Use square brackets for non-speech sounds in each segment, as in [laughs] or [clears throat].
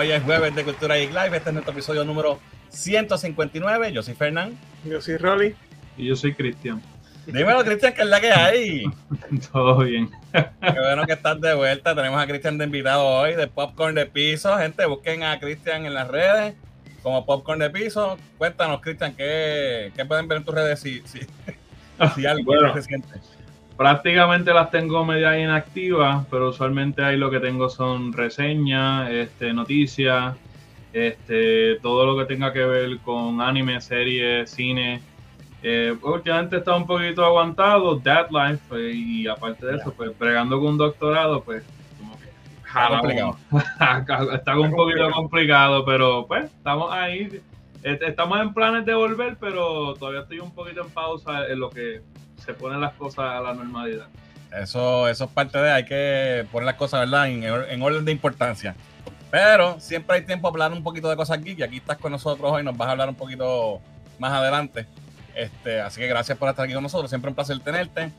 Hoy es jueves de Cultura Geek Live. Este es nuestro episodio número 159. Yo soy Fernán. Yo soy Rolly. Y yo soy Cristian. Dímelo, Cristian, ¿qué es la que hay? [laughs] Todo bien. Qué bueno que estás de vuelta. Tenemos a Cristian de invitado hoy de Popcorn de Piso. Gente, busquen a Cristian en las redes como Popcorn de Piso. Cuéntanos, Cristian, ¿qué, ¿qué, pueden ver en tus redes si, si, [laughs] si algo Bueno. se siente? Prácticamente las tengo media inactivas, pero usualmente ahí lo que tengo son reseñas, este, noticias, este, todo lo que tenga que ver con anime, series, cine. Eh, últimamente está un poquito aguantado, Dad Life, pues, y aparte de eso, pues bregando con un doctorado, pues como que jala complicado. uno. [laughs] está un poquito complicado, pero pues estamos ahí. Estamos en planes de volver, pero todavía estoy un poquito en pausa en lo que se ponen las cosas a la normalidad. Eso, eso es parte de, hay que poner las cosas, ¿verdad? En, en orden de importancia. Pero siempre hay tiempo para hablar un poquito de cosas geek y aquí estás con nosotros hoy, nos vas a hablar un poquito más adelante. Este, así que gracias por estar aquí con nosotros, siempre un placer tenerte.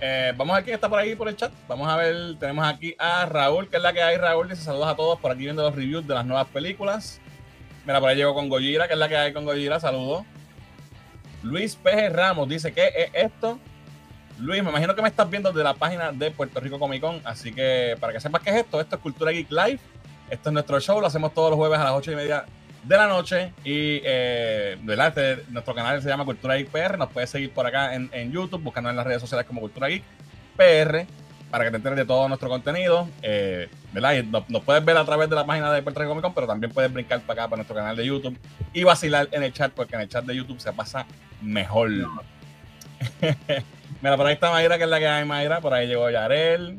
Eh, vamos a ver quién está por ahí por el chat. Vamos a ver, tenemos aquí a Raúl, que es la que hay. Raúl dice saludos a todos por aquí viendo los reviews de las nuevas películas. Mira, por ahí llegó con Gojira, que es la que hay con Gojira, saludos. Luis P. Ramos dice, ¿qué es esto? Luis, me imagino que me estás viendo de la página de Puerto Rico Comic Con, así que para que sepas qué es esto, esto es Cultura Geek Live, esto es nuestro show, lo hacemos todos los jueves a las 8 y media de la noche y eh, ¿verdad? Este- nuestro canal se llama Cultura Geek PR, nos puedes seguir por acá en, en YouTube, buscando en las redes sociales como Cultura Geek PR, para que te enteres de todo nuestro contenido, eh, ¿verdad? Y nos, nos puedes ver a través de la página de Puerto Rico Comic Con, pero también puedes brincar para acá, para nuestro canal de YouTube y vacilar en el chat, porque en el chat de YouTube se pasa mejor. [laughs] Mira, por ahí está Mayra, que es la que hay, Mayra. Por ahí llegó Yarel.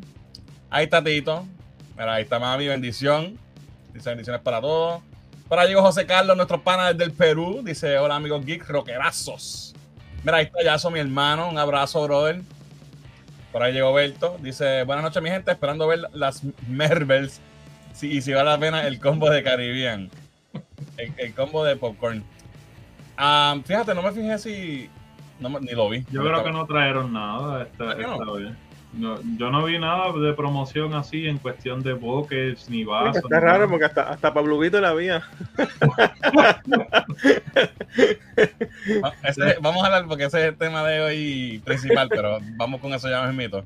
Ahí está Tito. Mira, ahí está Mami, bendición. Dice bendiciones para todos. Por ahí llegó José Carlos, nuestro pana desde el Perú. Dice, hola amigos geek, rockerazos. Mira, ahí está Yaso, mi hermano. Un abrazo, brother. Por ahí llegó Berto. Dice, buenas noches, mi gente. Esperando ver las Marvels. Sí, y si vale la pena el combo de Caribbean. El, el combo de popcorn. Ah, fíjate, no me fijé si... no ni lo vi. Yo creo que no trajeron nada esta, ¿Por qué no? esta vez. No, yo no vi nada de promoción así en cuestión de buckets ni vasos. Está ni nada. raro porque hasta, hasta Pablo Vito la había. [laughs] Ese- vamos a hablar porque ese es el tema de hoy principal, pero vamos con eso ya mismito.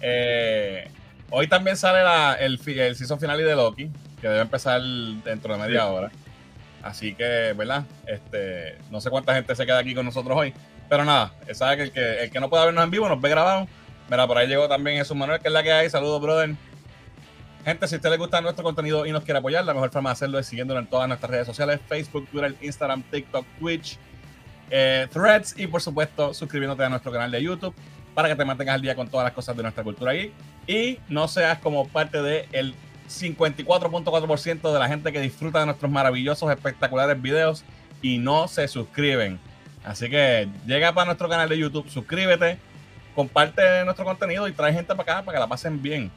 Eh, hoy también sale la- el, el season final de Loki, que debe empezar dentro de media Sí. hora. Así que, ¿verdad? Este, no sé cuánta gente se queda aquí con nosotros hoy, pero nada, sabe que el que, el que no pueda vernos en vivo nos ve grabado. Mira, por ahí llegó también Jesús Manuel, que es la que hay. Saludos, brother. Gente, si a usted le gusta nuestro contenido y nos quiere apoyar, la mejor forma de hacerlo es siguiéndolo en todas nuestras redes sociales: Facebook, Twitter, Instagram, TikTok, Twitch, eh, Threads y, por supuesto, suscribiéndote a nuestro canal de YouTube para que te mantengas al día con todas las cosas de nuestra cultura geek y no seas como parte del 54.4% de la gente que disfruta de nuestros maravillosos, espectaculares videos y no se suscriben. Así que llega para nuestro canal de YouTube, suscríbete, comparte nuestro contenido y trae gente para acá para que la pasen bien.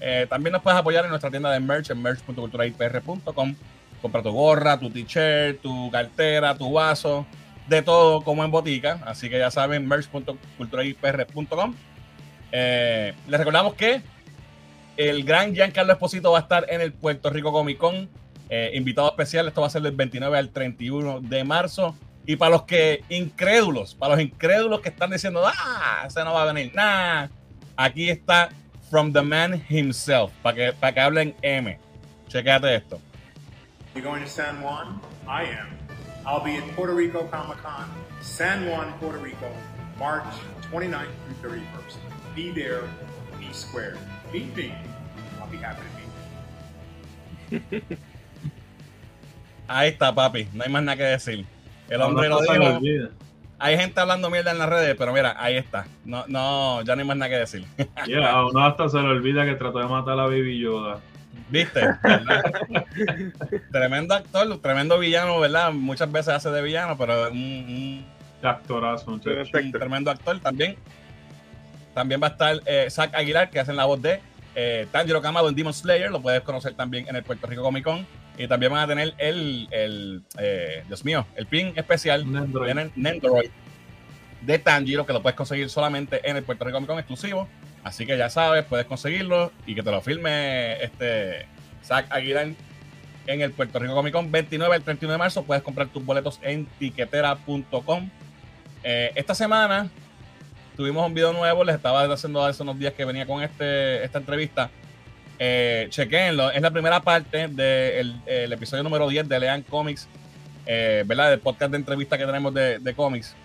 Eh, también nos puedes apoyar en nuestra tienda de merch en merch.culturaipr.com. Compra tu gorra, tu t-shirt, tu cartera, tu vaso, de todo como en botica. Así que ya saben, merch.culturaipr.com. Eh, les recordamos que el gran Giancarlo Esposito va a estar en el Puerto Rico Comic Con. eh, invitado especial, esto va a ser del 29 al 31 de marzo. Y para los que incrédulos, para los incrédulos que están diciendo, ah, ese no va a venir, nah, aquí está From the Man himself, para que, para que hablen M. Chequéate esto. You going to San Juan? I am. I'll be at Puerto Rico Comic Con, San Juan, Puerto Rico, March 29th through 31st. Be there, be square. Meet me. I'll be happy to meet you. [laughs] Ahí está, papi. No hay más nada que decir. El hombre No lo dijo. olvida. Hay gente hablando mierda en las redes, pero mira, ahí está. No, no, ya no hay más nada que decir. [laughs] Yeah, a uno hasta se le olvida que trató de matar a Baby Yoda. ¿Viste? [laughs] Tremendo actor, tremendo villano, ¿verdad? Muchas veces hace de villano, pero un, un- actorazo, un tremendo actor también. También va a estar eh, Zach Aguilar, que hacen la voz de eh, Tanjiro Kamado en Demon Slayer. Lo puedes conocer también en el Puerto Rico Comic Con. Y también van a tener el, el eh, Dios mío, el pin especial Nendoroid. Viene Nendoroid de Tanjiro, que lo puedes conseguir solamente en el Puerto Rico Comic Con exclusivo. Así que ya sabes, puedes conseguirlo y que te lo filme este Zach Aguilar en el Puerto Rico Comic Con 29 al 31 de marzo. Puedes comprar tus boletos en tiquetera.com. Eh, esta semana tuvimos un video nuevo, les estaba haciendo hace unos días que venía con este, esta entrevista. Eh, chequenlo, es la primera parte del el episodio número 10 de Lean Comics, eh, ¿verdad? Del podcast de entrevista que tenemos de, de cómics.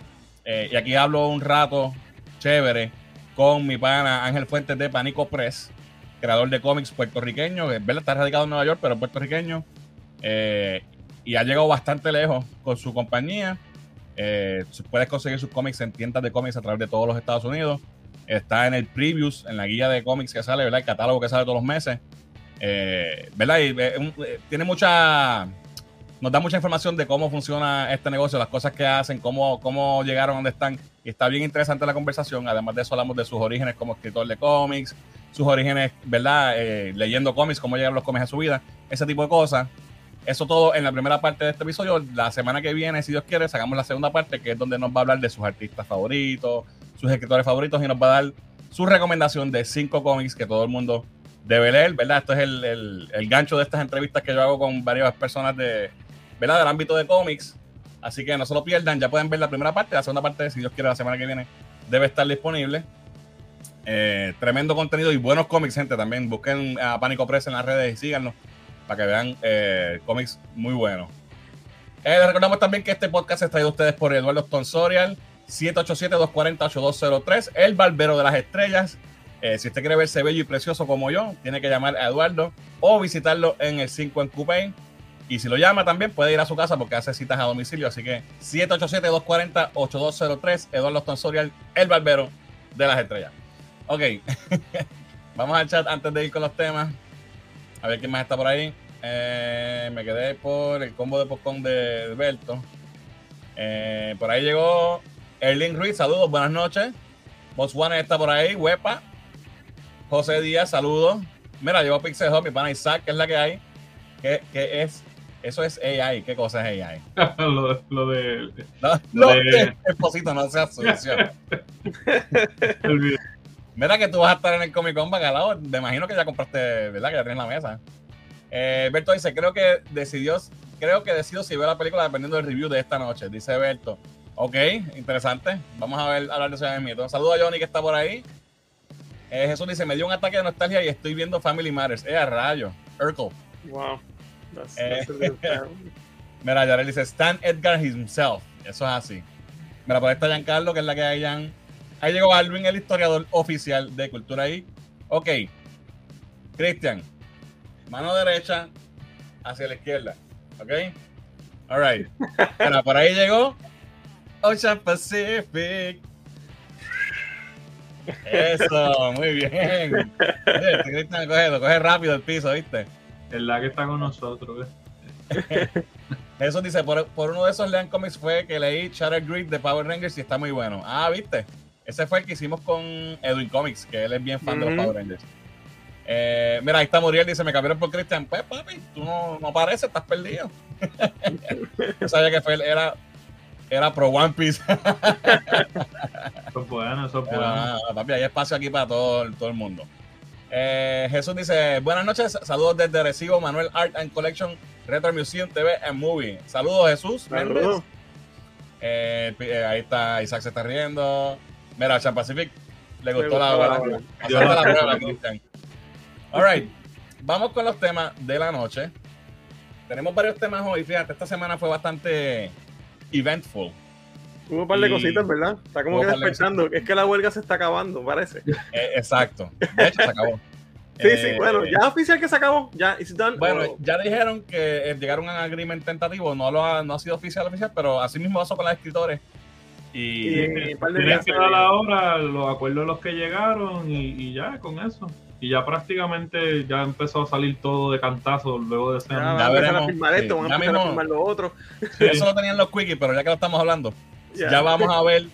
Eh, y aquí hablo un rato chévere con mi pana Ángel Fuentes de Panico Press, creador de cómics puertorriqueño, que ¿verdad? está radicado en Nueva York, pero puertorriqueño. Eh, y ha llegado bastante lejos con su compañía. Eh, puedes conseguir sus cómics en tiendas de cómics a través de todos los Estados Unidos. Está en el previews, en la guía de cómics que sale, ¿verdad? El catálogo que sale todos los meses. Eh, ¿Verdad? Y eh, eh, tiene mucha. Nos da mucha información de cómo funciona este negocio, las cosas que hacen, cómo, cómo llegaron donde están. Y está bien interesante la conversación. Además de eso, hablamos de sus orígenes como escritor de cómics, sus orígenes, ¿verdad? Eh, leyendo cómics, cómo llegaron los cómics a su vida, ese tipo de cosas. Eso todo en la primera parte de este episodio. La semana que viene, si Dios quiere, sacamos la segunda parte, que es donde nos va a hablar de sus artistas favoritos, sus escritores favoritos y nos va a dar su recomendación de cinco cómics que todo el mundo debe leer, ¿verdad? Esto es el, el- gancho de estas entrevistas que yo hago con varias personas de, ¿verdad? Del ámbito de cómics. Así que no se lo pierdan, ya pueden ver la primera parte, la segunda parte, si Dios quiere, la semana que viene debe estar disponible. Eh, tremendo contenido y buenos cómics, gente. También busquen a Pánico Press en las redes y síganos para que vean eh, cómics muy buenos. Eh, les recordamos también que este podcast es traído a ustedes por Eduardo Stonsorial, 787-240-8203, el barbero de las estrellas. Eh, si usted quiere verse bello y precioso como yo, tiene que llamar a Eduardo o visitarlo en el 5 en Coupé. Y si lo llama también, puede ir a su casa porque hace citas a domicilio. Así que 787-240-8203, Eduardo Stonsorial, el barbero de las estrellas. Ok, [laughs] vamos al chat antes de ir con los temas. A ver quién más está por ahí. Eh, me quedé por el combo de popcorn de Alberto. Eh, por ahí llegó Erling Ruiz, saludos, buenas noches. Botswana está por ahí, Huepa. José Díaz, saludos. Mira, llegó Pixel Hop, mi pana Isaac, que es la que hay. ¿Qué, es? Eso es AI. ¿Qué cosa es AI? [laughs] lo, lo de. No, no, De- [laughs] esposito, no el video. [laughs] Mira que tú vas a estar en el Comic Con bacalao. Me imagino que ya compraste, ¿verdad? Que ya tienes la mesa. Eh, Berto dice, creo que decidió, creo que decido si veo la película dependiendo del review de esta noche, dice Berto. Ok, interesante. Vamos a ver, hablar de eso ya mismo. Saludos a Johnny que está por ahí. Eh, Jesús dice, me dio un ataque de nostalgia y estoy viendo Family Matters. Eh, a rayo. Urkel. Wow. That's, Eh. that's a. [laughs] Mira, Yarel dice Stan Edgar himself. Eso es así. Mira, por ahí está Giancarlo, que es la que hay Jan. Ahí llegó Alvin, el historiador oficial de Cultura ahí. Ok. Cristian. Mano derecha hacia la izquierda. Ok. All right. Mira, por ahí llegó Ocean Pacific. Eso, muy bien. Oye, este Cristian coge, lo coge rápido el piso, ¿viste? El la que está con nosotros. ¿eh? Eso [laughs] dice, por, por uno de esos Lean Comics fue que leí Shattered Grid de Power Rangers y está muy bueno. Ah, ¿viste? Ese fue el que hicimos con Edwin Comics, que él es bien fan de los. Power Rangers. Eh, mira, ahí está Muriel, dice, me cambiaron por Christian. Pues, papi, tú no, no apareces, estás perdido. [laughs] Yo sabía que fue, él, era, era pro One Piece. [laughs] Eso es bueno, eso es bueno. papi, hay espacio aquí para todo, todo el mundo. Eh, Jesús dice, buenas noches, saludos desde Recibo, Manuel Art and Collection, Retro Museum TV and Movie. Saludos Jesús. Méndez. Saludos. Eh, eh, ahí está, Isaac se está riendo. Mira, Chan Pacific le gustó gustó la la. Pasaste la prueba, Cristian. All right, vamos con los temas de la noche. Tenemos varios temas hoy. Fíjate, esta semana fue bastante eventful. Hubo un par de Y- cositas, ¿verdad? Está como que par de despertando. Es que la huelga se está acabando, parece. Eh, exacto. De hecho, se acabó. [laughs] Sí, sí, Eh, bueno, ya es oficial que se acabó. Ya, it's done. Bueno, Oh, ya dijeron que eh, llegaron a un agreement tentativo, no lo ha, no ha sido oficial oficial, pero así mismo pasó con los escritores. Y, y un par de Tienen que dar ahora los acuerdos a los que llegaron y, y ya con eso. Y ya prácticamente ya empezó a salir todo de cantazo luego de ese Ya Ya van a empezar veremos. a firmar Sí, esto, van a empezar mismo- a firmar lo otro. eso lo tenían los quickies, pero ya que lo estamos hablando, ya, vamos a ver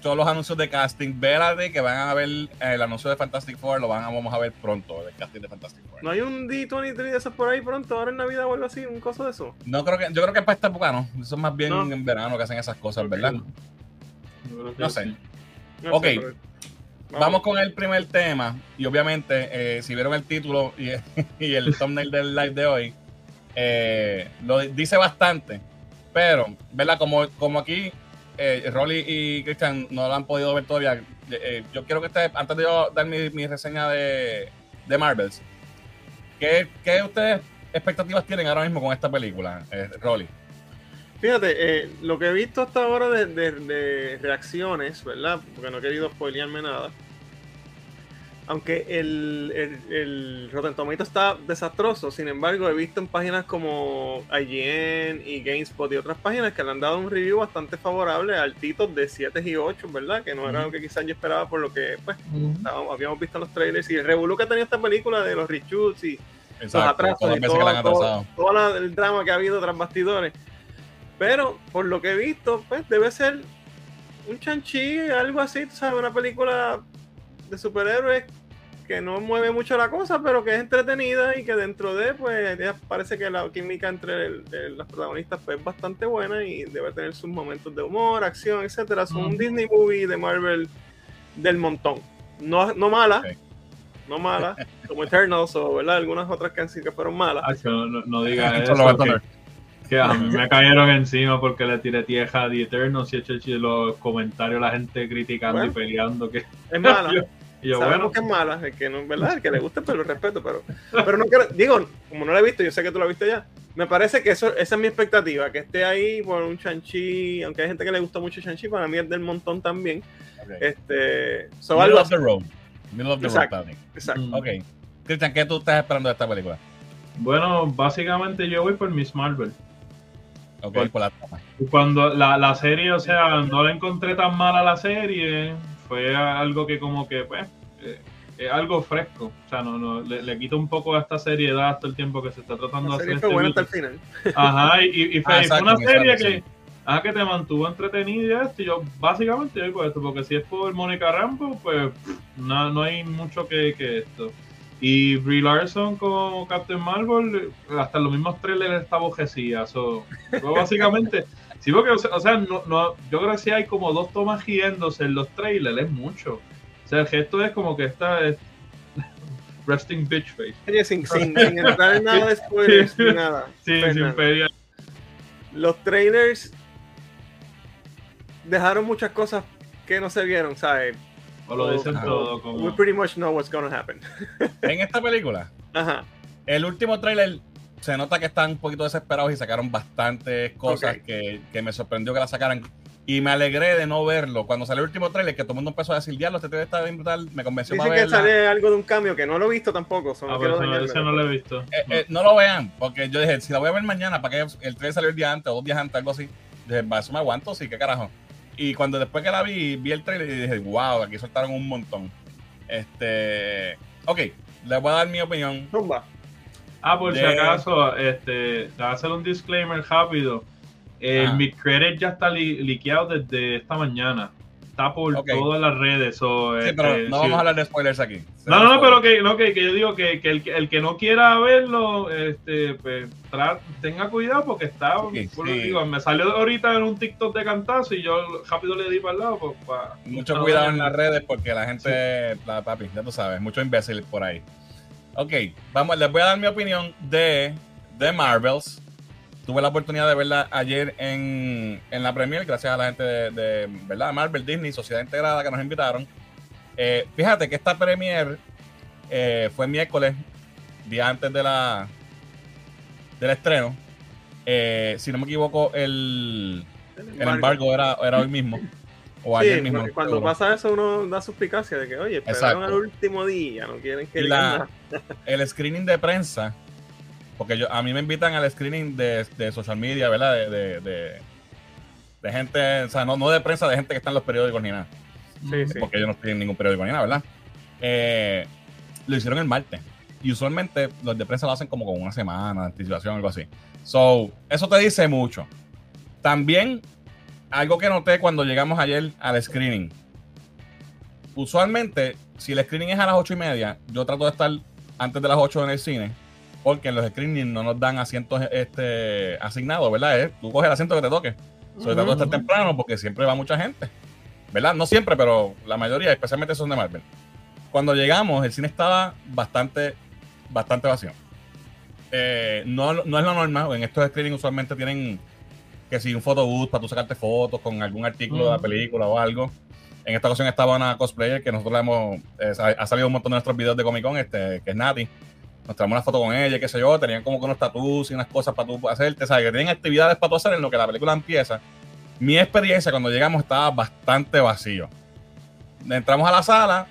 todos los anuncios de casting. Vérate que van a ver el anuncio de Fantastic Four, lo van a, vamos a ver pronto, el casting de Fantastic Four. No hay un D23 de esos por ahí pronto, ahora en Navidad o algo así, un coso de eso. No creo que, yo creo que es para esta época, ¿no? Eso es más bien No. en verano que hacen esas cosas, ¿verdad? No sé. sí. No Ok. sé, pero- Vamos con el primer tema. Y obviamente, eh, si vieron el título [laughs] y, el thumbnail del live de hoy, eh, lo dice bastante, pero, ¿verdad? Como, como aquí eh, Rolly y Christian no lo han podido ver todavía, eh, yo quiero que ustedes, antes de yo dar mi, mi reseña de, de Marvels, ¿qué, ¿qué ustedes expectativas tienen ahora mismo con esta película, Rolly? Fíjate, eh, lo que he visto hasta ahora de, de- de reacciones, ¿verdad? Porque no he querido spoilearme nada. Aunque el, el, el Rotten está desastroso, sin embargo, he visto en páginas como IGN y GameSpot y otras páginas que le han dado un review bastante favorable altitos de 7 y 8, ¿verdad? Que no era lo que quizás yo esperaba por lo que pues, estábamos- habíamos visto en los trailers y el revolú que ha tenido esta película de los reshoots y los atrasos todas las y todo, todo, atrasado. todo la- el drama que ha habido tras bastidores. Pero por lo que he visto, pues debe ser un chanchi, algo así, sabes, una película de superhéroes que no mueve mucho la cosa, pero que es entretenida y que dentro de, pues, ya parece que la química entre el- el- las protagonistas pues, es bastante buena y debe tener sus momentos de humor, acción, etcétera. Es un. Disney movie de Marvel del montón. No, no mala, no mala, como Eternals o ¿verdad? algunas otras que han sido que fueron malas. Hacho, no, no digas Esto eso. Que- a mí me cayeron encima porque le tiré tierra a The Eternals y he hecho los comentarios, la gente criticando Bueno. y peleando. Que, Es mala. [laughs] yo, yo, Sabemos bueno, que es mala, el que no, ¿verdad? El que le gusta, pero lo respeto, pero, pero no quiero, digo, como no la he visto, yo sé que tú la viste ya, me parece que eso, esa es mi expectativa, que esté ahí por un Chanchi, aunque hay gente que le gusta mucho Chanchi, para mí es del montón también, este, so Middle algo of the road. Middle of the Exacto. road, exacto. mm, Ok. Christian, ¿qué tú estás esperando de esta película? bueno, básicamente yo voy por Miss Marvel. Ok, Por- por la trama. Y Cuando la, la serie, o sea, no la encontré tan mala la serie, fue algo que como que, pues, eh, es algo fresco. O sea, no, no, le, le quita un poco a esta seriedad todo el tiempo que se está tratando La de serie hacer. fue este buena hasta el final. [laughs] Ajá, y, y- y fue, Ah, exacto, una serie exacto, que, sí. ajá, que te mantuvo entretenido y esto. Y yo básicamente por esto, porque si es por Mónica Rambo, pues no, no hay mucho que, que esto. Y Brie Larson como Captain Marvel, hasta los mismos trailers está bojecía. So, so, básicamente, sí, porque, o sea, no, no, yo creo que si hay como dos tomas riéndose en los trailers, es mucho. O sea, el gesto es como que está es, [laughs] resting bitch face. Oye, sin, sin, sin entrar en nada de spoilers [laughs] ni nada. Sí, sin pedir. los trailers dejaron muchas cosas que no se vieron, ¿sabes? O lo dicen Ajá. todo We como. pretty much know what's gonna happen. [laughs] En esta película, Ajá. el último tráiler se nota que están un poquito desesperados y sacaron bastantes cosas Ok. que, que me sorprendió que la sacaran. Y me alegré de no verlo. Cuando salió el último tráiler, que todo el mundo empezó a decir, diablo, este trailer está bien brutal, me convenció Dicen para que verla. sale algo de un cambio que no lo he visto tampoco. so no Ah, ese no- dañarme. ese no lo he visto. Eh, eh, no lo vean, porque yo dije, si la voy a ver mañana, ¿para qué el trailer salió el día antes o dos días antes, algo así? Dije, "Va, eso me aguanto, sí, qué carajo. Y cuando después que la vi, vi el trailer y dije, wow, aquí soltaron un montón. Este. Ok, les voy a dar mi opinión. Zumba. Ah, por si acaso, este, te voy a hacer un disclaimer rápido. El Ah. mid-credit ya está li- liqueado desde esta mañana. Está por todas las redes. so, Sí, este, pero no vamos a hablar de spoilers aquí. No, no, pero que, no, que, que yo digo que, que el, que el que no quiera verlo, este, pues, tenga cuidado porque está, Sí, por- sí. digo, me salió ahorita en un TikTok de cantazo y yo rápido le di para el lado. Pues, Mucho no, cuidado no, en no. las redes porque la gente, la papi, ya tú sabes, mucho imbécil por ahí. Ok, vamos, les voy a dar mi opinión de, de Marvels. Tuve la oportunidad de verla ayer en, en la Premier, gracias a la gente de, de, ¿verdad? Marvel, Disney, Sociedad Integrada que nos invitaron. Eh, fíjate que esta Premier eh, fue miércoles, día antes de la del estreno. Eh, si no me equivoco, el, el embargo era, era hoy mismo. O Sí, ayer mismo. cuando seguro. pasa eso uno da suspicacia de que, oye, esperaron Exacto. al último día, no quieren que la- el screening de prensa, porque yo, a mí me invitan al screening de, de social media, ¿verdad? De, de, de- de gente, o sea, no, no de prensa, de gente que está en los periódicos ni nada, Sí, sí. porque yo no estoy en ningún periódico ni nada, ¿verdad? Eh, lo hicieron el martes. Y usualmente los de prensa lo hacen como con una semana de anticipación, algo así. So, eso te dice mucho. También, algo que noté cuando llegamos ayer al screening. Usualmente, si el screening es a las ocho y media, yo trato de estar antes de las 8 en el cine, porque en los screenings no nos dan asientos este, asignados, ¿verdad? Tú coges el asiento que te toque. So, yo trato de estar temprano porque siempre va mucha gente. ¿Verdad? No siempre, pero la mayoría, especialmente son de Marvel. Cuando llegamos, el cine estaba bastante, bastante vacío. eh, no, no es lo normal. En estos screenings usualmente tienen que si un photobooth para tú sacarte fotos con algún artículo de la película o algo. En esta ocasión estaba una cosplayer que nosotros le hemos. eh, ha salido un montón de nuestros videos de Comic Con, este, que es Nati. Nos traemos una foto con ella, qué sé yo. Tenían como que unos tattoos y unas cosas para tú hacerte. ¿sabes? Que tienen actividades para tú hacer en lo que la película empieza. Mi experiencia cuando llegamos estaba bastante vacío. Entramos a la sala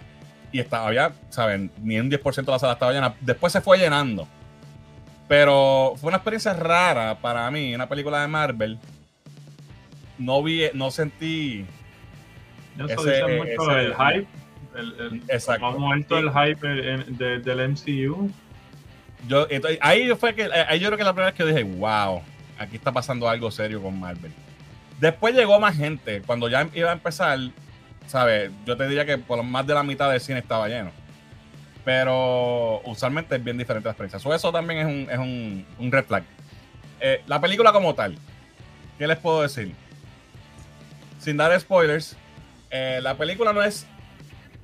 y estaba, había, ¿saben? Ni un 10% de la sala estaba llena. Después se fue llenando. Pero fue una experiencia rara para mí, una película de Marvel. No vi, no sentí. Eso Ese- dice mucho ese- el hype. El, el, Exacto. Muerto el hype en- de- del MCU. Yo, ahí fue que ahí yo creo que la primera vez que dije, wow, aquí está pasando algo serio con Marvel. Después llegó más gente. Cuando ya iba a empezar, ¿sabes? Yo te diría que por más de la mitad del cine estaba lleno. Pero usualmente es bien diferente la experiencia. So, eso también es un, es un, un red flag. Eh, la película como tal, ¿qué les puedo decir? Sin dar spoilers, eh, la película no es.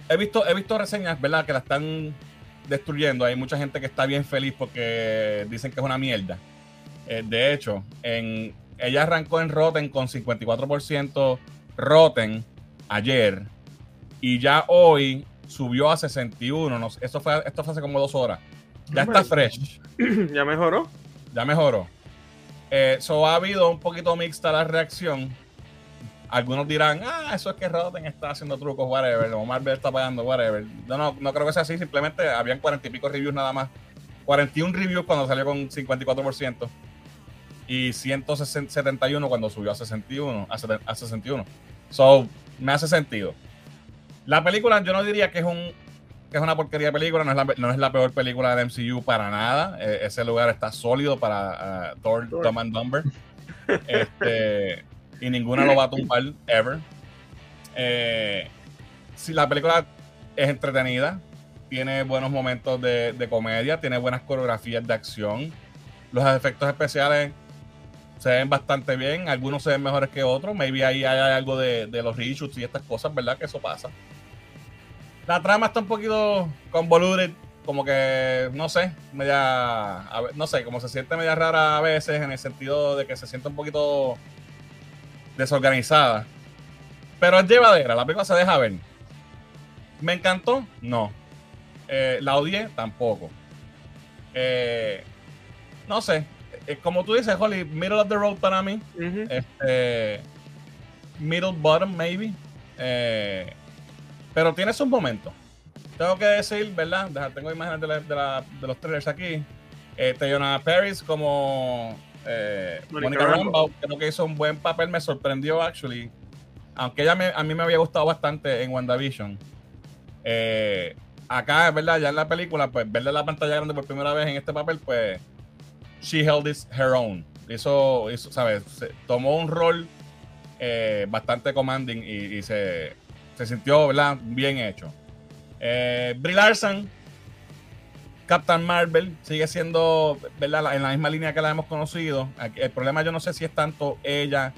He visto, he visto reseñas, ¿verdad? Que la están destruyendo. Hay mucha gente que está bien feliz porque dicen que es una mierda. Eh, de hecho, en, ella arrancó en Rotten con 54% Rotten ayer y ya hoy subió a 61. No esto, fue, esto fue hace como dos horas. Ya está fresh, [clears throat] ya mejoró. ya mejoró. Eh, so ha habido un poquito mixta la reacción. Algunos dirán, ah, eso es que Rotten está haciendo trucos, whatever, o Marvel está pagando, whatever. No, no, no creo que sea así, simplemente habían cuarenta y pico reviews nada más. 41 reviews cuando salió con 54% y 171 cuando subió a 61, a, seten- a 61. So, me hace sentido. La película yo no diría que es un que es una porquería de película, no es la, no es la peor película del MCU para nada. Eh, ese lugar está sólido para uh, Thor, Thor. Dumb and Dumber. [laughs] Este, y ninguna lo va a tumbar, ever. Eh, si la película es entretenida, tiene buenos momentos de, de comedia, tiene buenas coreografías de acción. Los efectos especiales se ven bastante bien, algunos se ven mejores que otros. Maybe ahí hay algo de, de los reshoots y estas cosas, ¿verdad? Que eso pasa. La trama está un poquito convoluted, como que, no sé, media, no sé, como se siente media rara a veces en el sentido de que se siente un poquito desorganizada. Pero es llevadera, la película se deja ver. ¿Me encantó? No. Eh, la odié tampoco. Eh, no sé. Eh, como tú dices, Holly, middle of the road para mí. Este, middle bottom, maybe. Eh, pero tiene sus momentos. Tengo que decir, ¿verdad? Deja- tengo imágenes de, la- de la- de los trailers aquí. Eh, Teyona Paris como eh, Monica Rambeau. Creo que hizo un buen papel. Me sorprendió, actually. Aunque ella me- a mí me había gustado bastante en WandaVision. Eh, acá, ¿verdad? Ya en la película, pues verle la pantalla grande por primera vez en este papel, pues she held this her own. Hizo, hizo ¿sabes? Se- tomó un rol eh, bastante commanding y, y se, se sintió, ¿verdad? Bien hecho. Eh, Brie Larson, Captain Marvel, sigue siendo, ¿verdad? En la misma línea que la hemos conocido. El problema yo no sé si es tanto ella,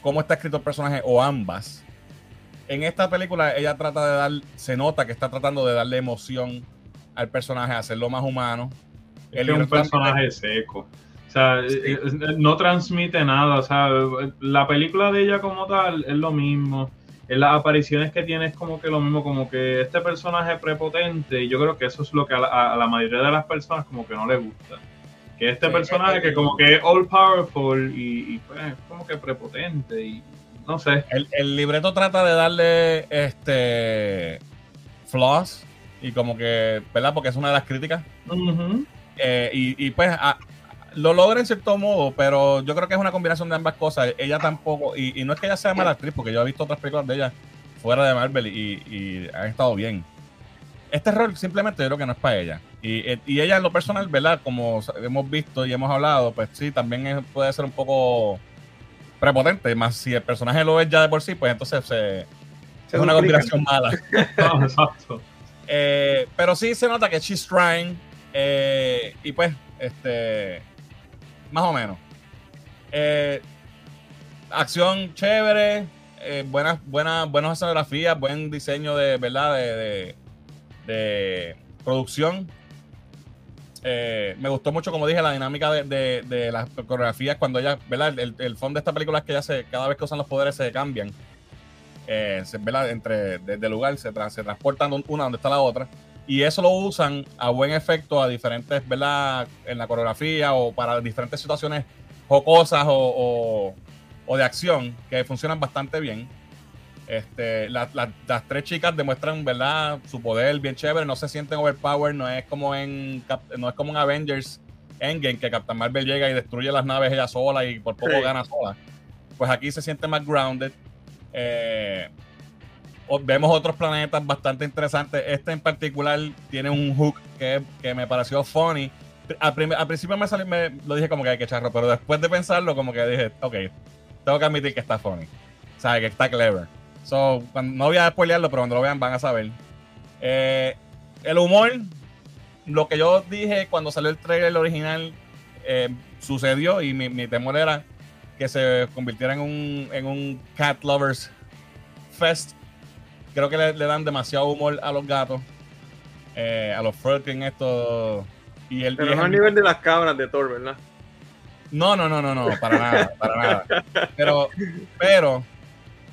cómo está escrito el personaje o ambas. En esta película ella trata de dar, se nota que está tratando de darle emoción al personaje, hacerlo más humano. Es un personaje seco. O sea, Sí. eh, eh, no transmite nada. O sea, la película de ella como tal es lo mismo. En las apariciones que tiene es como que lo mismo, como que este personaje prepotente, y yo creo que eso es lo que a la, a la mayoría de las personas como que no le gusta. Que este Sí, personaje que como que es all powerful y, y, pues es como que prepotente y no sé. El, el libreto trata de darle este flaws y como que, ¿verdad? Porque es una de las críticas. Eh, y, y, pues a- lo logra en cierto modo, pero yo creo que es una combinación de ambas cosas. Ella tampoco, y, y no es que ella sea mala actriz, porque yo he visto otras películas de ella fuera de Marvel y, y han estado bien. Este rol simplemente yo creo que no es para ella. Y, eh, y ella en lo personal, ¿verdad? Como hemos visto y hemos hablado, pues sí, también es- puede ser un poco prepotente, más si el personaje lo es ya de por sí, pues entonces se- Se es una combinación mala. No, [laughs] exacto. Eh, pero sí se nota que she's trying. eh, y pues, este. Más o menos. Eh, acción chévere. eh, buenas, buenas, buenas escenografías, buen diseño de, ¿verdad? De, de, producción. eh, me gustó mucho, como dije, la dinámica de, de- las coreografías cuando ella, ¿verdad? El, el fondo de esta película es que ella se, cada vez que usan los poderes se cambian. Eh, ¿verdad? Entre, desde lugar se, se transportan un- una donde está la otra. Y eso lo usan a buen efecto a diferentes, ¿verdad? En la coreografía o para diferentes situaciones jocosas o, o, o de acción que funcionan bastante bien. Este, la- la- las tres chicas demuestran, ¿verdad? Su poder bien chévere, no se sienten overpowered, no es como en no es como en Avengers Endgame que Captain Marvel llega y destruye las naves ella sola y por poco Sí. gana sola. Pues aquí se siente más grounded. Eh, vemos otros planetas bastante interesantes. Este en particular tiene un hook que, que me pareció funny. Al, prim- al principio me, salió, me lo dije como que hay que charro, pero después de pensarlo, como que dije, ok, tengo que admitir que está funny. O sea, que está clever. So, cuando- no voy a spoilearlo, pero cuando lo vean van a saber. Eh, el humor, lo que yo dije cuando salió el trailer original, eh, sucedió y mi, mi temor era que se convirtiera en un, en un Cat Lovers Fest. Creo que le, le dan demasiado humor a los gatos, eh, a los Furkin, esto. Y el, y Pero es no a el- nivel de las cabras de Thor, ¿verdad? no, no, no, no, no, para nada, para nada. Pero, pero,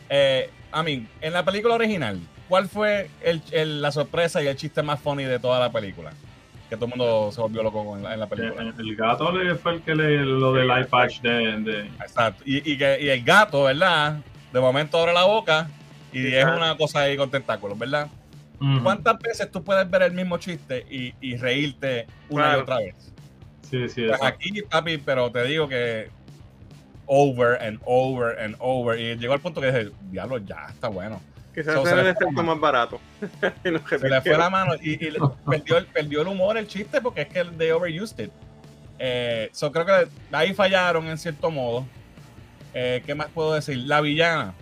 eh, a mí, en la película original, ¿cuál fue el- el- la sorpresa y el chiste más funny de toda la película? Que todo el mundo se volvió loco en la, en la película. El, el gato le fue el que le lo del eye patch de, de- Exacto. Y, y que, y el gato, ¿verdad? De momento abre la boca y es una cosa ahí con tentáculos, ¿verdad? ¿Cuántas veces tú puedes ver el mismo chiste y, y reírte una Claro. y otra vez? Sí, sí, Pues aquí, papi, pero te digo que over and over and over. Y llegó al punto que dije, diablo, ya está bueno. Quizás So, era el efecto más barato. [laughs] Se le fue la mano y, y le- [laughs] perdió, el, perdió el humor, el chiste, porque es que de overused it. Eh, so creo que ahí fallaron en cierto modo. Eh, ¿Qué más puedo decir? La villana.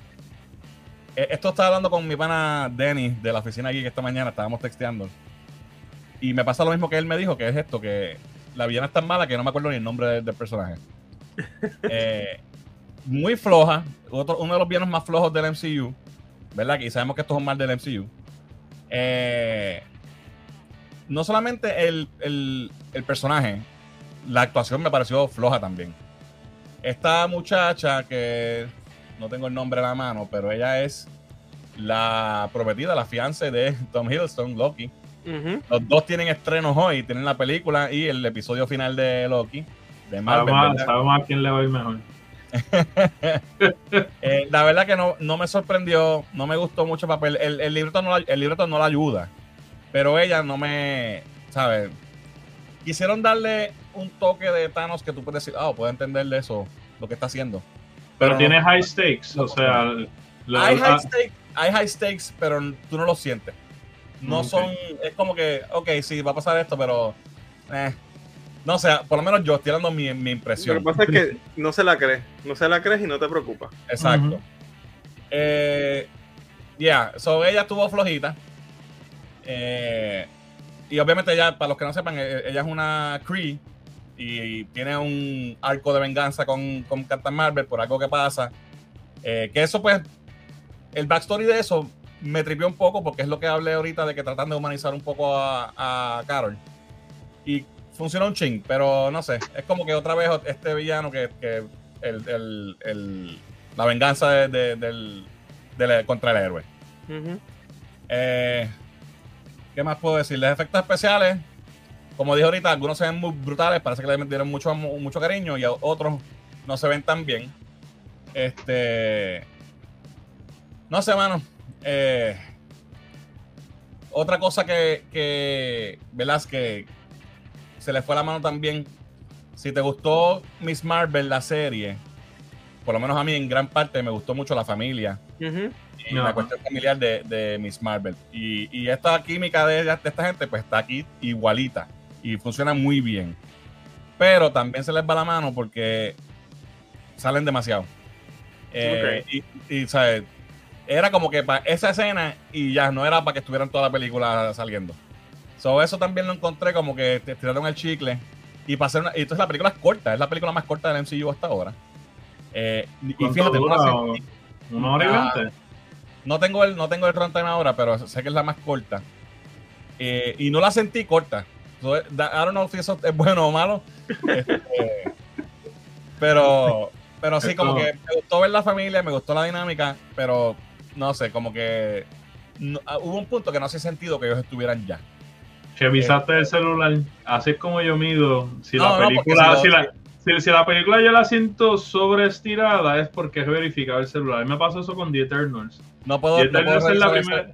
Eh, esto estaba hablando con mi pana Dennis de la oficina aquí que esta mañana estábamos texteando. Y me pasa lo mismo que él me dijo, que es esto, que la villana es tan mala que no me acuerdo ni el nombre del, del personaje. [laughs] Eh, muy floja. Otro, uno de los villanos más flojos del MCU. ¿Verdad? Y sabemos que esto es un mal del MCU. Eh, no solamente el, el- el personaje, la actuación me pareció floja también. Esta muchacha que no tengo el nombre a la mano, pero ella es la prometida, la fiance de [laughs] Tom Hiddleston, Loki. Los dos tienen estrenos hoy, tienen la película y el episodio final de Loki, de Marvel. Sabemos, a quién le va a ir mejor. [laughs] Eh, la verdad que no, no me sorprendió, no me gustó mucho el papel. El, el libreto no la, el libreto no la ayuda, pero ella no me, ¿sabes? Quisieron darle un toque de Thanos que tú puedes decir, ah, puedo entenderle eso, lo que está haciendo. Pero no. tiene high stakes, o sea, lo- hay, high stakes, hay high stakes, pero tú no lo sientes. No son, es como que, ok, sí, va a pasar esto, pero, eh, no sé, por lo menos yo estoy dando mi, mi Lo impresión. que pasa es que no se la crees. No se la crees y no te preocupa. Exacto. Eh, yeah, so ella estuvo flojita. Eh, y obviamente ella, para los que no sepan, eh, ella es una Cree y tiene un arco de venganza con, con Captain Marvel por algo que pasa. Eh, que eso, pues, el backstory de eso me tripió un poco porque es lo que hablé ahorita de que tratan de humanizar un poco a, a Carol. Y funciona un ching, pero no sé, es como que otra vez este villano que, que el, el- el- la venganza de- de- del, del- contra el héroe. Eh, ¿Qué más puedo decir? Los efectos especiales, como dije ahorita, algunos se ven muy brutales, parece que le dieron mucho, mucho cariño y a otros no se ven tan bien. Este. No sé, mano. Eh, otra cosa que, que ¿verdad? Que se le fue la mano también. Si te gustó Miss Marvel, la serie, por lo menos a mí en gran parte me gustó mucho la familia y la cuestión familiar de, de Miss Marvel. Y, y esta química de, de esta gente, pues está aquí igualita y funciona muy bien. Pero también se les va la mano porque salen demasiado. Eh, Y, y, ¿sabes? Era como que para esa escena y ya no era para que estuvieran toda la película saliendo. So, eso también lo encontré como que te tiraron el chicle. Y, para hacer una- y entonces la película es corta, es la película más corta del MCU hasta ahora. Eh, y ¿Cuánto fíjate, no la dura? sentí- ¿Una hora y Ah, no tengo el, no tengo el runtime ahora, pero sé que es la más corta. Eh, y no la sentí corta. I don't know si eso es bueno o malo. Este, pero, pero sí, como que me gustó ver la familia, me gustó la dinámica, pero no sé, como que no- ah, hubo un punto que no hace sentido que ellos estuvieran ya. Revisaste el celular. Así es como yo mido. Si No, la película, si la, si, si la película yo la siento sobreestirada es porque es verificado el celular. A mí me pasó eso con The Eternals. No puedo, The puedo Eternals es la primera.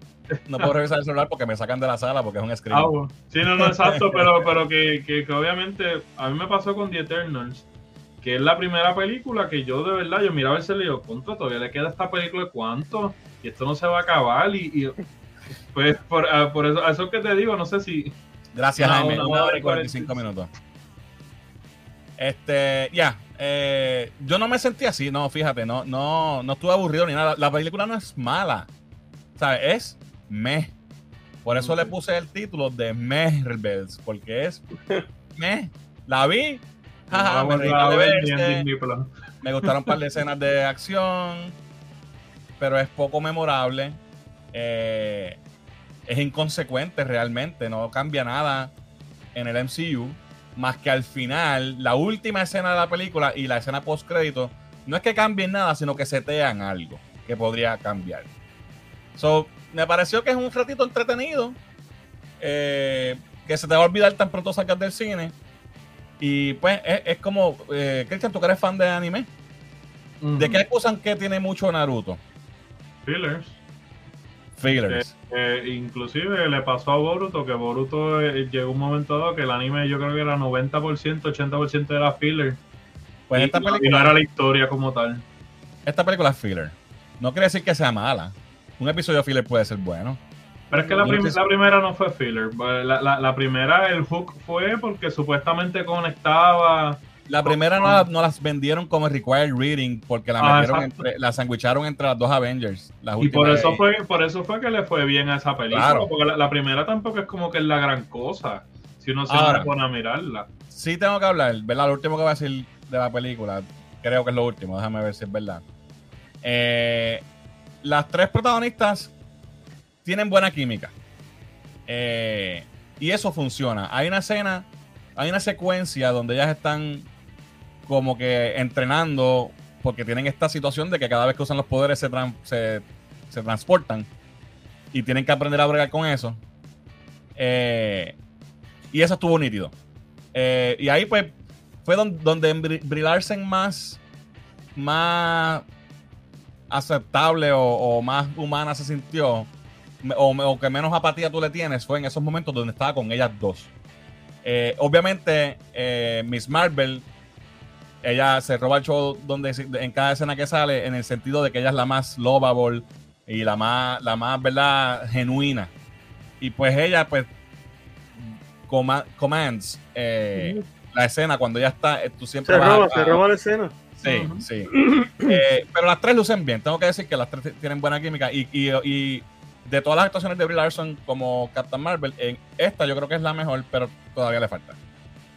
No puedo revisar el celular porque me sacan de la sala porque es un screen. Ah, bueno. Sí, no, no, exacto, pero, pero que, que, que obviamente a mí me pasó con The Eternals, que es la primera película que yo de verdad, yo miraba el celular y yo, contra, todavía le queda esta película de cuánto, y esto no se va a acabar, y, y, pues por, ah, por eso, a eso que te digo, no sé si... Gracias, Una- Jaime. una Una hora y 45 minutos. Este, ya. eh, yo no me sentí así, no, fíjate, no, no, no estuve aburrido ni nada. La película no es mala. ¿Sabes? Es meh. Por eso le puse el título de Meh Rebels, porque es [laughs] meh. La vi. jaja, me de verse, gustaron un par de escenas de acción, pero es poco memorable. Eh, es inconsecuente realmente, no cambia nada en el MCU, más que al final, la última escena de la película y la escena post crédito, no es que cambien nada, sino que setean algo que podría cambiar. So, me pareció que es un ratito entretenido, eh, que se te va a olvidar tan pronto salgas del cine. Y pues es, es como, eh, Cristian, tú que eres fan de anime, ¿de qué acusan que tiene mucho Naruto? Fillers. Fillers. Eh, inclusive le pasó a Boruto que Boruto eh, llegó un momento dado que el anime yo creo que era 90%, 80% era filler. Pues y, esta y no película, era la historia como tal. esta película es filler. No quiere decir que sea mala. Un episodio filler puede ser bueno. Pero es que la, prim- primera no fue filler. La, la- la primera, el hook fue porque supuestamente conectaba. La primera no, la- no las vendieron como required reading porque la Ah, metieron entre, la sandwicharon entre las dos Avengers. Las Y por eso fue por eso fue que le fue bien a esa película. Claro. Porque la, la primera tampoco es como que es la gran cosa. Si uno se Ahora. pone a mirarla. Sí tengo que hablar, ¿verdad? Lo último que voy a decir de la película, creo que es lo último, déjame ver si es verdad. Eh, las tres protagonistas tienen buena química. Eh, y eso funciona. Hay una escena, hay una secuencia donde ellas están como que entrenando porque tienen esta situación de que cada vez que usan los poderes se, se, transportan y tienen que aprender a bregar con eso. Eh, y eso estuvo nítido. Eh, y ahí pues fue don- donde Bri- Brie Larson más, más aceptable o, o más humana se sintió, o, o que menos apatía tú le tienes, fue en esos momentos donde estaba con ellas dos. Eh, obviamente, eh, Miss Marvel, ella se roba el show donde, en cada escena que sale, en el sentido de que ella es la más lovable y la más, la más, ¿verdad?, genuina. Y pues ella, pues, coma- commands eh, la escena cuando ya está, tú siempre Se roba, a- se roba la escena. Sí, sí. Eh, pero las tres lucen bien. Tengo que decir que las tres tienen buena química. Y, y- y de todas las actuaciones de Brie Larson como Captain Marvel, en esta yo creo que es la mejor, pero todavía le falta.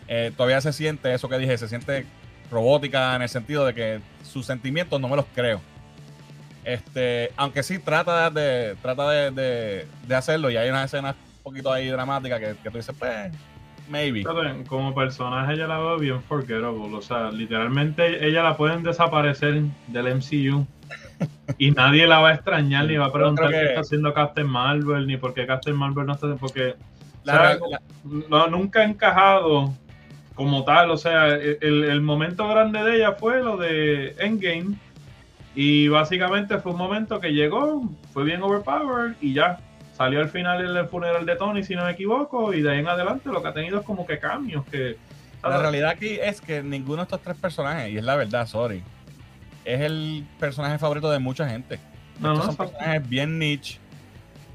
Eh, todavía se siente eso que dije, se siente robótica en el sentido de que sus sentimientos no me los creo. Este, aunque sí trata de, trata de, de- de hacerlo y hay unas escenas un poquito ahí dramáticas que, que tú dices, pues, maybe. Como personaje ella la veo bien forgettable. O sea, literalmente ella la pueden desaparecer del MCU. [laughs] y nadie la va a extrañar ni va a preguntar creo qué que- está haciendo Captain Marvel ni por qué Captain Marvel no está porque La o sea, real- la- no, nunca ha encajado como tal. O sea, el, el momento grande de ella fue lo de Endgame. Y básicamente fue un momento que llegó, fue bien overpowered y ya. Salió al final en el funeral de Tony, si no me equivoco, y de ahí en adelante lo que ha tenido es como que cambios. que La realidad aquí es que ninguno de estos tres personajes, y es la verdad, sorry, es el personaje favorito de mucha gente. No, Estos no, son personajes bien niche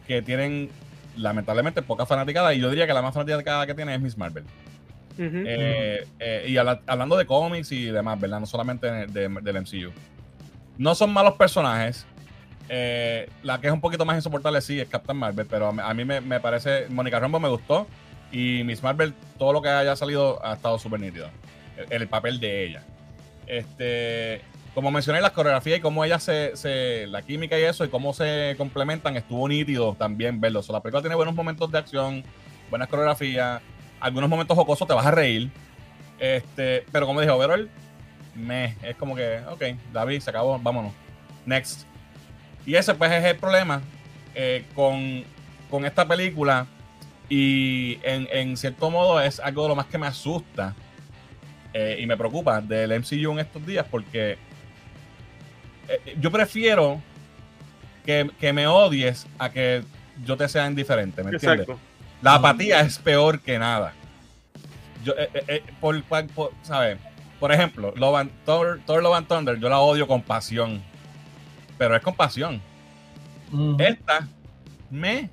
que tienen lamentablemente poca fanaticada y yo diría que la más fanaticada que tiene es Miss Marvel. Eh, eh, y habla- hablando de cómics y demás, ¿verdad? No solamente de- de- del MCU. No son malos personajes. Eh, la que es un poquito más insoportable sí es Captain Marvel, pero a mí, me, parece, Mónica Rambo me gustó y Miss Marvel, todo lo que haya salido ha estado súper nítido. El, el papel de ella. Este, como mencioné, las coreografías y cómo ella se, se- la química y eso, y cómo se complementan, estuvo nítido también verlo. O sea, la película tiene buenos momentos de acción, buenas coreografías. algunos momentos jocosos te vas a reír. Este, pero como dije, overall, me, es como que, ok, David, se acabó, vámonos. Next. Y ese pues es el problema eh, con, con esta película. Y en, en cierto modo es algo de lo más que me asusta eh, y me preocupa del MCU en estos días porque eh, yo prefiero que, que me odies a que yo te sea indiferente, ¿me entiendes? Exacto. La apatía es peor que nada. Yo, eh, eh, eh, por, por- por- ¿sabes? Por ejemplo, Love and- Thor, Thor Love and Thunder, yo la odio con pasión. Pero es con pasión. Ujú. Esta, me.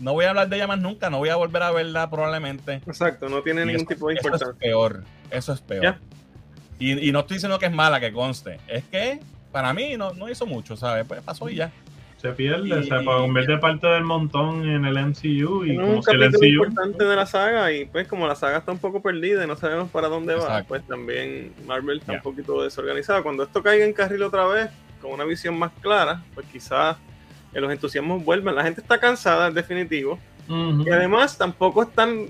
No voy a hablar de ella más nunca, no voy a volver a verla probablemente. Exacto, no tiene Y ningún eso- tipo de eso es importancia. peor. Eso es peor. Y, y no estoy diciendo que es mala, que conste. Es que para mí no, no hizo mucho, ¿sabes? Pues pasó y ya. Se pierde, Y- se convierte parte del montón en el MCU y Es como un si el MCU importante de la saga y pues como la saga está un poco perdida y no sabemos para dónde va, pues también Marvel está un poquito desorganizado. Cuando esto caiga en carril otra vez, con una visión más clara, pues quizás eh, los entusiasmos vuelvan. La gente está cansada, en definitivo. Y además tampoco están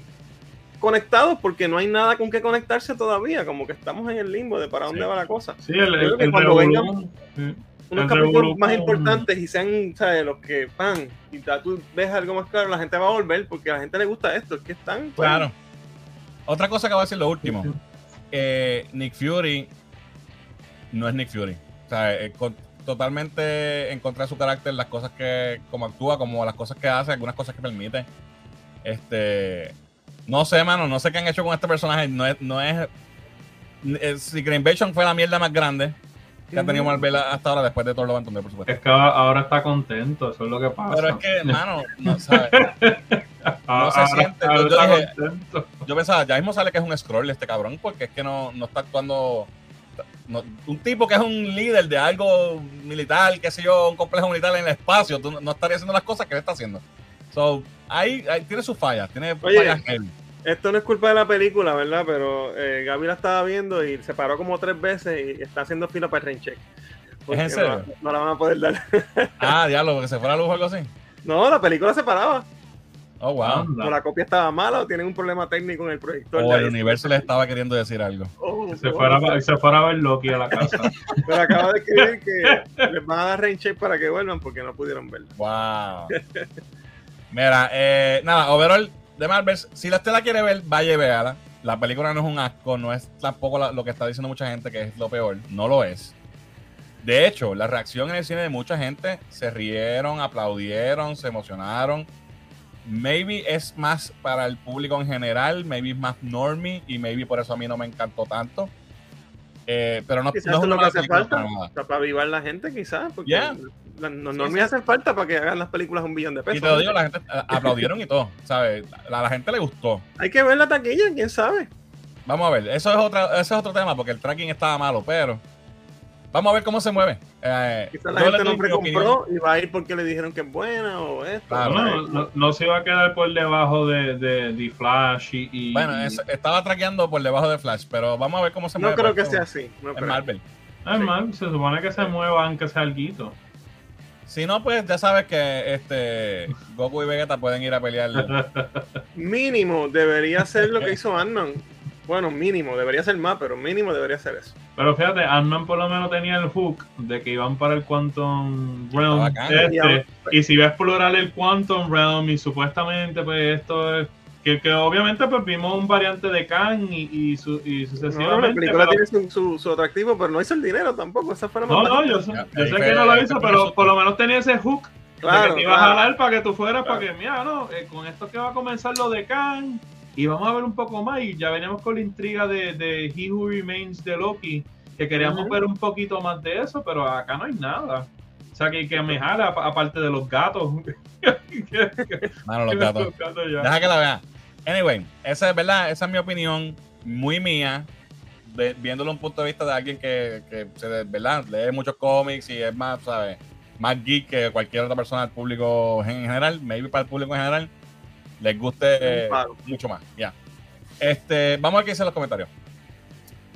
conectados porque no hay nada con qué conectarse todavía, como que estamos en el limbo de para dónde Sí. va la cosa. Sí, el, creo que el cuando revolú, sí. Unos capítulos más importantes y sean, ¿sabes? Los que van y ya tú ves algo más claro, la gente va a volver porque a la gente le gusta esto, es que están... pues, Claro. Otra cosa que voy a decir lo último. eh, Nick Fury no es Nick Fury. O sea, eh, con- totalmente en contra de su carácter, las cosas que, como actúa, como las cosas que hace, algunas cosas que permite. Este, no sé, mano, no sé qué han hecho con este personaje. No es, no es, es- si Green Invasion fue la mierda más grande que ha tenido. Marvel hasta ahora, después de Love and Thunder, por supuesto. Es que ahora está contento, eso es lo que pasa. Pero es que, [laughs] mano, no sabes. Ahora- se siente, yo- yo dije-. Yo pensaba, ya mismo sale que es un scroll este cabrón, porque es que no, no está actuando. No- un tipo que es un líder de algo militar, qué sé yo, un complejo militar en el espacio, tú no, estaría haciendo las cosas que él está haciendo. So, ahí, ahí tiene sus fallas, tiene Oye, fallas heavy. Esto no es culpa de la película, ¿verdad? Pero eh, Gaby la estaba viendo y se paró como tres veces y está haciendo fila para el rain check. Porque en serio? No, no la van a poder dar. Ah, diablo, que se fuera a luz o algo así. No, la película se paraba. Oh, wow. Anda. O la copia estaba mala o tienen un problema técnico en el proyector. O el universo le estaba queriendo decir algo. Oh, se, fuera, a- se fuera a ver Loki a la casa. [laughs] Pero acaba de escribir que les van a dar rain check para que vuelvan porque no pudieron verla. Wow. Mira, eh, nada, overall de Marvel, si la usted la quiere ver, vaya y véala. La película no es un asco, no es tampoco la- lo que está diciendo mucha gente que es lo peor, no lo es. De hecho, la reacción en el cine de mucha gente se rieron, aplaudieron, se emocionaron. Maybe es más para el público en general, maybe es más normie y maybe por eso a mí no me encantó tanto. Eh, pero no, Quizás no es eso una lo que hace falta. para para avivar la gente, quizás. Porque Yeah. los Sí, normies sí. hacen falta para que hagan las películas un billón de pesos. Y te lo digo, la gente eh, aplaudieron y todo, ¿sabes? A la gente le gustó. Hay que ver la taquilla, quién sabe. Vamos a ver, eso es otra, ese es otro tema porque el tracking estaba malo, pero vamos a ver cómo se mueve. Eh, Quizás la gente le no precompró y va a ir porque le dijeron que es buena o esto. Claro. no, no, no se iba a quedar por debajo de, de, de Flash y. y- Bueno, es- estaba traqueando por debajo de Flash, pero vamos a ver cómo se No mueve. creo que porque sea así. No Es creo. Marvel. Es mal, se supone que se mueva aunque sea alguito. Si no, pues ya sabes que este Goku y Vegeta pueden ir a pelear. [laughs] Mínimo debería ser lo que hizo Ant-Man. Bueno, mínimo, debería ser más, pero mínimo debería ser eso. Pero fíjate, Ant-Man por lo menos tenía el hook de que iban para el Quantum Realm. Este, y si va a explorar el Quantum Realm y supuestamente pues esto es... Que, que obviamente pues vimos un variante de Kang y, y, su- y No, sucesivamente. la película pero- tiene su, su- su atractivo, pero no hizo el dinero tampoco. Esa fue la No, no, yo sé, yo sé que no lo hizo, pero por lo menos tenía ese hook de Claro, que te ibas claro. a jalar para que tú fueras, Claro. para que, mira, no, eh, con esto que va a comenzar lo de Kang, y vamos a ver un poco más, y ya veníamos con la intriga de, de He Who Remains de Loki, que queríamos ver un poquito más de eso, pero acá no hay nada. O sea, que, que me jala, apa- aparte de los gatos. [laughs] Mano, los [laughs] gatos. los gatos ya. Deja que la vea. Anyway, esa es verdad, esa es mi opinión, muy mía, de- viéndolo un punto de vista de alguien que, que se, ¿verdad? lee muchos cómics y es más, ¿sabes? Más geek que cualquier otra persona del público en general, maybe para el público en general, les guste mucho más. Ya. Este, vamos a ver qué dicen los comentarios.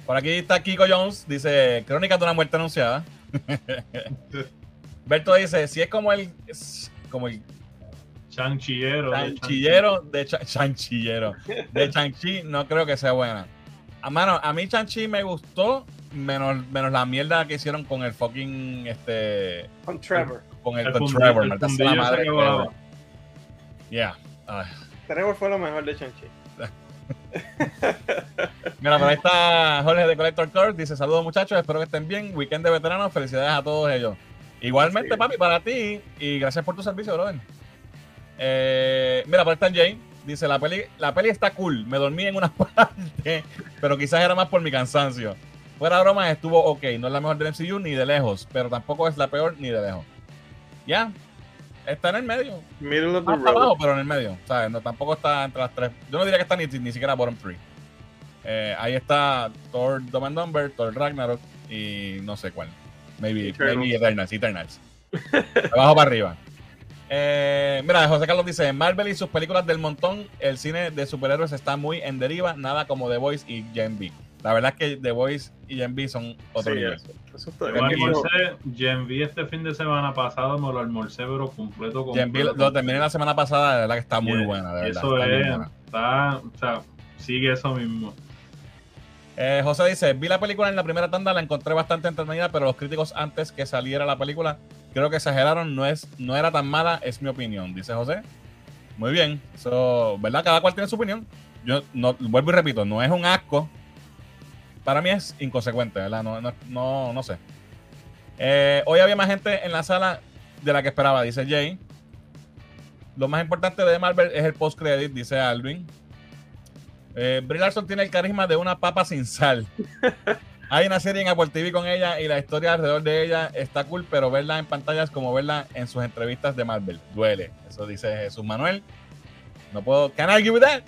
Por aquí está Kiko Jones, dice, crónica de una muerte anunciada. [laughs] Berto dice, si es como el, como el Chanchillero. de Chanchillero de Cha- Chanchillero. De Chanchi no creo que sea buena. A mano, a mí Chanchi me gustó, menos, menos la mierda que hicieron con el fucking este Con Trevor. con el, El con Trevor, el la madre. Yeah. Ay. Trevor fue lo mejor de Chanchi. [laughs] Mira, por ahí está Jorge de Collector Core. Dice: Saludos muchachos, espero que estén bien. Weekend de veteranos, felicidades a todos ellos. Igualmente, Sí. papi, para ti y gracias por tu servicio, brother. Eh, mira, por ahí está Jay. Dice: la peli, la peli está cool. Me dormí en unas [laughs] partes, pero quizás era más por mi cansancio. Fuera de broma, estuvo ok. No es la mejor del MCU ni de lejos, pero tampoco es la peor ni de lejos. Ya, está en el medio. Middle of the road. abajo, pero en el medio. ¿sabes? No, tampoco está entre las tres. Yo no diría que está ni, ni siquiera bottom three. Eh, ahí está Thor Dumb and Dumber, Thor Ragnarok y no sé cuál. Maybe Eternals. maybe Eternals. Eternals. De abajo para arriba. Eh, mira, José Carlos dice: Marvel y sus películas del montón, el cine de superhéroes está muy en deriva, nada como The Voice y Gen B. La verdad es que The Voice y Gen B son otro Sí, nivel. eso, eso Yo Gen almorcé, Gen V este fin de semana pasado me lo almorcé, pero completo. Gen B lo, completo. lo terminé la semana pasada, de verdad que está muy Yeah, buena, de verdad. Eso está es, buena. está, o sea, sigue eso mismo. Eh, José dice, vi la película en la primera tanda, la encontré bastante entretenida, pero los críticos antes que saliera la película, creo que exageraron, no, es, no era tan mala, es mi opinión, dice José. Muy bien, eso, ¿verdad? Cada cual tiene su opinión. Yo no, vuelvo y repito, no es un asco. Para mí es inconsecuente, ¿verdad? No, no, no, no sé. Eh, hoy había más gente en la sala de la que esperaba, dice Jay. Lo más importante de Marvel es el post-credit, dice Alvin. Eh, Brie Larson tiene el carisma de una papa sin sal. [laughs] Hay una serie en Apple TV con ella y la historia alrededor de ella está cool, pero verla en pantalla es como verla en sus entrevistas de Marvel. Duele. Eso dice Jesús Manuel. No puedo. Can I argue with that?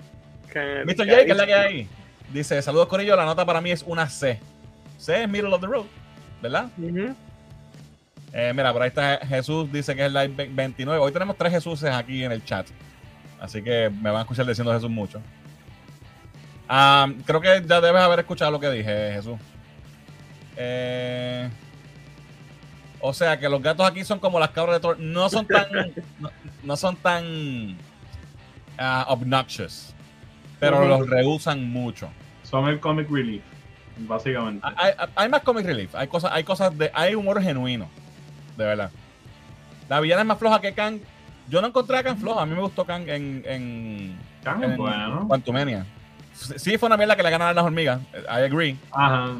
Que- Mr. J, que es la que hay. Dice: Saludos, Corillo. La nota para mí es una C. C es middle of the road. ¿Verdad? Eh, mira, por ahí está Jesús, dice que es live ve- 29. Hoy tenemos tres Jesuses aquí en el chat. Así que me van a escuchar diciendo Jesús mucho. Ah, creo que ya debes haber escuchado lo que dije, Jesús. Eh, o sea que los gatos aquí son como las cabras de Thor. No son tan. [laughs] no, no son tan ah, obnoxious. Pero los rehusan mucho. Son el comic relief, básicamente. Hay, más comic relief. Hay cosas, hay cosas de. Hay humor genuino. De verdad. La villana es más floja que Kang. Yo no encontré a Kang floja. A mí me gustó Kang en. en, Kang en es bueno. Quantumania. Sí, fue una mierda que le ganaron las hormigas. I agree. Ajá.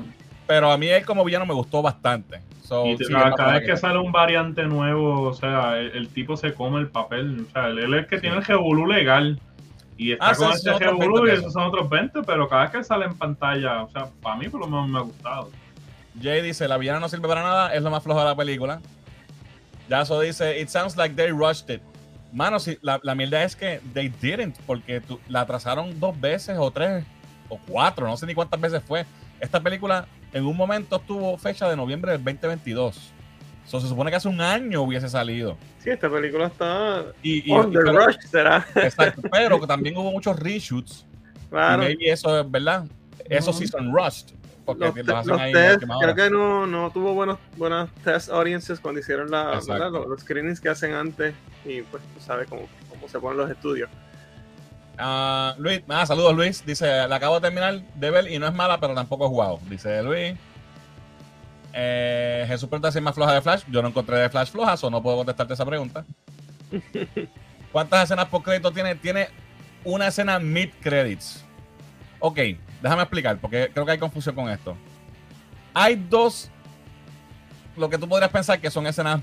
Pero a mí él como villano me gustó bastante. So, Y sí, cada, vez que sale un variante nuevo, o sea, el, el tipo se come el papel. O sea, él, es el que tiene el revolú legal. Y está Ah, con 20 y esos son otros 20, pero cada vez que sale en pantalla, o sea, para mí por lo menos me ha gustado. Jay dice, la villana no sirve para nada, es lo más flojo de la película. Yaso dice, it sounds like they rushed it. Mano, si, la, la mierda es que they didn't, porque tu- la atrasaron dos veces o tres o cuatro, no sé ni cuántas veces fue. Esta película en un momento tuvo fecha de noviembre del 2022. So, se supone que hace un año hubiese salido. Sí, esta película está Y, y- on y- the pero, rush, será. exacto, pero que también hubo muchos reshoots. Y Claro. maybe eso es verdad. Eso Ujú. sí son rushed. Porque Los, los, hacen los ahí test, creo que no, no tuvo buenos, buenas test audiences cuando hicieron la, los, los screenings que hacen antes y pues tú sabes cómo, cómo se ponen los estudios. Ah, Luis, ah, saludos Luis. Dice, la acabo de terminar de ver y no es mala, pero tampoco es guau. Dice Luis. Eh, Jesús pregunta si es más floja de Flash. Yo no encontré de Flash flojas o no puedo contestarte esa pregunta. [laughs] ¿Cuántas escenas por crédito tiene? Tiene una escena mid credits. Ok, déjame explicar porque creo que hay confusión con esto. Hay dos, lo que tú podrías pensar que son escenas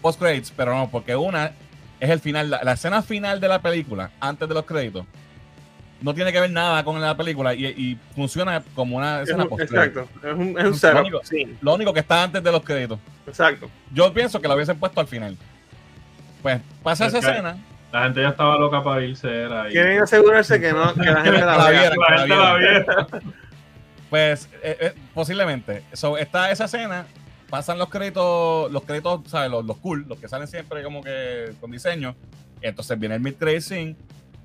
post credits, pero no, porque una es el final, la, la escena final de la película, antes de los créditos, no tiene que ver nada con la película y, y funciona como una Es escena un- post exacto, es un, es un Lo setup. único- Sí, Lo único que está antes de los créditos. exacto. Yo pienso que lo hubiesen puesto al final. Pues pasa esa Es escena. La gente ya estaba loca para irse era ahí. Quieren asegurarse que, no, que la gente la La vea. vieran. La gente la viera. Pues eh, eh, posiblemente. So, está esa escena, pasan los créditos, los créditos, ¿sabes? Los, los cool, los que salen siempre como que con diseño. Entonces viene el mid-credit scene,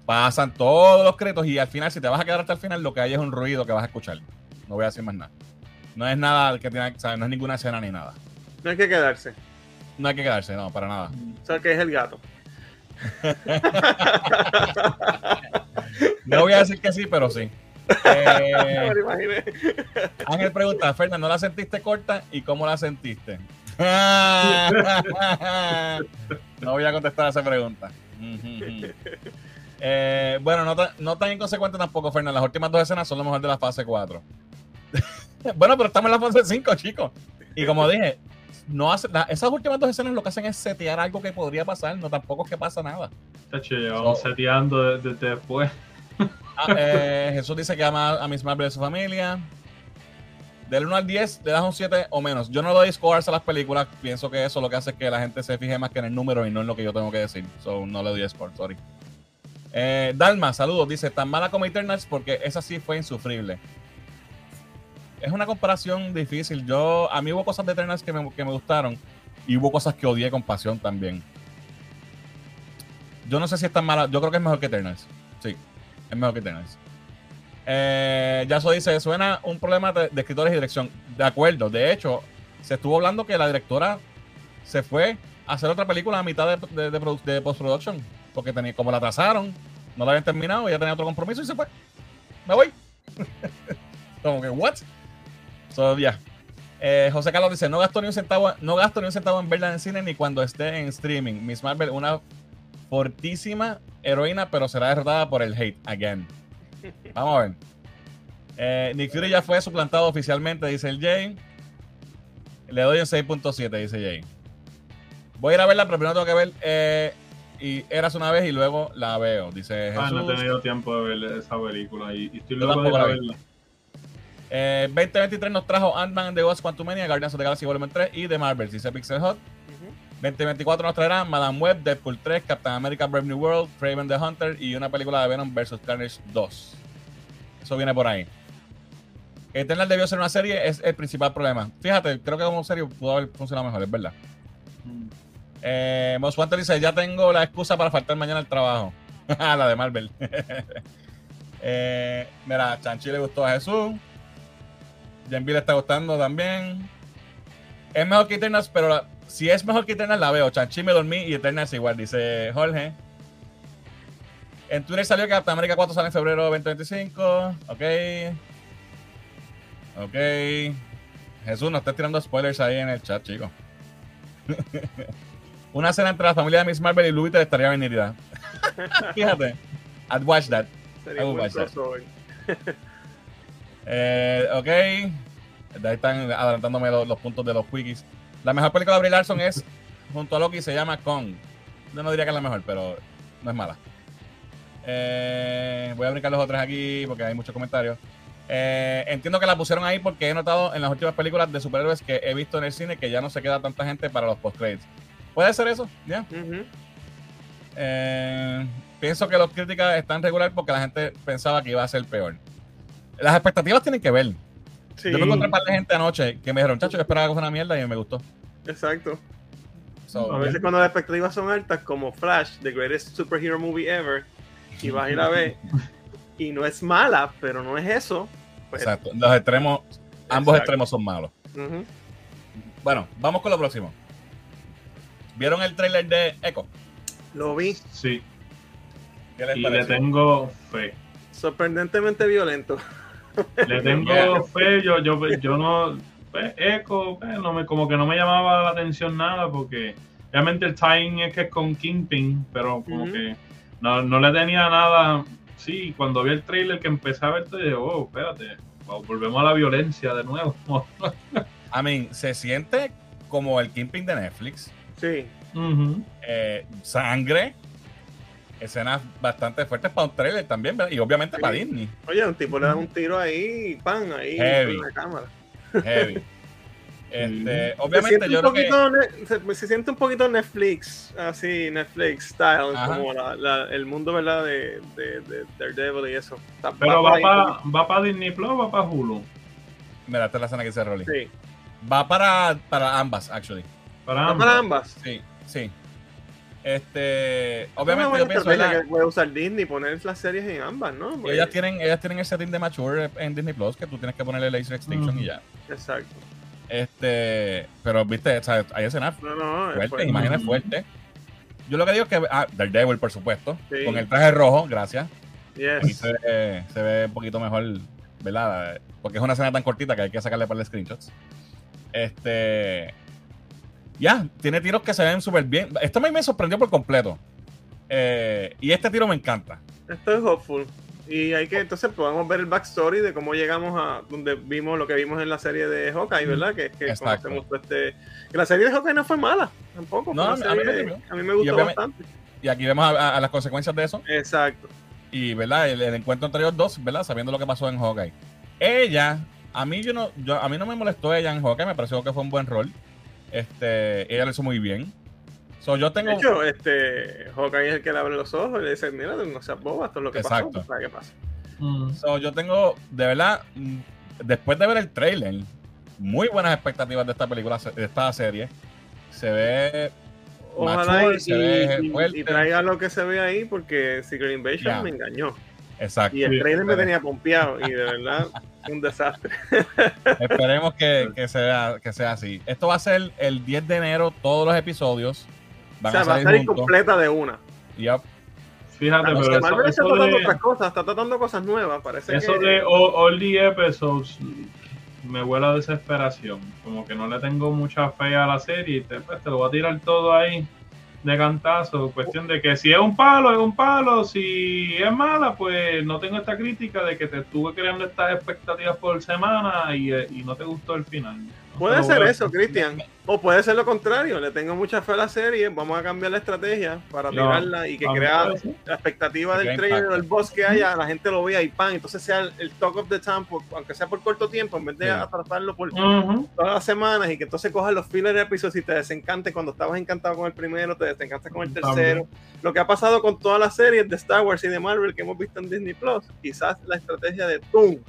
pasan todos los créditos y al final, si te vas a quedar hasta el final, lo que hay es un ruido que vas a escuchar. No voy a decir más nada. No es nada que tenga, ¿sabes? No es ninguna escena ni nada. No hay que quedarse. No hay que quedarse, no, para nada. O sea, que es el gato. [laughs] No voy a decir que sí, pero sí. [laughs] Eh, Me. Ángel pregunta, Fernando, ¿no la sentiste corta y cómo la sentiste? [laughs] no voy a contestar a esa pregunta. Eh, bueno, no, tan- no tan inconsecuente tampoco, Fernando. Las últimas dos escenas son lo mejor de la fase 4. [laughs] bueno, pero estamos en la fase 5, chicos. Y como dije, no hace, la- esas últimas dos escenas lo que hacen es setear algo que podría pasar. No tampoco es que pasa nada. Tacho, llevamos So- seteando desde desde después. [laughs] Ah, eh, Jesús dice que ama a Miss Marvel y a su familia. Del 1 al 10, le das un 7 o menos. Yo no doy scores a las películas. Pienso que eso lo que hace es que la gente se fije más que en el número y no en lo que yo tengo que decir. So, no le doy score, sorry. Eh, Dalma, saludos. Dice, tan mala como Eternals porque esa sí fue insufrible. Es una comparación difícil. Yo, a mí hubo cosas de Eternals que me, que me gustaron y hubo cosas que odié con pasión también. Yo no sé si es tan mala. Yo creo que es mejor que Eternals. Sí, es mejor que Eternals. Eh, Yaso dice, suena un problema de, escritores y dirección. De acuerdo. De hecho, se estuvo hablando que la directora se fue a hacer otra película a mitad de, de, de post-production. Porque tenía, como la atrasaron, no la habían terminado, ella tenía otro compromiso y se fue. Me voy. [laughs] como que, ¿what? So, ya. Eh, José Carlos dice, no gasto ni un centavo, no gasto ni un centavo en verla en cine ni cuando esté en streaming. Miss Marvel, una fortísima heroína, pero será derrotada por el hate again. Vamos a ver. Eh, Nick Fury ya fue suplantado oficialmente, dice el Jay. Le doy un 6.7, dice Jay. Voy a ir a verla, pero primero tengo que ver eh, y Eras una vez y luego la veo, dice Ah, Jesús. no he tenido tiempo de ver esa película y, y estoy loco de la verla. Eh, 2023 nos trajo Ant-Man and the Wasp Quantumania, Guardians of the Galaxy Volumen 3 y The Marvels, dice Pixel Hot. Ujú. 2024 nos traerá Madame Web, Deadpool 3, Captain America Brave New World, Craven the Hunter y una película de Venom vs. Carnage 2. Eso viene por ahí. Eternal debió ser una serie, es el principal problema. Fíjate, creo que como serie pudo haber funcionado mejor, es verdad. Mm. Eh, dice, ya tengo la excusa para faltar mañana al trabajo. [laughs] la de Marvel. [laughs] eh, mira, Chanchi le gustó a Jesús. Janvi le está gustando también. Es mejor que Eternals, pero la- si es mejor que Eternals, la veo. Chanchi me dormí y Eternals igual, dice Jorge. En Twitter salió que Captain America 4 sale en febrero 2025. Ok. Ok. Jesús, no estés tirando spoilers ahí en el chat, chicos. [laughs] Una cena entre la familia de Miss Marvel y Lubiter estaría bien nítida. [laughs] Fíjate. I'd watch that. Sería I watch that. [laughs] Eh, ok. Ahí están adelantándome los, los puntos de los quickies. La mejor película de Brie Larson es, junto a Loki, se llama Kong. Yo no diría que es la mejor, pero no es mala. Eh, voy a brincar los otros aquí porque hay muchos comentarios. Eh, entiendo que la pusieron ahí porque he notado en las últimas películas de superhéroes que he visto en el cine que ya no se queda tanta gente para los post-credits. ¿Puede ser eso? ¿Ya? Eh, pienso que los críticas están regular porque la gente pensaba que iba a ser peor. Las expectativas tienen que ver. Sí, Yo me encontré un par de gente anoche que me dijeron, chacho, yo esperaba que fuera una mierda y me gustó. exacto. So, A veces cuando las expectativas son altas, como Flash, the greatest superhero movie ever, y vas a ir a ver, y no es mala, pero no es eso. Pues, Exacto. Los extremos, ambos Exacto. extremos son malos. Bueno, vamos con lo próximo. ¿Vieron el trailer de Echo? Lo vi Sí, ¿Qué les y le tengo fe. sorprendentemente violento. Le tengo [laughs] fe, yo, yo, yo no, pues, Echo, pues, no me, como que no me llamaba la atención nada porque realmente el timing es que es con Kingpin, pero como que no, no le tenía nada. Sí, cuando vi el trailer que empecé a ver, te dije, oh, espérate, wow, volvemos a la violencia de nuevo. [laughs] I mean, se siente como el Kingpin de Netflix. Sí. Eh, sangre. Escenas bastante fuertes para un trailer también, ¿verdad? Y obviamente Sí. para Disney. oye, un tipo le da un tiro ahí, pan, ahí Heavy. en la cámara. Heavy. [laughs] Este, obviamente yo creo que... ne- se, se siente un poquito Netflix, así, Netflix style, Ajá. como la- la- el mundo, ¿verdad? De, de, de Daredevil y eso. Está- Pero va para va pa Disney Plus o va para Hulu. Mira, esta es la escena que dice Rolly. Sí. Va para, para ambas, actually. Para ¿Va ambos. para ambas? Sí, sí. Este, obviamente yo pienso ¿verdad? que puede usar Disney poner las series en ambas, ¿no? Porque- ellas tienen, ellas tienen el setting de Mature en Disney Plus que tú tienes que ponerle Laser Extinction y ya. Exacto. Este, pero viste, o sea, hay escenas No, no, fuerte. imágenes Ujú. fuertes. Yo lo que digo es que. Ah, Daredevil, por supuesto. Sí. Con el traje rojo, gracias. Yes. se ve, se ve un poquito mejor, ¿verdad? Porque es una escena tan cortita que hay que sacarle para los screenshots. Este. Ya, tiene tiros que se ven súper bien. Esto me, me sorprendió por completo. Eh, y este tiro me encanta. Esto es hopeful. Y hay que, entonces podemos ver el backstory de cómo llegamos a donde vimos lo que vimos en la serie de Hawkeye, ¿verdad? Que, que conocemos este. Que la serie de Hawkeye no fue mala, tampoco. No, a mí me serie- a mí gustó bastante. Y aquí vemos a, a- a las consecuencias de eso. Exacto. Y, ¿verdad? El, el encuentro entre ellos dos, ¿verdad? Sabiendo lo que pasó en Hawkeye. Ella, a mí yo no, yo, a mí no me molestó ella en Hawkeye, me pareció que fue un buen rol. Este, ella lo hizo muy bien. So, yo tengo. De hecho, este, Hawkeye es el que le abre los ojos y le dice, mira, no seas boba, esto es lo que Exacto. pasó. ¿sabes qué pasa? Mm. So, yo tengo, de verdad, después de ver el trailer, muy buenas expectativas de esta película, de esta serie. Se ve. Ojalá mature, y, se ve y- fuerte. y traiga lo que se ve ahí porque Secret Invasion me engañó. Exacto. Y el trailer me tenía pompeado y de verdad, [laughs] un desastre. Esperemos que, que sea, que sea así. Esto va a ser el 10 de enero, todos los episodios. O Van sea, a va a salir salir juntos. completa de una. Yup. Fíjate, pero Que eso, Marvel está tratando de, otras cosas, está tratando cosas nuevas. Parece eso que de all, all the episodes me huele a desesperación. Como que no le tengo mucha fe a la serie y te, pues, te lo voy a tirar todo ahí de cantazo. Cuestión de que si es un palo, es un palo. Si es mala, pues no tengo esta crítica de que te estuve creando estas expectativas por semana y, eh, y no te gustó el final. Puede ser eso, Cristian. O puede ser lo contrario. Le tengo mucha fe a la serie. Vamos a cambiar la estrategia para No, tirarla y que crea la expectativa del trailer impacto. del boss que haya. La gente lo vea y pan. Entonces sea el, el talk of the town, por- aunque sea por corto tiempo, en vez de Sí. atrasarlo por todas las semanas y que entonces cojas los filler episodios y te desencantes cuando estabas encantado con el primero, te desencantas con el tercero. Lo que ha pasado con todas las series de Star Wars y de Marvel que hemos visto en Disney Plus, quizás la estrategia de Toon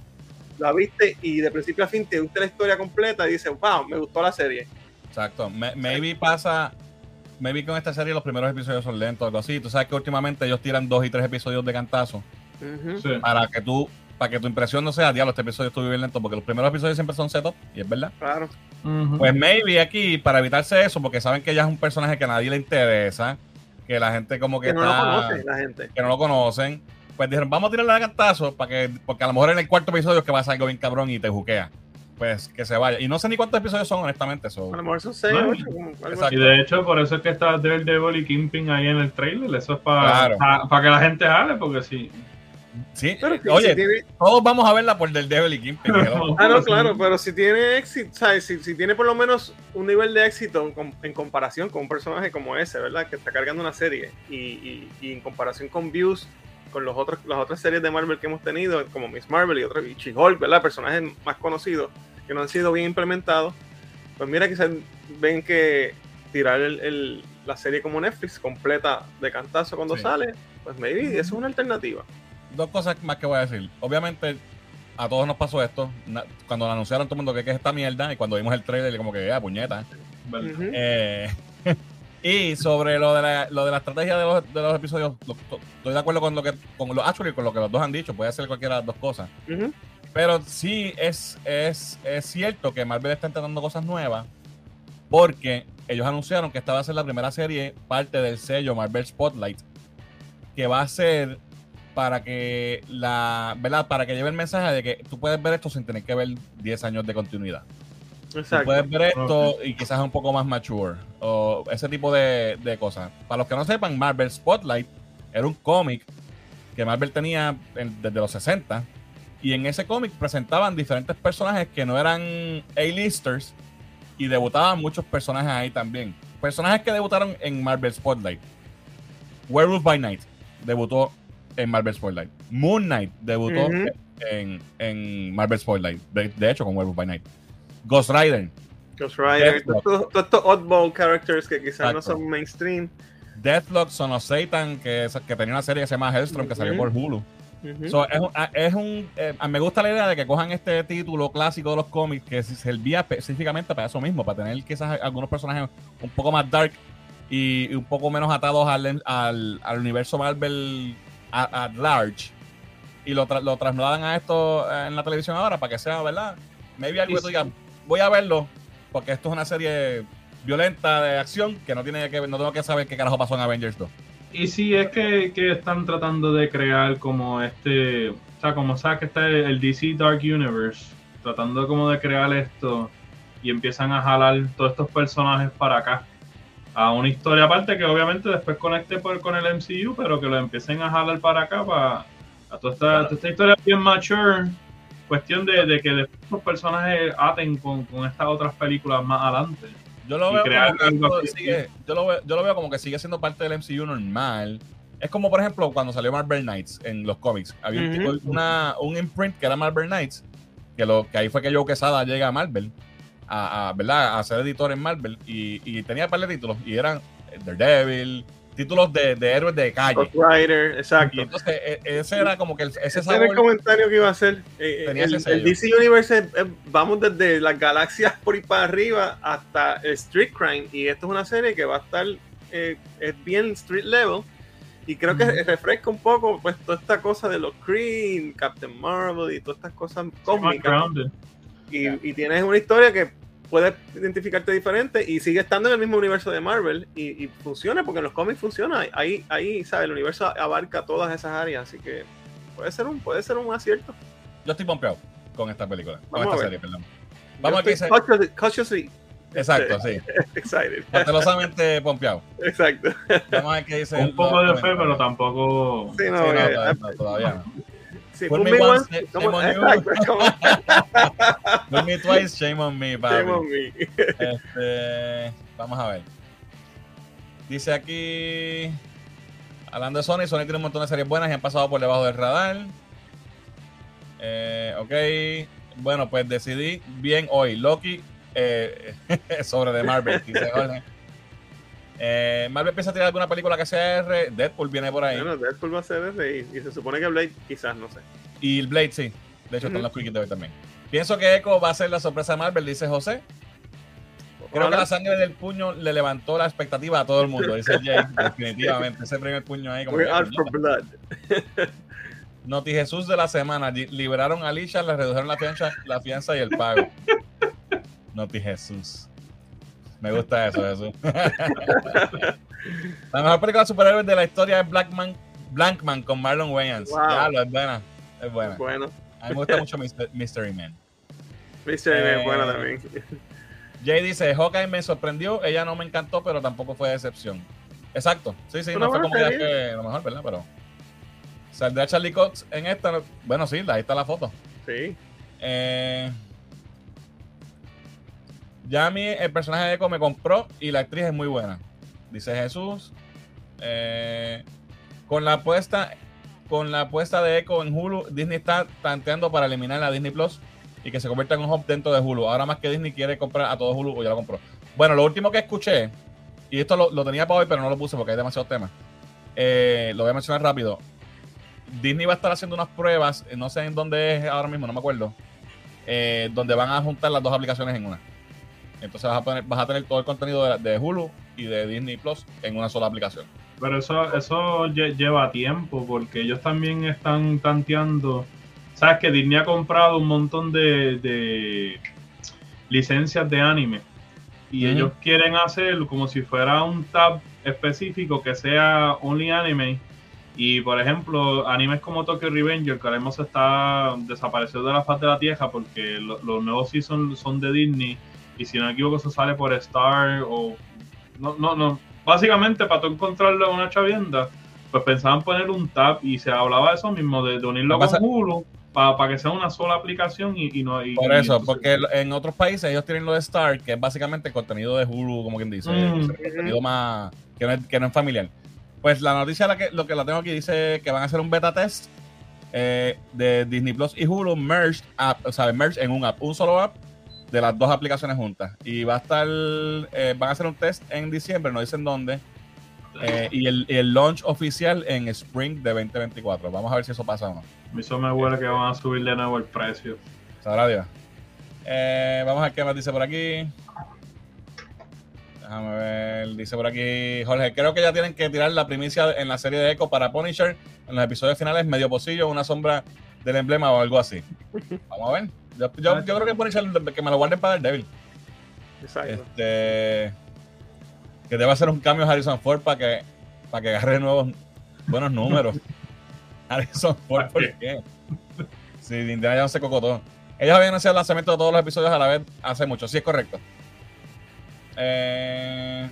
la viste y de principio a fin te gusta la historia completa y dices, wow, me gustó la serie. Exacto. Me- maybe pasa. Maybe con esta serie los primeros episodios son lentos, algo así. Tú sabes que últimamente ellos tiran dos y tres episodios de cantazo. Sí. para que tú, para que tu impresión no sea, diablo, este episodio estuvo bien lento, porque los primeros episodios siempre son setup, y es verdad. Claro. Pues maybe aquí, para evitarse eso, porque saben que ella es un personaje que a nadie le interesa, que la gente como que, Que no lo conoce la gente. que no lo conocen, pues dijeron, vamos a tirarle a cantazo, para que, porque a lo mejor en el cuarto episodio es que va a salir algo bien cabrón y te juquea. Pues que se vaya. Y no sé ni cuántos episodios son, honestamente. so- A lo mejor son 6 No. 8, como algo Exacto. así. Y de hecho, por eso es que está Daredevil y Kingpin ahí en el trailer. Eso es para Claro. que la gente jale, porque si. Sí, Pero eh, oye, si tiene- todos vamos a verla por del Devil y Kingpin. hello. [laughs] Ah, no, claro, pero si tiene éxito, ¿sabes? Si, si tiene por lo menos un nivel de éxito en, com- en comparación con un personaje como ese, ¿verdad? Que está cargando una serie y, y- y en comparación con views, con los otros, las otras series de Marvel que hemos tenido, como Miss Marvel y otros, y She-Hulk, ¿verdad? Personajes más conocidos que no han sido bien implementados, pues mira se ven que tirar el- el- la serie como Netflix completa de cantazo cuando Sí. sale, pues maybe eso es una alternativa. Dos cosas más que voy a decir. Obviamente, a todos nos pasó esto. Cuando lo anunciaron, todo el mundo que es esta mierda. Y cuando vimos el trailer, como que, ah, puñeta. ¿verdad? Ujú. Eh, [laughs] y sobre lo de la, lo de la estrategia de los, de los episodios, lo- estoy de acuerdo con lo que con lo, actually, con lo que los dos han dicho. Puede ser cualquiera de las dos cosas. Pero sí es, es, es cierto que Marvel está intentando cosas nuevas porque ellos anunciaron que esta va a ser la primera serie parte del sello Marvel Spotlight que va a ser para que la verdad para que lleve el mensaje de que tú puedes ver esto sin tener que ver 10 años de continuidad. Exacto. puedes ver esto y quizás un poco más mature o ese tipo de, de cosas. Para los que no sepan, Marvel Spotlight era un cómic que Marvel tenía en- desde los 60 y en ese cómic presentaban diferentes personajes que no eran A-listers y debutaban muchos personajes ahí también. Personajes que debutaron en Marvel Spotlight. Werewolf by Night debutó en Marvel Spotlight. Moon Knight debutó en, en Marvel Spotlight. De, de hecho, con Werewolf by Night. Ghost Rider. Ghost Rider, todos estos oddball characters que quizás no son mainstream. Deathlock, Son of Satan, que, que tenía una serie que se llama Hellstrom, que salió por Hulu. Ujú. So, es un, a- es un- eh, me gusta la idea de que cojan este título clásico de los cómics que se servía específicamente para eso mismo, para tener quizás algunos personajes un poco más dark y, y un poco menos atados al, al, al universo Marvel at large. Y lo, tra- lo trasladan a esto en la televisión ahora para que sea, ¿verdad? Maybe algo que tú digas, voy a verlo porque esto es una serie violenta de acción que no tiene que no tengo que saber qué carajo pasó en Avengers 2. Y sí, es que, que están tratando de crear como este, o sea, como sabes que está el DC Dark Universe, tratando como de crear esto y empiezan a jalar todos estos personajes para acá a una historia aparte que obviamente después conecte por, con el MCU, pero que lo empiecen a jalar para acá para a toda esta, toda esta historia bien mature. Cuestión de, de que después los personajes aten con, con estas otras películas más adelante. Yo lo veo como que sigue- yo lo veo, yo lo veo como que sigue siendo parte del MCU normal. Es como, por ejemplo, cuando salió Marvel Knights en los cómics. Había un, tipo- una, un imprint que era Marvel Knights, que, lo, que ahí fue que Joe Quesada llega a Marvel, a, a, ¿verdad? a ser editor en Marvel, y, y tenía un par de títulos, y eran Daredevil, títulos de, de héroes de calle. Ghost Rider, exacto. Y entonces, e- ese era como que el- ese Ese era el sabor. comentario que iba a hacer. Eh, Tenía el, DC Universe, es- es- vamos desde las galaxias por ahí para arriba hasta el Street Crime. Y esto es una serie que va a estar, eh, es bien street level. Y creo que refresca un poco pues toda esta cosa de los Creed, Captain Marvel y todas estas cosas cósmicas. Y, y tienes una historia que puedes identificarte diferente y sigue estando en el mismo universo de Marvel y, y funciona porque en los cómics funciona. Ahí, ahí, ¿sabes? El universo abarca todas esas áreas, así que puede ser un, puede ser un acierto. Yo estoy pompeado con esta película, con Vamos esta a serie, perdón. Yo Vamos a que estoy se- cautiously, cautiously Exacto, sí. [laughs] excited. Cautelosamente pompeado. Exacto. Vamos a ver qué dice. Un poco de fe, pero tampoco. Sí, Sí, no, no, eh, no, todavía no. Sí, me once, once, shame on you. [laughs] me twice, shame on me, papi. shame on me. Este, vamos a ver. Dice aquí. Hablando de Sony, Sony tiene un montón de series buenas y han pasado por debajo del radar. Eh, ok. Bueno, pues decidí bien hoy. Loki eh, [laughs] sobre de Marvel. dice. Eh, Marvel piensa tirar alguna película que sea R. Deadpool viene por ahí. Bueno, Deadpool va a ser ese y, y se supone que Blade quizás, no sé. Y el Blade, sí. De hecho, están los quickies de hoy también. Pienso que Echo va a ser la sorpresa de Marvel, dice José. Creo que la sangre del puño le levantó la expectativa a todo el mundo, dice Jay. [laughs] definitivamente. Ese primer puño ahí, como We're out for blood. Noti Jesús de la semana. Li- Liberaron a Alicia, le redujeron la fianza, la fianza y el pago. [laughs] Noti Jesús. Me gusta eso, Jesús. [laughs] la mejor película de superhéroes de la historia es Blackman, Blankman con Marlon Wayans. Wow. Es buena. Es buena. Bueno, A mí me gusta mucho Myster- Mystery Man. Mr. Eh, es bueno también. Jay dice, Hawkeye me sorprendió, ella no me encantó, pero tampoco fue decepción. Exacto. Sí, sí, no fue buena como que fue lo mejor, ¿verdad? Pero saldrá Charlie Cox en esta. no- Bueno, sí, ahí está la foto. Sí. Eh, ya a mí el personaje de Echo me compró y la actriz es muy buena. Dice Jesús. Eh, con la apuesta con la apuesta de Echo en Hulu, Disney está tanteando para eliminar la Disney Plus y que se convierta en un hub de Hulu. Ahora más que Disney quiere comprar a todo Hulu o ya lo compró. Bueno, lo último que escuché, y esto lo, lo tenía para hoy, pero no lo puse porque hay demasiados temas. Eh, lo voy a mencionar rápido. Disney va a estar haciendo unas pruebas, eh, no sé en dónde es ahora mismo, no me acuerdo, donde van a juntar las dos aplicaciones en una. Entonces vas a, poner, vas a tener todo el contenido de, de Hulu y de Disney Plus en una sola aplicación. Pero eso, eso lle- lleva tiempo porque ellos también están tanteando. Sabes que Disney ha comprado un montón de, de licencias de anime y ellos quieren hacer como si fuera un tab específico que sea only anime. Y por ejemplo, animes como Tokyo Revenger, que ahora mismo se está desapareciendo de la faz de la tierra porque lo- los nuevos seasons son de Disney y si no me equivoco eso sale por Star o no, no, no. Básicamente, para tú encontrarlo en una chavienda, pues pensaban poner un tab y se hablaba de eso mismo, de, de unirlo con pasa- Hulu para que sea una sola aplicación y, y no. y- Por eso, porque en otros países ellos tienen lo de Star, que es básicamente contenido de Hulu, como quien dice, Mm. contenido más que no, es, que no es familiar. Pues la noticia la que, lo que la tengo aquí dice que van a hacer un beta test eh, de Disney Plus y Hulu merged app, o sea, merged en un app, un solo app de las dos aplicaciones juntas. Y va a estar, eh, van a hacer un test en diciembre, no dicen dónde. eh, y, el, y el launch oficial en Spring de 2024. Vamos a ver si eso pasa o no. Eso me huele que van a subir de nuevo el precio. Sabrá Dios. Eh, vamos a ver qué más dice por aquí. Déjame ver. Dice por aquí Jorge. Creo que ya tienen que tirar la primicia en la serie de Echo para Punisher. En los episodios finales, medio pocillo, una sombra del emblema o algo así. Vamos a ver. Yo, yo- yo creo que Punisher que me lo guarden para el débil. Exacto. Este, Que debe hacer un cambio a Harrison Ford para que, para que agarre nuevos buenos números. [laughs] Harrison Ford, ¿por qué? Sí, Indiana Jones se cocotó. Ellos habían anunciado el lanzamiento de todos los episodios a la vez hace mucho, sí es correcto. Eh,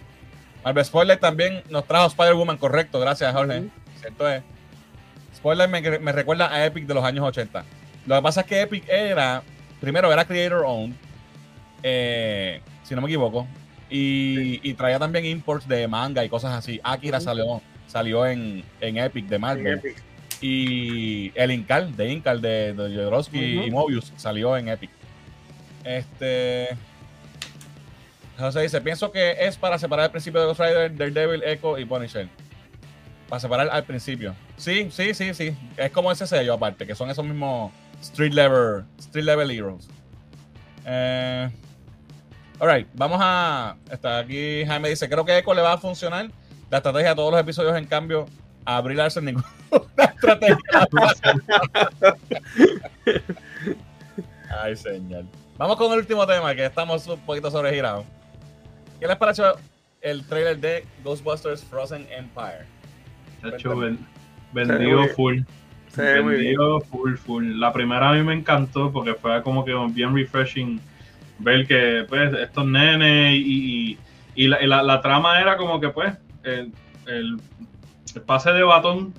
Marvel Spoiler también nos trajo Spider-Woman, correcto, gracias Jorge. Cierto es. Spoiler me, me recuerda a Epic de los años 80. Lo que pasa es que Epic era, primero era creator owned, eh, si no me equivoco, y, y traía también imports de manga y cosas así. Akira salió, salió en, en Epic de Marvel. Epic. Y el Incal, de Incal, de, de Jodorowsky y Mobius, salió en Epic. Este. José dice: Pienso que es para separar el principio de Ghost Rider, Daredevil, Echo y Punisher. Para separar al principio. Sí, sí, sí, sí. Es como ese sello aparte, que son esos mismos Street Level, street level Heroes. Eh, alright, vamos a. Está aquí Jaime dice: Creo que Echo le va a funcionar. La estrategia de todos los episodios, en cambio, a Brie Larson ninguna [laughs] estrategia. Ay, señor. Vamos con el último tema, que estamos un poquito sobregirados. ¿Qué les pareció el trailer de Ghostbusters Frozen Empire? Chacho, vendido full. Se ve muy bien. full, full. La primera a mí me encantó porque fue como que bien refreshing ver que pues estos nenes y, y, y la, y la- la trama era como que pues el, el- el pase de batón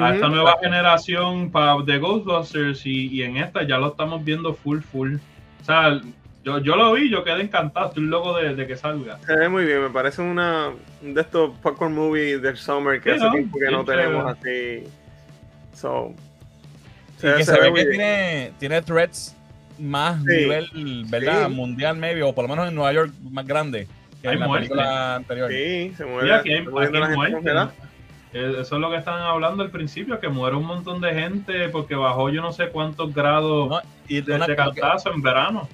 a esta nueva generación de Ghostbusters y, y en esta ya lo estamos viendo full, full. O sea, yo, yo lo vi, yo quedé encantado, estoy loco de, de que salga. Se ve muy bien, me parece una un de estos popcorn movies del summer que Sí, hace ¿no? tiempo que no tenemos así. So, Y que se, ve que bien. tiene, tiene threats más Sí. nivel, ¿verdad? Sí. Mundial, maybe, o por lo menos en Nueva York más grande que Hay en la muerte. película anterior. Sí, se mueve. Aquí aquí muerte. Eh, Eso es lo que estaban hablando al principio, que muere un montón de gente porque bajó yo no sé cuántos grados ¿no? Y, de, una- de cantazo en verano.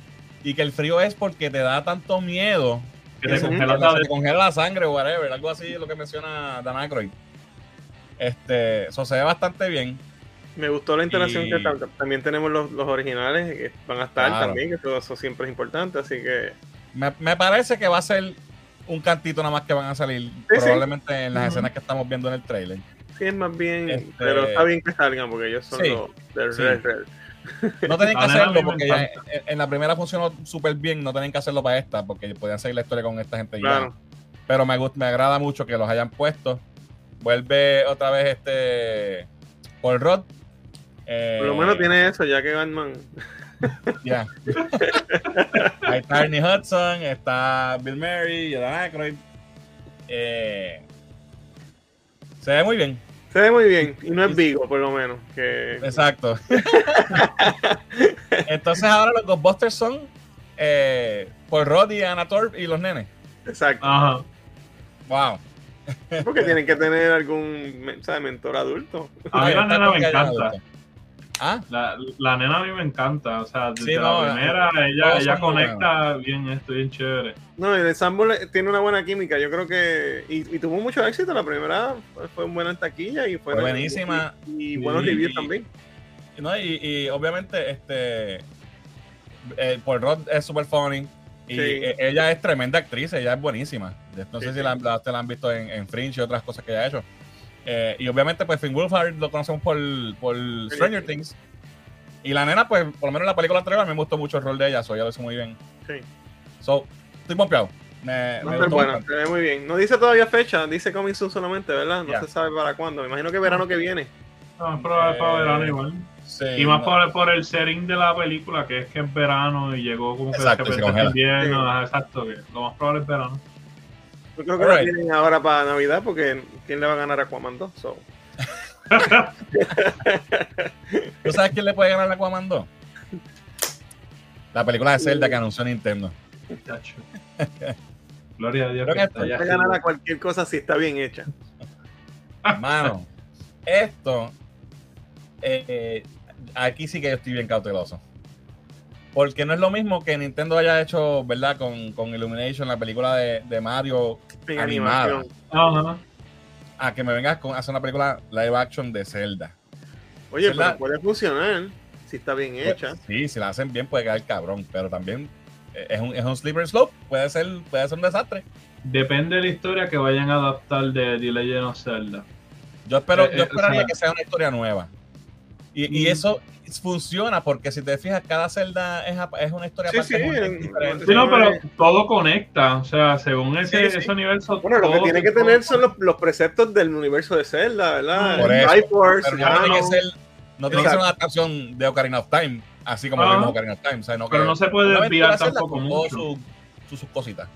y que el frío es porque te da tanto miedo Que que te se, congela que la se te congela la sangre o whatever, algo así es lo que menciona Dan Aykroyd. Este, eso se ve bastante bien. Me gustó la interacción Y- que tam- también tenemos los, los originales que van a estar Claro. también, que todo eso siempre es importante, así que Me, me parece que va a ser un cantito nada más que van a salir, sí. probablemente en las escenas que estamos viendo en el trailer. sí es más bien, Este- pero está bien que salgan porque ellos son Sí, los del sí. Red Red. No tienen que hacerlo me porque ya en, en la primera funcionó súper bien, no tienen que hacerlo para esta porque podían seguir la historia con esta gente ya. Claro. Pero me, gusta, me agrada mucho que los hayan puesto. Vuelve otra vez este Paul Rudd. Eh, Por lo menos tiene eso, ya que Batman. [laughs] Ya. Ahí está Ernie Hudson, está Bill Murray, Dan Aykroyd. Eh, se ve muy bien. Se ve muy bien, y no es Vigo, por lo menos. Que... Exacto. [laughs] Entonces ahora los Ghostbusters son eh, Paul Rudd y Anna Torp y los nenes. Exacto. Ajá. Wow. Porque tienen que tener algún ¿sabes? mentor adulto. A mí la nena me encanta. Ah, La, la nena a mí me encanta. O sea, desde Sí, no, la primera, ella, todos ella muy conecta bien esto, bien chévere. No, y el ensemble tiene una buena química. Yo creo que. Y, y tuvo mucho éxito. La primera fue, buena en taquilla y fue. Buenísima. Y, y buenos Y- reviews también. ¿no? Y, y obviamente, este eh, Paul Rudd es super funny. Y Sí. eh, ella es tremenda actriz, ella es buenísima. No Sí, sé si sí. la, la- han visto en, en Fringe y otras cosas que ella ha hecho. Eh, y obviamente, pues Finn Wolfhard lo conocemos por, por Stranger Things. Y la nena, pues, por lo menos en la película anterior, a mí me gustó mucho el rol de ella, so ella lo hizo muy bien. Sí. So, estoy pompeado. Me, a me gustó bastante. se ve muy bien. No dice todavía fecha, dice coming soon solamente, ¿verdad? No se sabe para cuándo. Me imagino que verano que viene. No, pero es para Eh, verano igual. Sí, Y más no. por, por el setting de la película, que es que es verano y llegó como que Exacto, que congela. invierno. Sí. ajá, exacto, que lo más probable es verano. Yo creo que la Alright. tienen ahora para Navidad porque ¿quién le va a ganar a Aquaman 2? So, [laughs] ¿Tú sabes quién le puede ganar a Aquaman 2? La película de Zelda que anunció Nintendo. Chacho. Gloria a Dios Creo que allá puede ganar a cualquier cosa si está bien hecha. Mano, esto eh, eh, aquí sí que yo estoy bien cauteloso. Porque no es lo mismo que Nintendo haya hecho, ¿verdad? Con, con Illumination, la película de, de Mario, Animada. Ajá. a que me vengas con hacer una película live action de Zelda. Oye, pero puede funcionar si está bien hecha. Pues, sí, si la hacen bien puede quedar cabrón, pero también es un, es un slippery slope, puede ser, puede ser un desastre. Depende de la historia que vayan a adaptar de The Legend of Zelda. Yo, espero, Eh, yo eh, esperaría o sea- que sea una historia nueva. Y, y Mm. eso funciona porque si te fijas, cada celda es, es una historia Sí, aparte sí, muy en- diferente. Sí, no, pero todo conecta. O sea, según ese, Sí, sí. ese universo. Bueno, lo que tiene que tener son los, los preceptos del universo de Zelda, ¿verdad? Por eso, Pero no tiene que ser, no tiene que ser Exacto. una adaptación de Ocarina of Time, así como Ah. vimos Ocarina of Time. o sea, no Pero que- no se puede desviar tampoco con mucho. sus- sus- sus cositas.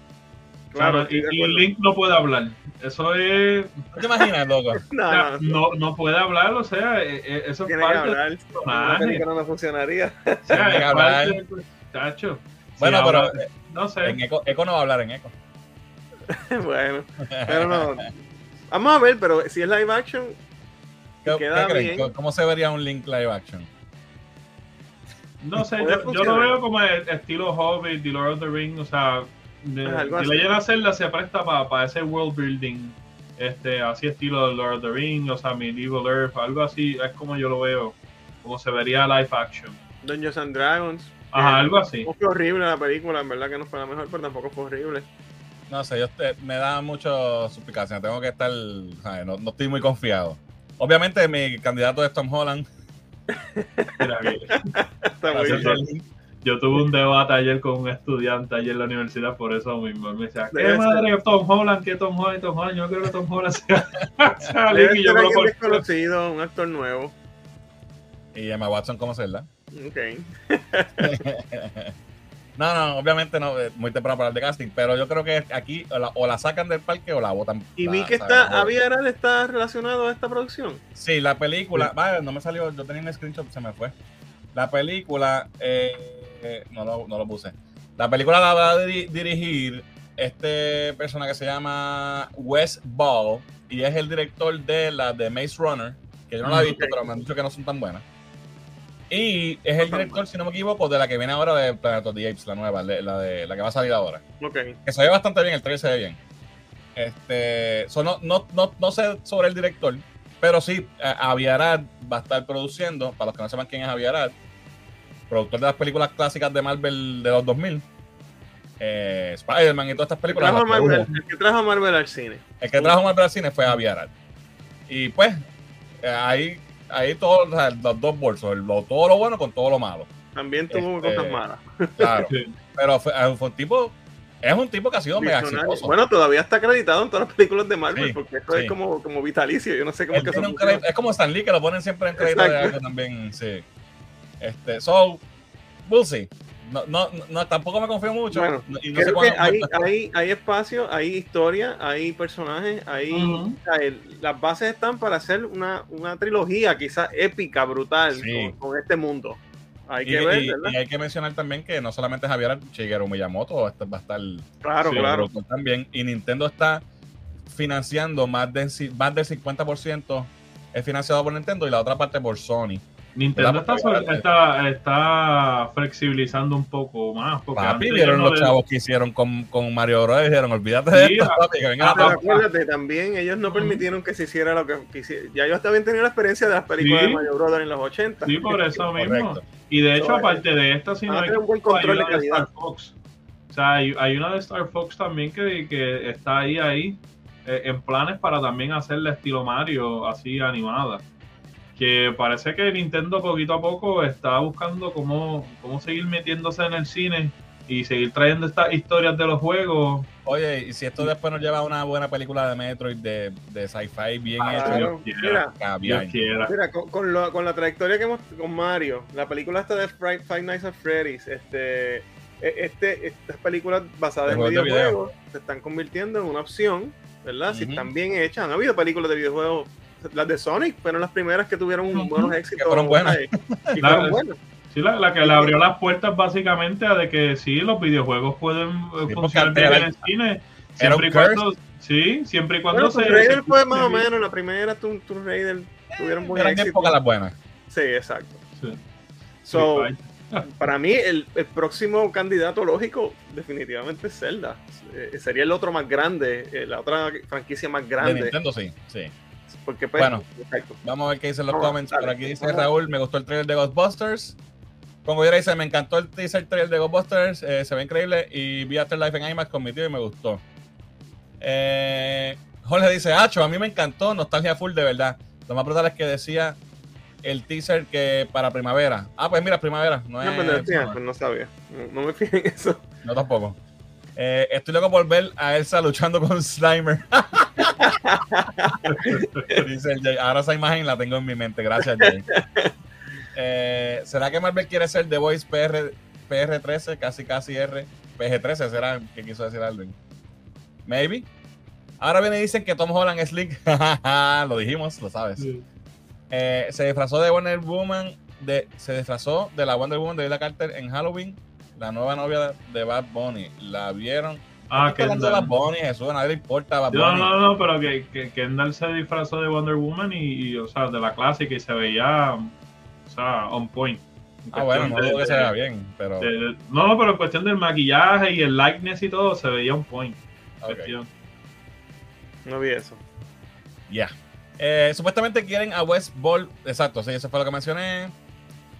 Claro, y, y. Link no puede hablar. Eso es. ¿No te imaginas, loco? o [laughs] No, sea, no, no, no puede hablar, o sea, eh, eh, eso es tiene que parte del personaje. película no funcionaría. O sea, Tiene que es hablar. parte del- Chacho. Si Bueno, pero No sé. en Echo, Echo no va a hablar en Echo. [laughs] bueno, pero no. [laughs] Vamos a ver, pero si es live action, ¿Qué, queda qué creen? bien. ¿Cómo se vería un Link live action? No sé, yo, yo lo veo como el estilo Hobbit, The Lord of the Rings, o sea, de, algo de. Legend of Zelda se presta para ese world building, este, así estilo de Lord of the Rings, o sea, Medieval Earth, algo así, es como yo lo veo, como se vería live action. Dungeons and Dragons. Ajá, Eh, algo así. No fue horrible la película, en verdad que no fue la mejor, pero tampoco fue horrible. No sé, yo te- me da mucho suplicación. Tengo que estar. No, no estoy muy confiado. Obviamente, mi candidato es Tom Holland. Mira, [laughs] Está muy bien. Yo tuve un debate ayer con un estudiante ayer en la universidad por eso mismo. Él me decía, ¿qué Debe madre Tom Holland? ¿Qué Tom Holland? Tom Holland? Yo creo que Tom Holland sea, sea y yo creo por- desconocido, un actor nuevo. Y Emma Watson, ¿cómo serla? Ok. [laughs] no, no, obviamente no, es muy temprano para el de casting, pero yo creo que aquí o la, o la sacan del parque o la botan. Y la- vi que está, Arad está relacionado a esta producción. Sí, la película, vaya, no me salió, yo tenía un screenshot, se me fue. La película, eh, eh, no, lo, no lo puse. La película la va a diri- dirigir este persona que se llama Wes Ball y es el director de la de Maze Runner, que yo no la he visto, Ok. pero me han dicho que no son tan buenas. Y es el director, si no me equivoco, de la que viene ahora de Planet of the Apes, la nueva, la, de, la de- la que va a salir ahora Ok. que se ve bastante bien, el trailer se ve bien. Este, so no, no, no, no sé sobre el director, pero sí, eh, Avi Arad va a estar produciendo, para los que no sepan quién es Avi Arad, productor de las películas clásicas de Marvel de los 2000, eh, Spider-Man y todas estas El que, películas. produjo. Marvel, el que trajo a Marvel al cine. El que trajo Marvel al cine fue Avi Arad. Y pues, eh, ahí, ahí todos o sea, los dos bolsos, el- lo- todo lo bueno con todo lo malo. También tuvo Este, cosas malas. Claro. [laughs] Pero fue, eh, fue un tipo, es un tipo que ha sido mega exitoso. Bueno, todavía está acreditado en todas las películas de Marvel, Sí, porque esto sí. es como, como vitalicio. Yo no sé cómo que crédito- es como Stan Lee que lo ponen siempre en crédito de Exacto. algo también, sí. Este, so, we'll see. No, no, no, tampoco me confío mucho. Bueno, no- y no sé que hay, hay, hay espacio, hay historia, hay personajes, hay Ujú. o sea, el- las bases están para hacer una, una trilogía quizás épica, brutal, Sí. con, con este mundo. Hay y, que ver, y- ¿verdad? y hay que mencionar también que no solamente Javier Shigeru Miyamoto este va a estar claro, Sí, claro. también. Y Nintendo está financiando más, de, más del 50% es financiado por Nintendo y la otra parte por Sony. Nintendo está, está, está flexibilizando un poco más. Porque Papi, vieron no los le- chavos que hicieron con, con Mario Bros. dijeron, olvídate de Sí, esto, ah, papi, que vengan ah, a Pero trabajar". acuérdate, también ellos no permitieron que se hiciera lo que quisieran. Ya ellos también tenían la experiencia de las películas Sí. de Mario Brothers en los 80. Sí, por eso mismo. Correcto. Y de hecho, So, aparte de esta, si no hay, un buen control hay de. Star Fox. O sea, hay, hay una de Star Fox también que, que está ahí, ahí, eh, en planes para también hacerle estilo Mario, así animada. Que parece que Nintendo poquito a poco está buscando cómo, cómo seguir metiéndose en el cine y seguir trayendo estas historias de los juegos. Oye, y si esto después nos lleva a una buena película de Metroid de, de sci-fi bien Ah, hecho. Dios. Dios quiera. Mira, con, con, lo- con la trayectoria que hemos con Mario, la película esta de Five Nights at Freddy's, este, e- este, estas películas basadas en juegos de videojuegos se están convirtiendo en una opción, ¿verdad? Si están bien hechas. Han habido películas de videojuegos, las de Sonic fueron las primeras que tuvieron Ujú. buenos éxitos. Que fueron buenas. eh, Y La- fueron buenas. Sí, la, la que le abrió las puertas básicamente a de que sí, los videojuegos pueden eh, porque funcionar bien en el cine. Siempre y cuando, sí, siempre y cuando Bueno, se. Tomb Raider se- fue más o menos, la primera Tomb, Tomb Raider tuvieron buen éxito. las buenas. Sí, exacto. Sí. So, Sí, [laughs] para mí, el, el próximo candidato lógico definitivamente es Zelda. Eh, sería el otro más grande, eh, la otra franquicia más De grande. Nintendo sí, sí. Porque, pues, Bueno. Vamos a ver qué dicen los Vamos, comments. dale. Por aquí dice. Raúl, me gustó el trailer de Ghostbusters. Con Goyera dice, me encantó el teaser trailer de Ghostbusters, eh, se ve increíble y vi Afterlife en IMAX con mi tío y me gustó. Eh, Jorge dice, Acho, a mí me encantó, nostalgia full de verdad. Lo más brutal es que decía el teaser que para primavera. Ah, pues mira, primavera. No, No, es, pero decía, pues no sabía. No, no me fijé en eso. no tampoco. Eh, estoy loco por ver a Elsa luchando con Slimer. [laughs] Dice el Jay. Ahora esa imagen la tengo en mi mente. Gracias, Jay. Eh, ¿Será que Marvel quiere ser The Voice PR, PR13? Casi, casi R. PG13 será que quiso decir Alvin. Maybe. Ahora viene y dicen que Tom Holland es Link. [laughs] lo dijimos, lo sabes. Eh, se disfrazó de Wonder Woman. De, se disfrazó de la Wonder Woman de Lila Carter en Halloween. La nueva novia de Bad Bunny. ¿La vieron? Ah, de Bad. Bunny, Jesús, a nadie le importa Bad No, Bunny. no, no, pero que, que Kendall se disfrazó de Wonder Woman y, y, o sea, de la clásica y se veía, o sea, on point. Ah, bueno, no de- que se vea bien, pero. de- de- no, no, pero en cuestión del maquillaje y el likeness y todo, se veía on point. No vi eso. Ya. Eh, supuestamente quieren a West Ball. Exacto, sí, eso fue lo que mencioné.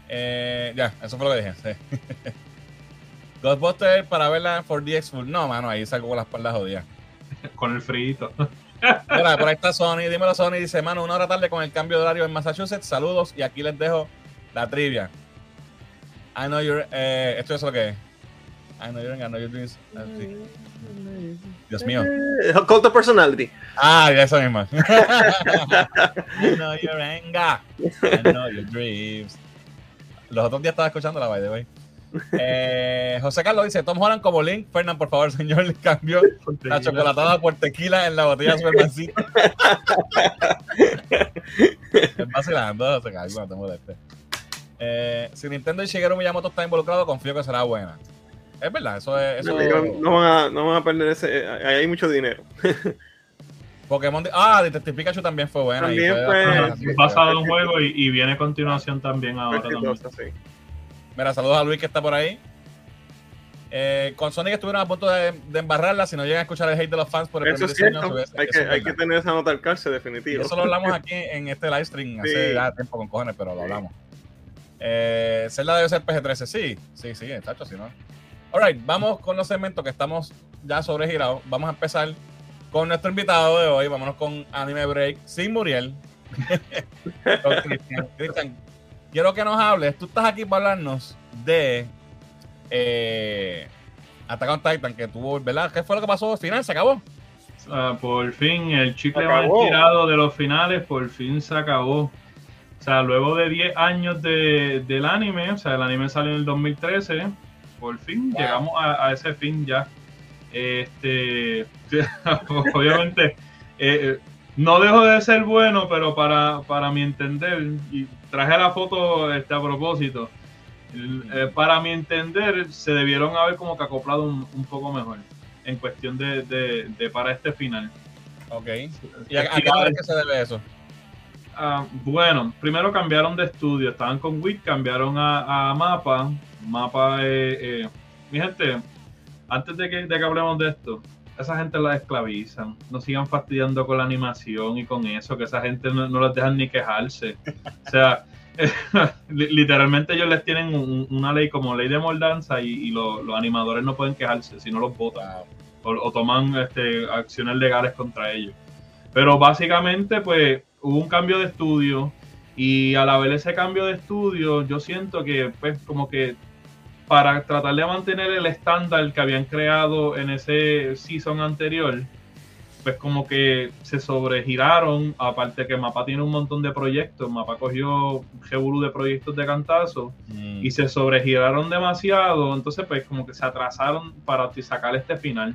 Eh, ya, eso fue lo que dije. Sí. [laughs] Ghostbusters para verla 4DX Full. No, mano, ahí salgo con la espalda jodida. Con el frito. Mira, por ahí está Sony. Dímelo, Sony. Dice, mano, una hora tarde con el cambio de horario en Massachusetts. Saludos. Y aquí les dejo la trivia. I know you're. Eh, esto es lo que es. I know you're. I know your dreams. Ah, sí. Dios mío. Eh, Cult of Personality. Ah, ya eso mismo. [laughs] I know your anger. I know your dreams. Los otros días estaba escuchando la by the way. Eh, José Carlos dice: Tom Holland como Link. Fernán, por favor, señor, le cambió la chocolatada por tequila en la botella de Supermancito. [laughs] es vacilando, José Carlos, no te molestes. Eh, si Nintendo y Shigeru Miyamoto están involucrados, confío que será buena. Es verdad, eso es. Eso... No, van a, no van a perder ese. Ahí hay mucho dinero. [laughs] Pokémon. de- Ah, Detective Pikachu también fue buena. También fue- bastante- Es basado en un juego y, y viene a continuación también ahora también. Exitosa, sí. Mira, saludos a Luis que está por ahí. Eh, con Sonic estuvieron a punto de, de embarrarla. Si no llegan a escuchar el hate de los fans por el Eso es primer diseño, cierto. ve- Hay que, hay que tener esa nota al calce, Y definitivo. eso lo hablamos [laughs] aquí en este live stream hace Sí. ya tiempo con cojones, pero lo hablamos. Eh, Zelda debe ser PG-13. Sí, sí, sí, tacho, si no. Alright, vamos con los segmentos que estamos ya sobregirados. Vamos a empezar con nuestro invitado de hoy. Vámonos con Anime Break sin Muriel. [laughs] con Cristian. Quiero que nos hables. Tú estás aquí para hablarnos de eh, Attack on Titan, que tuvo, ¿verdad? ¿Qué fue lo que pasó al final? ¿Se acabó? Ah, por fin, el chicle acabó. tirado de los finales, por fin se acabó. O sea, luego de 10 años de, del anime, o sea, el anime salió en el 2013, por fin Wow. llegamos a, a ese fin ya. Este, [laughs] obviamente, eh, eh, no dejo de ser bueno, pero para, para mi entender, y traje la foto este, a propósito, eh, para mi entender, se debieron haber como que acoplado un, un poco mejor en cuestión de, de, de para este final. Ok. ¿Y a, a qué crees que se debe eso? Ah, bueno, primero cambiaron de estudio, estaban con WIT, cambiaron a, a Mapa. Mapa, eh, eh, mi gente, antes de que, de que hablemos de esto, esa gente la esclavizan, no sigan fastidiando con la animación y con eso, que esa gente no, no les dejan ni quejarse. O sea, [laughs] li- literalmente ellos les tienen un- una ley como ley de moldanza y, y lo- los animadores no pueden quejarse, si no los votan o, o toman este, acciones legales contra ellos. Pero básicamente, pues, hubo un cambio de estudio y al haber ese cambio de estudio, yo siento que, pues, como que para tratar de mantener el estándar que habían creado en ese season anterior, pues como que se sobregiraron, aparte que Mapa tiene un montón de proyectos, Mapa cogió un revolú de proyectos de cantazo, Mm. y se sobregiraron demasiado, entonces pues como que se atrasaron para sacar este final.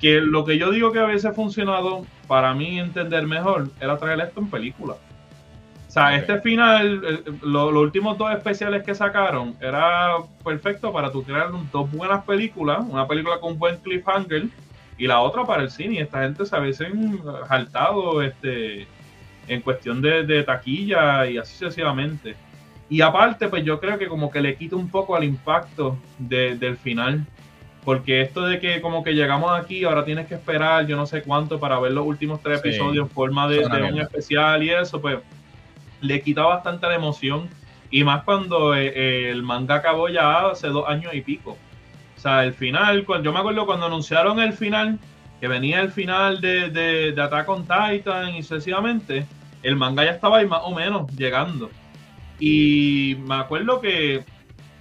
Que lo que yo digo que hubiese funcionado para mí entender mejor era traer esto en película. O sea, este final, eh, lo- los últimos dos especiales que sacaron, era perfecto para tú crear dos buenas películas, una película con un buen cliffhanger y la otra para el cine. Y esta gente se hubiesen saltado este, en cuestión de, de taquilla y así sucesivamente. Y aparte, pues yo creo que como que le quita un poco al impacto de- del final. Porque esto de que como que llegamos aquí, ahora tienes que esperar yo no sé cuánto para ver los últimos tres Sí. episodios en forma de, un especial y eso, pues le quita bastante la emoción Y más cuando eh, el manga acabó ya hace dos años y pico. O sea, el final, yo me acuerdo cuando anunciaron el final, que venía el final de, de, de Attack on Titan y sucesivamente, el manga ya estaba ahí más o menos llegando. Y me acuerdo que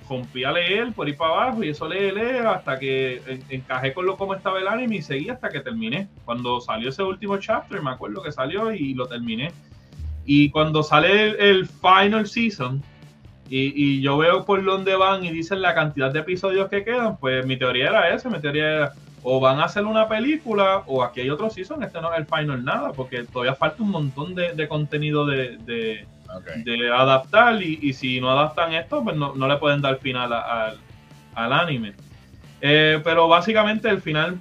rompí a leer por ir para abajo y eso lee, lee hasta que encajé con lo como estaba el anime y seguí hasta que terminé. Cuando salió ese último chapter, me acuerdo que salió y lo terminé. Y cuando sale el, final season y, yo veo por dónde van y dicen la cantidad de episodios que quedan, pues mi teoría era esa, mi teoría era o van a hacer una película o aquí hay otro season, este no es el final nada, porque todavía falta un montón de, contenido de de adaptar y, si no adaptan esto, pues no, le pueden dar final al, anime. Eh, pero básicamente el final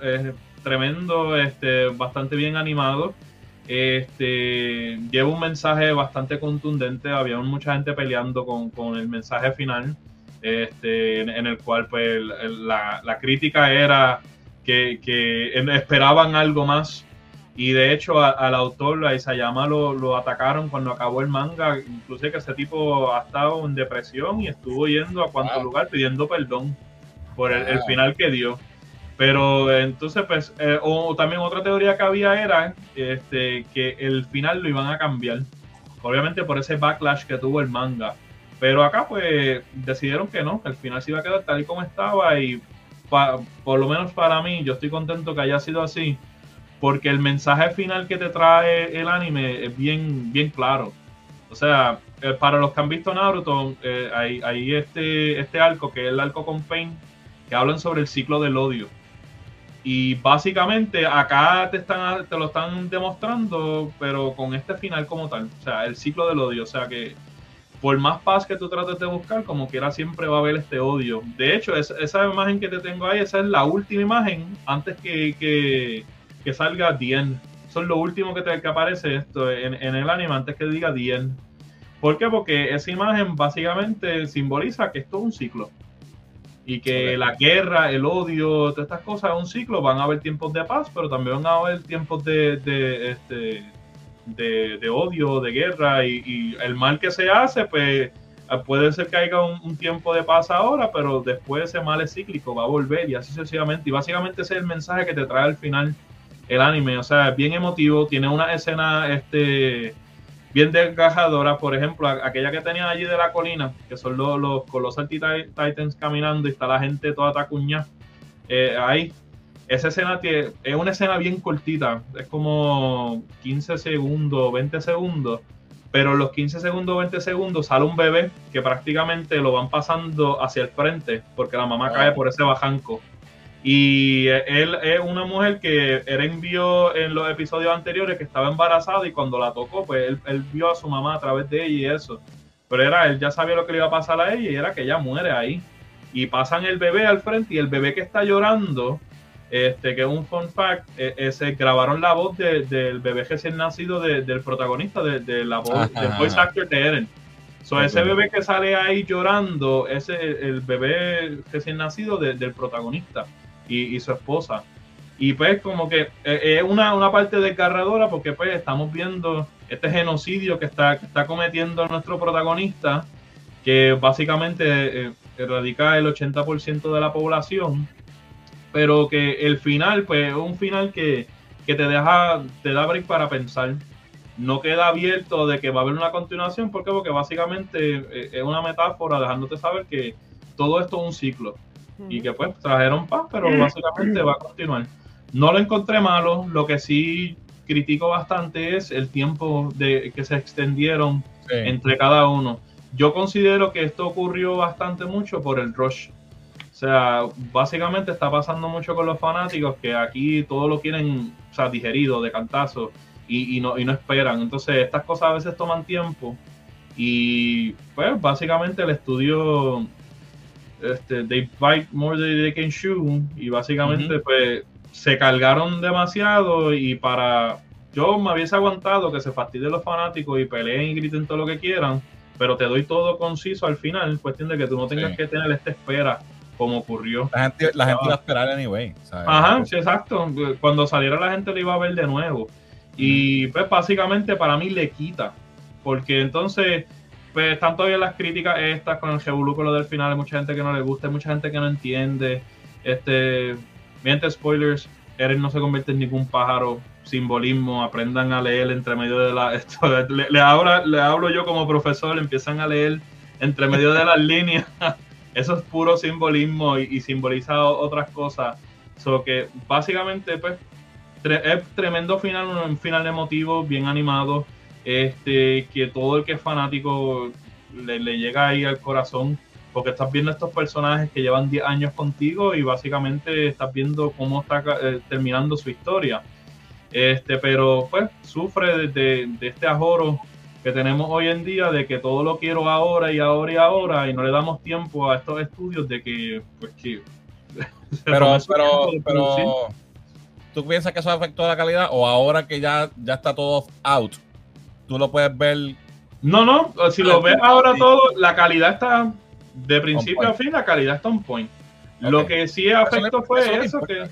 es tremendo, este, bastante bien animado. Este, lleva un mensaje bastante contundente. Había mucha gente peleando con, el mensaje final, este, en, el cual pues, la, la crítica era que, que esperaban algo más y de hecho al autor, a Isayama, lo, lo atacaron cuando acabó el manga. Incluso que ese tipo ha estado en depresión y estuvo yendo a cuanto lugar pidiendo perdón por el, final que dio. Pero entonces, pues, eh, o también otra teoría que había era este, que el final lo iban a cambiar. Obviamente por ese backlash que tuvo el manga. Pero acá, pues, decidieron que no, que el final se iba a quedar tal y como estaba. Y por lo menos para mí, yo estoy contento que haya sido así porque el mensaje final que te trae el anime es bien, bien claro. O sea, eh, para los que han visto Naruto, eh, hay, este, este arco, que es el arco con Pain, que hablan sobre el ciclo del odio. Y básicamente acá te, están, te lo están demostrando, pero con este final como tal. O sea, el ciclo del odio. O sea que por más paz que tú trates de buscar, como quiera siempre va a haber este odio. De hecho, esa imagen que te tengo ahí, esa es la última imagen antes que que salga Dien. Eso es lo último que, te, que aparece esto en, el anime antes que diga Dien. ¿Por qué? Porque esa imagen básicamente simboliza que esto es un ciclo. Y que la guerra, el odio, todas estas cosas es un ciclo. Van a haber tiempos de paz, pero también van a haber tiempos de, de, este, de, odio, de guerra. Y, el mal que se hace, pues puede ser que haya un, tiempo de paz ahora, pero después ese mal es cíclico, va a volver y así sucesivamente. Y básicamente ese es el mensaje que te trae al final el anime. O sea, es bien emotivo, tiene una escena este, bien desgajadora. Por ejemplo, aquella que tenían allí de la colina, que son los, los Colossal Titans caminando y está la gente toda tacuña. Eh, ahí, esa escena tiene, es una escena bien cortita, es como 15 segundos, 20 segundos. Pero en los 15 segundos, 20 segundos sale un bebé que prácticamente lo van pasando hacia el frente porque la mamá cae por ese bajanco. Y él es una mujer que Eren vio en los episodios anteriores que estaba embarazada y cuando la tocó, pues él, vio a su mamá a través de ella y eso. Pero era, él ya sabía lo que le iba a pasar a ella y era que ella muere ahí. Y pasan el bebé al frente y el bebé que está llorando, este, que es un fun fact, e, ese, grabaron la voz del bebé recién nacido del protagonista, de, la voz, del voice actor de Eren. So, ese bebé que sale ahí llorando, ese el bebé recién nacido del protagonista y, su esposa. Y pues como que eh, es una, una parte desgarradora porque pues estamos viendo este genocidio que está, que está cometiendo nuestro protagonista, que básicamente eh, erradica el 80% de la población, pero que el final pues es un final que, que te deja, te da break para pensar. No queda abierto de que va a haber una continuación, ¿por Porque básicamente eh, es una metáfora dejándote saber que todo esto es un ciclo y que pues trajeron paz, pero básicamente va a continuar. No lo encontré malo, lo que sí critico bastante es el tiempo de que se extendieron entre cada uno. Yo considero que esto ocurrió bastante mucho por el rush. O sea, básicamente está pasando mucho con los fanáticos que aquí todo lo quieren, o sea, digerido de cantazo y, y, no, y no esperan. Entonces, estas cosas a veces toman tiempo y pues básicamente el estudio este, they fight more than they can shoot y básicamente pues se cargaron demasiado y para yo me hubiese aguantado que se fastidien los fanáticos y peleen y griten todo lo que quieran, pero te doy todo conciso al final, cuestión de que tú no tengas que tener esta espera como ocurrió. La gente, la gente iba a esperar anyway. Ajá, sí, exacto. Cuando saliera la gente lo iba a ver de nuevo. Y pues básicamente para mí le quita, porque entonces pues están todavía las críticas estas con el revolú con lo del final, hay mucha gente que no le gusta, hay mucha gente que no entiende. Este, mientras spoilers, Eren no se convierte en ningún pájaro, simbolismo, aprendan a leer entre medio de la... [laughs] Esto, le, le, hablo, le hablo yo como profesor, empiezan a leer entre medio de las [laughs] líneas. Eso es puro simbolismo y, y simboliza otras cosas. So que básicamente, pues, tre es tremendo final, un final emotivo, bien animado. Este, que todo el que es fanático le, le, llega ahí al corazón, porque estás viendo estos personajes que llevan 10 años contigo y básicamente estás viendo cómo está eh, terminando su historia. Este, pero pues sufre de, de, de, este ajoro que tenemos hoy en día de que todo lo quiero ahora y ahora y ahora y no le damos tiempo a estos estudios de que pues que [laughs] pero pero pero tú piensas que eso afectó la calidad o ahora que ya ya está todo out tú lo puedes ver. No, no, si lo ves ahora todo, la calidad está de principio a fin, la calidad está on point. Okay. Lo que sí afectó fue eso, eso que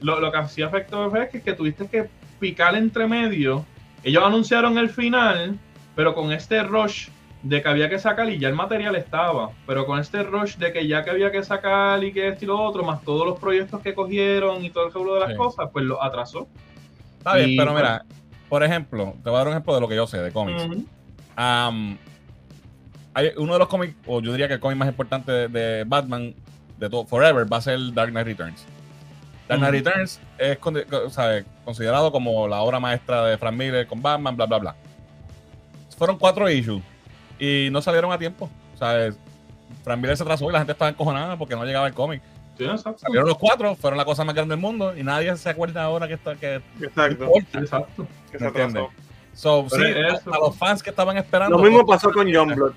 lo, lo, que sí afectó fue que, que tuviste que picar entre medio. Ellos anunciaron el final, pero con este rush de que había que sacar y ya el material estaba, pero con este rush de que ya que había que sacar y que esto y lo otro, más todos los proyectos que cogieron y todo el seguro de las sí. cosas, pues lo atrasó. Está bien, y, pero mira, por ejemplo, te voy a dar un ejemplo de lo que yo sé de cómics. Uh -huh. um, hay uno de los cómics, o yo diría que el cómic más importante de, de, Batman de todo, Forever va a ser Dark Knight Returns. Dark Knight uh -huh. Returns es ¿sabe? considerado como la obra maestra de Frank Miller con Batman, bla, bla, bla. Fueron cuatro issues y no salieron a tiempo. ¿sabes? Frank Miller se atrasó y la gente estaba encojonada porque no llegaba el cómic. Sí, Salieron los cuatro, fueron la cosa más grande del mundo y nadie se acuerda ahora que está que exacto, importa. exacto. Que se atrasó. So, sí, a, a, los fans que estaban esperando. Lo mismo pasó con Youngblood.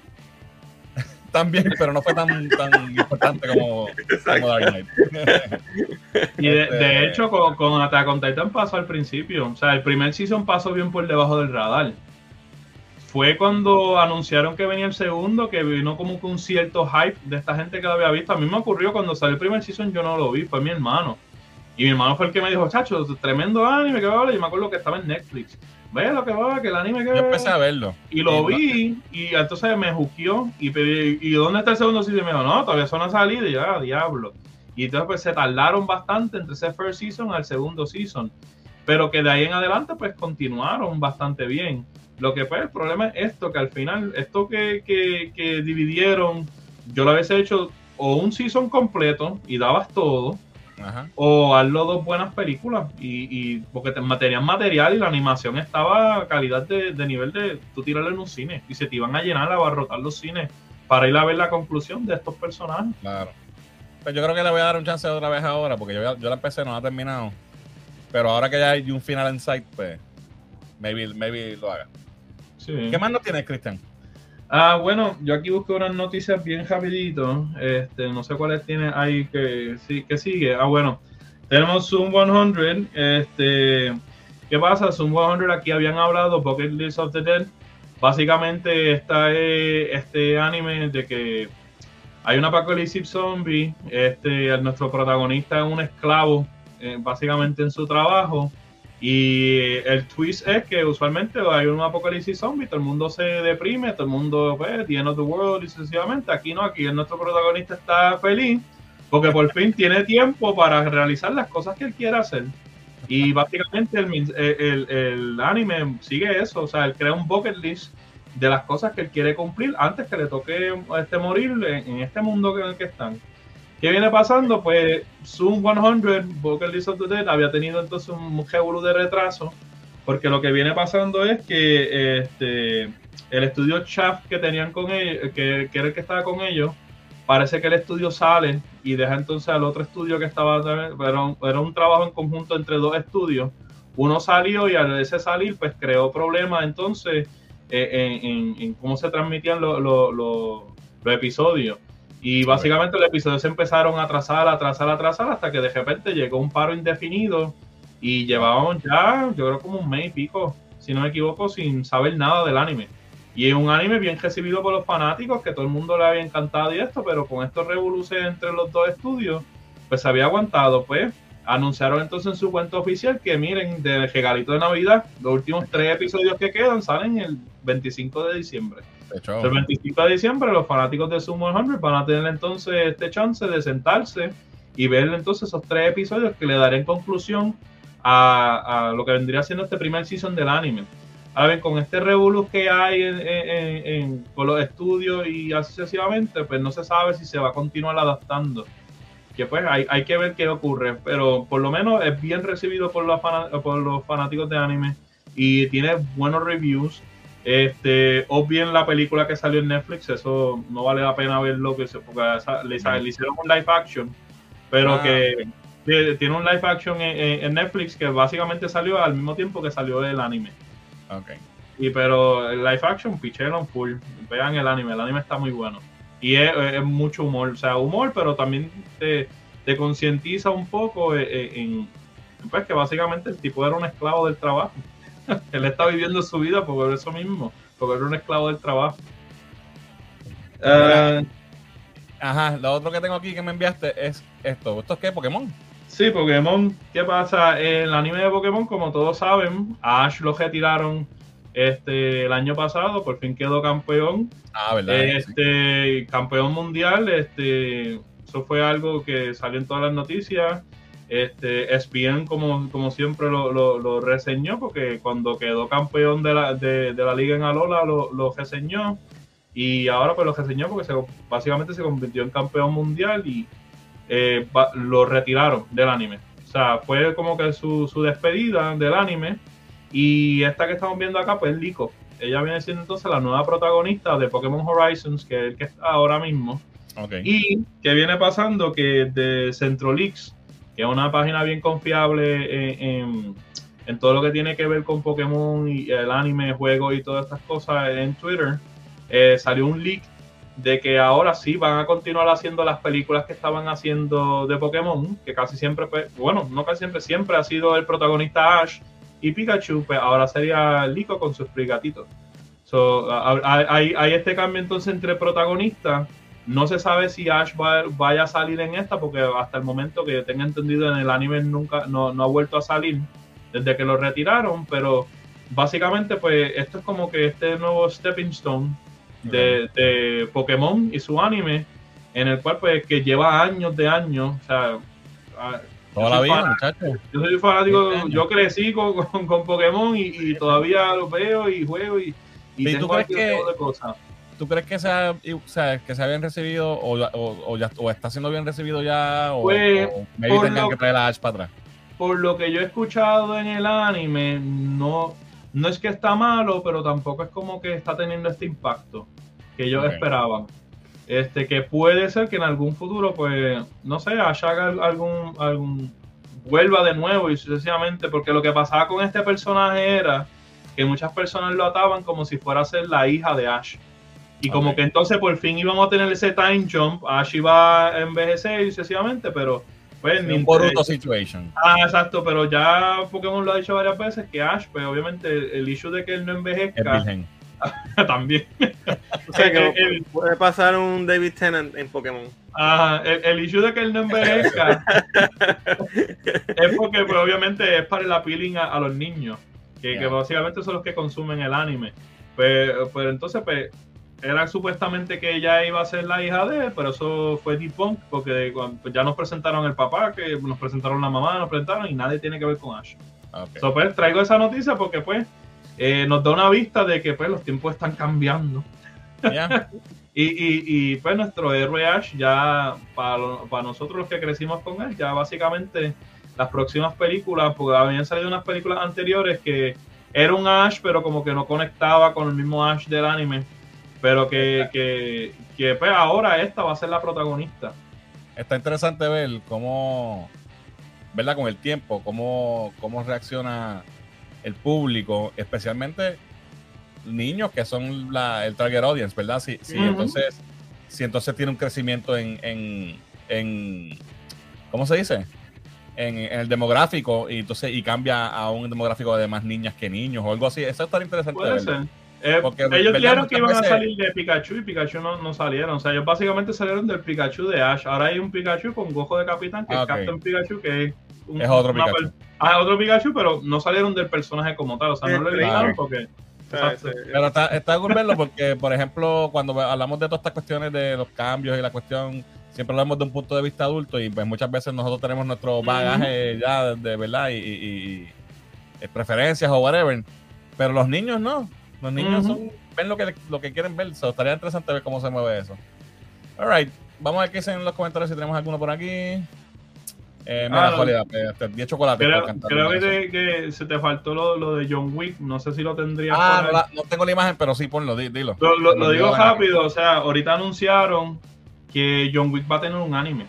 [laughs] También, pero no fue tan, tan importante como, como, Dark Knight. [laughs] y de, de, hecho, con, con Attack on Titan pasó al principio. O sea, el primer season pasó bien por debajo del radar. Fue cuando anunciaron que venía el segundo, que vino como que un cierto hype de esta gente que lo había visto. A mí me ocurrió cuando salió el primer season, yo no lo vi, fue mi hermano. Y mi hermano fue el que me dijo, chacho, tremendo anime que va a ver. Y me acuerdo que estaba en Netflix. Ve lo que va, que el anime que Yo empecé a verlo. Y lo vi, y entonces me juqueó. Y pedí, ¿y dónde está el segundo season? Y me dijo, no, todavía son a salir. Y ya, diablo. Y entonces pues se tardaron bastante entre ese first season al segundo season. Pero que de ahí en adelante pues continuaron bastante bien. Lo que fue, el problema es esto, que al final, esto que, que, que dividieron, yo lo había hecho o un season completo y dabas todo, Ajá. o hazlo dos buenas películas y, y porque te, tenían material y la animación estaba a calidad de, de, nivel de tú tirarlo en un cine y se te iban a llenar, a abarrotar los cines para ir a ver la conclusión de estos personajes. Claro. Pues yo creo que le voy a dar un chance otra vez ahora porque yo, yo la empecé, no la he terminado. Pero ahora que ya hay un final en sight, pues maybe, maybe lo haga. Sí. ¿Qué más no tienes, Cristian? Ah, bueno, yo aquí busco unas noticias bien rapidito. Este, no sé cuáles tiene ahí que, sí, que sigue. Ah, bueno, tenemos Zoom 100. Este, ¿Qué pasa? Zoom 100 aquí habían hablado Bucket List of the Dead. Básicamente está este anime de que hay un apocalipsis zombie. Este, nuestro protagonista es un esclavo, eh, básicamente en su trabajo. Y el twist es que usualmente hay un apocalipsis zombie, todo el mundo se deprime, todo el mundo ve, the end of the world y sucesivamente. Aquí no, aquí nuestro protagonista está feliz porque por fin tiene tiempo para realizar las cosas que él quiere hacer. Y básicamente el, el, anime sigue eso, o sea, él crea un bucket list de las cosas que él quiere cumplir antes que le toque este morir en este mundo en el que están. ¿Qué viene pasando? Pues Zoom 100, Bucket List of Dead, había tenido entonces un revolú de retraso, porque lo que viene pasando es que este, el estudio Chaff que tenían con ellos, que, que, era el que estaba con ellos, parece que el estudio sale y deja entonces al otro estudio que estaba, era un, era un trabajo en conjunto entre dos estudios. Uno salió y al ese salir, pues creó problemas entonces eh, en, cómo se transmitían los lo, lo, lo episodios. Y básicamente los episodios se empezaron a atrasar, a atrasar, a atrasar, hasta que de repente llegó un paro indefinido y llevábamos ya, yo creo como un mes y pico, si no me equivoco, sin saber nada del anime. Y es un anime bien recibido por los fanáticos, que todo el mundo le había encantado y esto, pero con estos revoluciones entre los dos estudios, pues se había aguantado. Pues anunciaron entonces en su cuenta oficial que miren, de regalito de Navidad, los últimos tres episodios que quedan salen el 25 de diciembre. El 25 de diciembre los fanáticos de Sumo 100 van a tener entonces este chance de sentarse y ver entonces esos tres episodios que le darán conclusión a, lo que vendría siendo este primer season del anime. Ahora bien, con este revolus que hay en, en- en- con los estudios y así sucesivamente, pues no se sabe si se va a continuar adaptando. Que pues hay, hay que ver qué ocurre, pero por lo menos es bien recibido por los, por los fanáticos de anime y tiene buenos reviews. Este, o bien la película que salió en Netflix, eso no vale la pena verlo, que se, porque le, le hicieron un live action, pero Ah. que tiene un live action en, en- en Netflix que básicamente salió al mismo tiempo que salió el anime. ok. Y pero el live action, picheron full. Vean el anime, el anime está muy bueno. Y es, es mucho humor, o sea, humor, pero también te, te concientiza un poco eh, eh, en, pues que básicamente el tipo era un esclavo del trabajo. [laughs] Él está viviendo su vida por eso mismo, porque era un esclavo del trabajo. Eh, Ajá, lo otro que tengo aquí que me enviaste es esto. ¿Esto es qué? ¿Pokémon? Sí, Pokémon. ¿Qué pasa? El anime de Pokémon, como todos saben, a Ash lo retiraron este, el año pasado, por fin quedó campeón. Ah, ¿verdad? Sí. Este, campeón mundial, este, eso fue algo que salió en todas las noticias. Este, ESPN, como, como siempre, lo, lo- lo reseñó, porque cuando quedó campeón de la, de, de la liga en Alola, lo, lo reseñó. Y ahora pues lo reseñó porque se, básicamente se convirtió en campeón mundial y eh, lo retiraron del anime. O sea, fue como que su, su despedida del anime. Y esta que estamos viendo acá, pues Lico. Ella viene siendo entonces la nueva protagonista de Pokémon Horizons, que es el que está ahora mismo. Y que viene pasando que de Centrolix, es una página bien confiable en, todo lo que tiene que ver con Pokémon y el anime, juegos y todas estas cosas en Twitter, eh, salió un leak de que ahora sí van a continuar haciendo las películas que estaban haciendo de Pokémon, que casi siempre, pues, bueno, no casi siempre, siempre ha sido el protagonista Ash y Pikachu, pues ahora sería Lico con sus frigatitos. So, hay este cambio entonces entre protagonistas. No se sabe si Ash va- vaya a salir en esta, porque hasta el momento que yo tenga entendido en el anime nunca no, no ha vuelto a salir desde que lo retiraron, pero básicamente pues esto es como que este nuevo stepping stone de, de Pokémon y su anime, en el cual pues que lleva años de años, o sea, a- Toda la vida, muchachos. yo soy fanático, años. yo crecí con, con, con Pokémon y, y todavía lo veo y juego y, y ¿Y tú tengo crees que- de cosas. ¿Tú crees que sea, o sea, que sea bien recibido o, ya- o, o ya, o está siendo bien recibido ya? O, Pues, por tengan que traer a Ash para atrás. Por lo que yo he escuchado en el anime, no, no es que está malo, pero tampoco es como que está teniendo este impacto que ellos Ok. esperaban. Este, que puede ser que en algún futuro, pues, no sé, Ash haga al- algún, algún, vuelva de nuevo y sucesivamente, porque lo que pasaba con este personaje era que muchas personas lo ataban como si fuera a ser la hija de Ash. Y como que entonces por fin íbamos a tener ese time jump, Ash iba a envejecer y sucesivamente, pero pues Un Nintendo- Boruto situation. Ah, exacto, pero ya Pokémon lo ha dicho varias veces que Ash, pues obviamente el, el issue de que él no envejezca [laughs] también. O sea que [laughs] puede pasar un David Tennant en Pokémon. Ajá, el, el issue de que él no envejezca [laughs] es porque pues, obviamente es para el appealing a, a los niños, que, básicamente son los que consumen el anime. Pues, pues entonces pues era supuestamente que ella iba a ser la hija de él, pero eso fue debunk porque pues, ya nos presentaron el papá, que nos presentaron la mamá, nos presentaron y nadie tiene que ver con Ash. Ok. So, pues, traigo esa noticia porque pues eh, nos da una vista de que pues los tiempos están cambiando. Ya. [laughs] Y, y, y, pues nuestro héroe Ash ya, para, para nosotros los que crecimos con él, ya básicamente las próximas películas, porque habían salido unas películas anteriores que era un Ash, pero como que no conectaba con el mismo Ash del anime. Pero que, que, que pues ahora esta va a ser la protagonista. Está interesante ver cómo, ¿verdad? Con el tiempo, cómo, cómo reacciona el público, especialmente niños que son la, el target audience, ¿verdad? Sí, sí, Ujú. entonces, si entonces tiene un crecimiento en, en, en ¿cómo se dice? En, en el demográfico y entonces y cambia a un demográfico de más niñas que niños o algo así. Eso está interesante. de Puede ser. Eh, Porque, ellos dijeron que iban a salir de Pikachu y Pikachu no, no salieron. O sea, ellos básicamente salieron del Pikachu de Ash. Ahora hay un Pikachu con gojo de capitán, que Ah, es. Captain Pikachu, que es un, Es otro Pikachu. per- Ah, otro Pikachu, pero no salieron del personaje como tal. O sea, no lo eliminaron claro. porque. Pero está, está verlo porque, por ejemplo, cuando hablamos de todas estas cuestiones de los cambios y la cuestión, siempre vemos de un punto de vista adulto y pues muchas veces nosotros tenemos nuestro bagaje ya de, de verdad y, y- y- y preferencias o whatever. Pero los niños no. Los niños son, ven lo que, lo que quieren ver. So, estaría interesante ver cómo se mueve eso. Alright, vamos a ver qué dicen en los comentarios si tenemos alguno por aquí. Eh, mira, Ah, cualidad, este, 10 chocolates. Creo, cantar creo que, una te- que se te faltó lo, lo de John Wick. No sé si lo tendrías. Ah, no, ahí. la- no tengo la imagen, pero sí, ponlo, di- dilo. Lo, lo- digo rápido, o sea, ahorita anunciaron que John Wick va a tener un anime.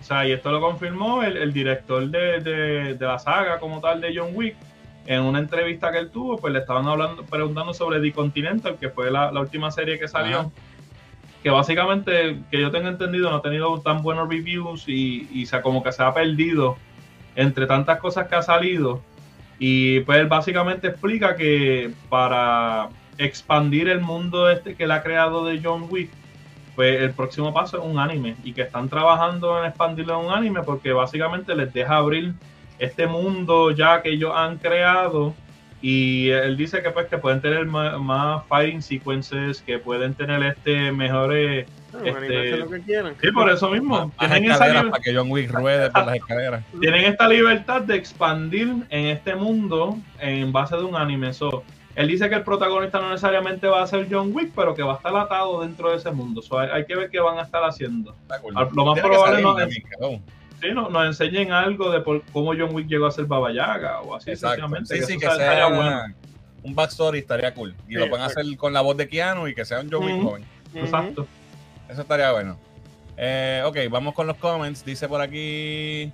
O sea, y esto lo confirmó el, el director de, de- de la saga como tal de John Wick. En una entrevista que él tuvo, pues le estaban hablando, preguntando sobre The Continental, que fue la, la última serie que salió. Ajá. Que básicamente, que yo tengo entendido, no ha tenido tan buenos reviews y, y se, como que se ha perdido entre tantas cosas que ha salido. Y pues él básicamente explica que para expandir el mundo este que él ha creado de John Wick, pues el próximo paso es un anime y que están trabajando en expandirlo en un anime porque básicamente les deja abrir este mundo ya que ellos han creado y él dice que pues que pueden tener ma- más, fighting sequences, que pueden tener este mejores no, este- animarse lo que quieran. sí por eso mismo Más tienen esa, escaleras para que John Wick ruede por las escaleras. [laughs] tienen esta libertad de expandir en este mundo en base de un anime. So, él dice que el protagonista no necesariamente va a ser John Wick, pero que va a estar atado dentro de ese mundo. So, hay, hay que ver qué van a estar haciendo. Lo más probable no cabrón. Sí, no, nos enseñen algo de por cómo John Wick llegó a ser Baba Yaga o así Exacto. Sí, sí, que sea bueno. un backstory estaría cool. Y Sí, lo pueden hacer con la voz de Keanu y que sea un John Wick joven. Exacto. Eso estaría bueno. Eh, ok, vamos con los comments. Dice por aquí.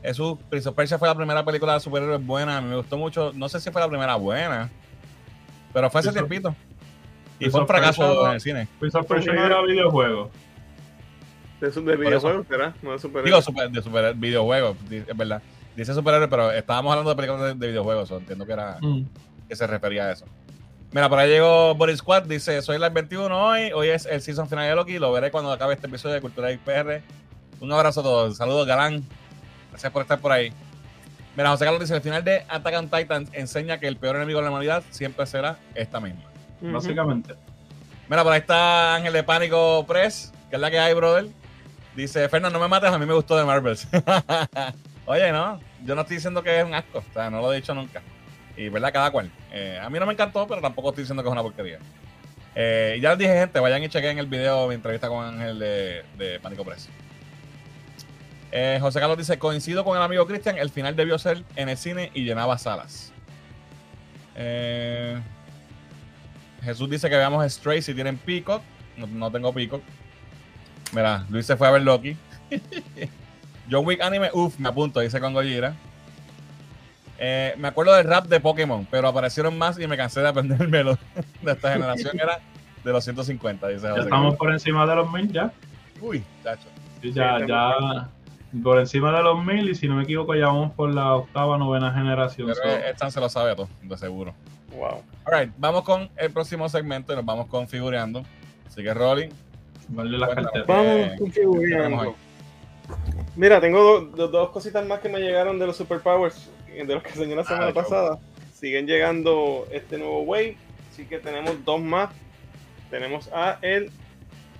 Jesús, Prince of Persia fue la primera película de superhéroes buena. A mí me gustó mucho. No sé si fue la primera buena, pero fue hace tiempito. Y Prince fue un fracaso en el cine. Prince of Persia era videojuego. De, su- de videojuegos, ¿será? No de superhéroes. Digo, super- de super videojuegos, es verdad. Dice superhéroes, pero estábamos hablando de películas de, de videojuegos. so entiendo que era Mm. que se refería a eso. Mira, por ahí llegó Boris Squad, dice, soy live 21 hoy, hoy es el season final de Loki, lo veré cuando acabe este episodio de Cultura IPR. Un abrazo a todos, saludos Galán, gracias por estar por ahí. Mira, José Carlos dice, el final de Attack on Titan enseña que el peor enemigo de la humanidad siempre será esta misma. Básicamente. Mira, por ahí está Ángel de Pánico Press, que es la que hay, brother. Dice, Fernando, no me mates, a mí me gustó de Marvels. [laughs] Oye, no, yo no estoy diciendo que es un asco, o sea, no lo he dicho nunca. Y verdad, cada cual. Eh, a mí no me encantó, pero tampoco estoy diciendo que es una porquería. Eh, ya les dije, gente, vayan y chequen el video, mi entrevista con Ángel de, de Pánico Press. Eh, José Carlos dice, coincido con el amigo Cristian, el final debió ser en el cine y llenaba salas. Jesús dice que veamos Stray si tienen Peacock. No, no tengo Peacock. Mira, Luis se fue a ver Loki. [laughs] John Wick anime, uff, me apunto, dice con Gojira. Eh, me acuerdo del rap de Pokémon, pero aparecieron más y me cansé de aprendérmelo. [laughs] De esta generación era de los 150, dice Ya José estamos Carlos. por encima de los mil ya. Uy, chacho. Sí, ya, Sí, ya por encima de los mil y si no me equivoco ya vamos por la octava, novena generación. Pero So, Stan se lo sabe todo, de seguro. Wow. Alright, vamos con el próximo segmento y nos vamos configurando. Así que Rolling. Vale las Cuéntanos. carteras. Vamos ahí? Mira, tengo do- do- dos cositas más que me llegaron de los superpowers, de los que enseñé la semana Ah, chau. pasada. Siguen llegando este nuevo wave, así que tenemos dos más. Tenemos a el,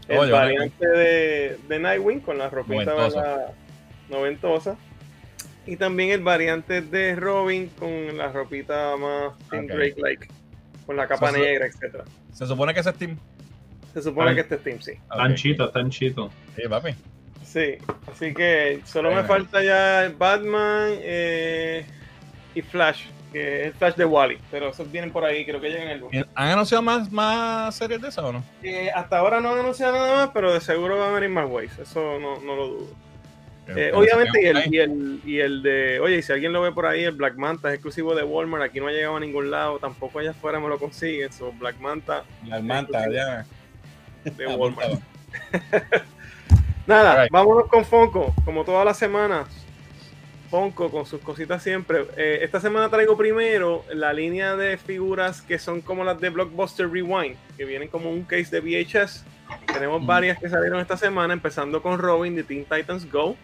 el Oye, variante de, de Nightwing con la ropita Noventosa. noventosa. Y también el variante de Robin con la ropita más Tim Ok. Drake like, con la capa negra, etcétera. Se supone que ese es Steam. Se supone Ay. que este es Team, sí. Tan Ok. chito, tan chito. Sí, papi. Sí, así que solo me falta ya Batman eh, y Flash, que es el Flash de Wally, pero esos vienen por ahí, creo que llegan el lunes. ¿Han anunciado más, más series de esas o no? Eh, hasta ahora no han anunciado nada más, pero de seguro van a venir más ways, eso no, no lo dudo. Eh, obviamente, y el, y, el, y el de, oye, y si alguien lo ve por ahí, el Black Manta es exclusivo de Walmart, aquí no ha llegado a ningún lado, tampoco allá afuera me lo consiguen, so Black Manta La manta, ya. De Ah, Walmart. [laughs] Nada, vámonos con Fonco, como todas las semanas. Fonco con sus cositas siempre. Eh, esta semana traigo primero la línea de figuras que son como las de Blockbuster Rewind, que vienen como un case de VHS. Tenemos Mm. varias que salieron esta semana, empezando con Robin de Teen Titans Go.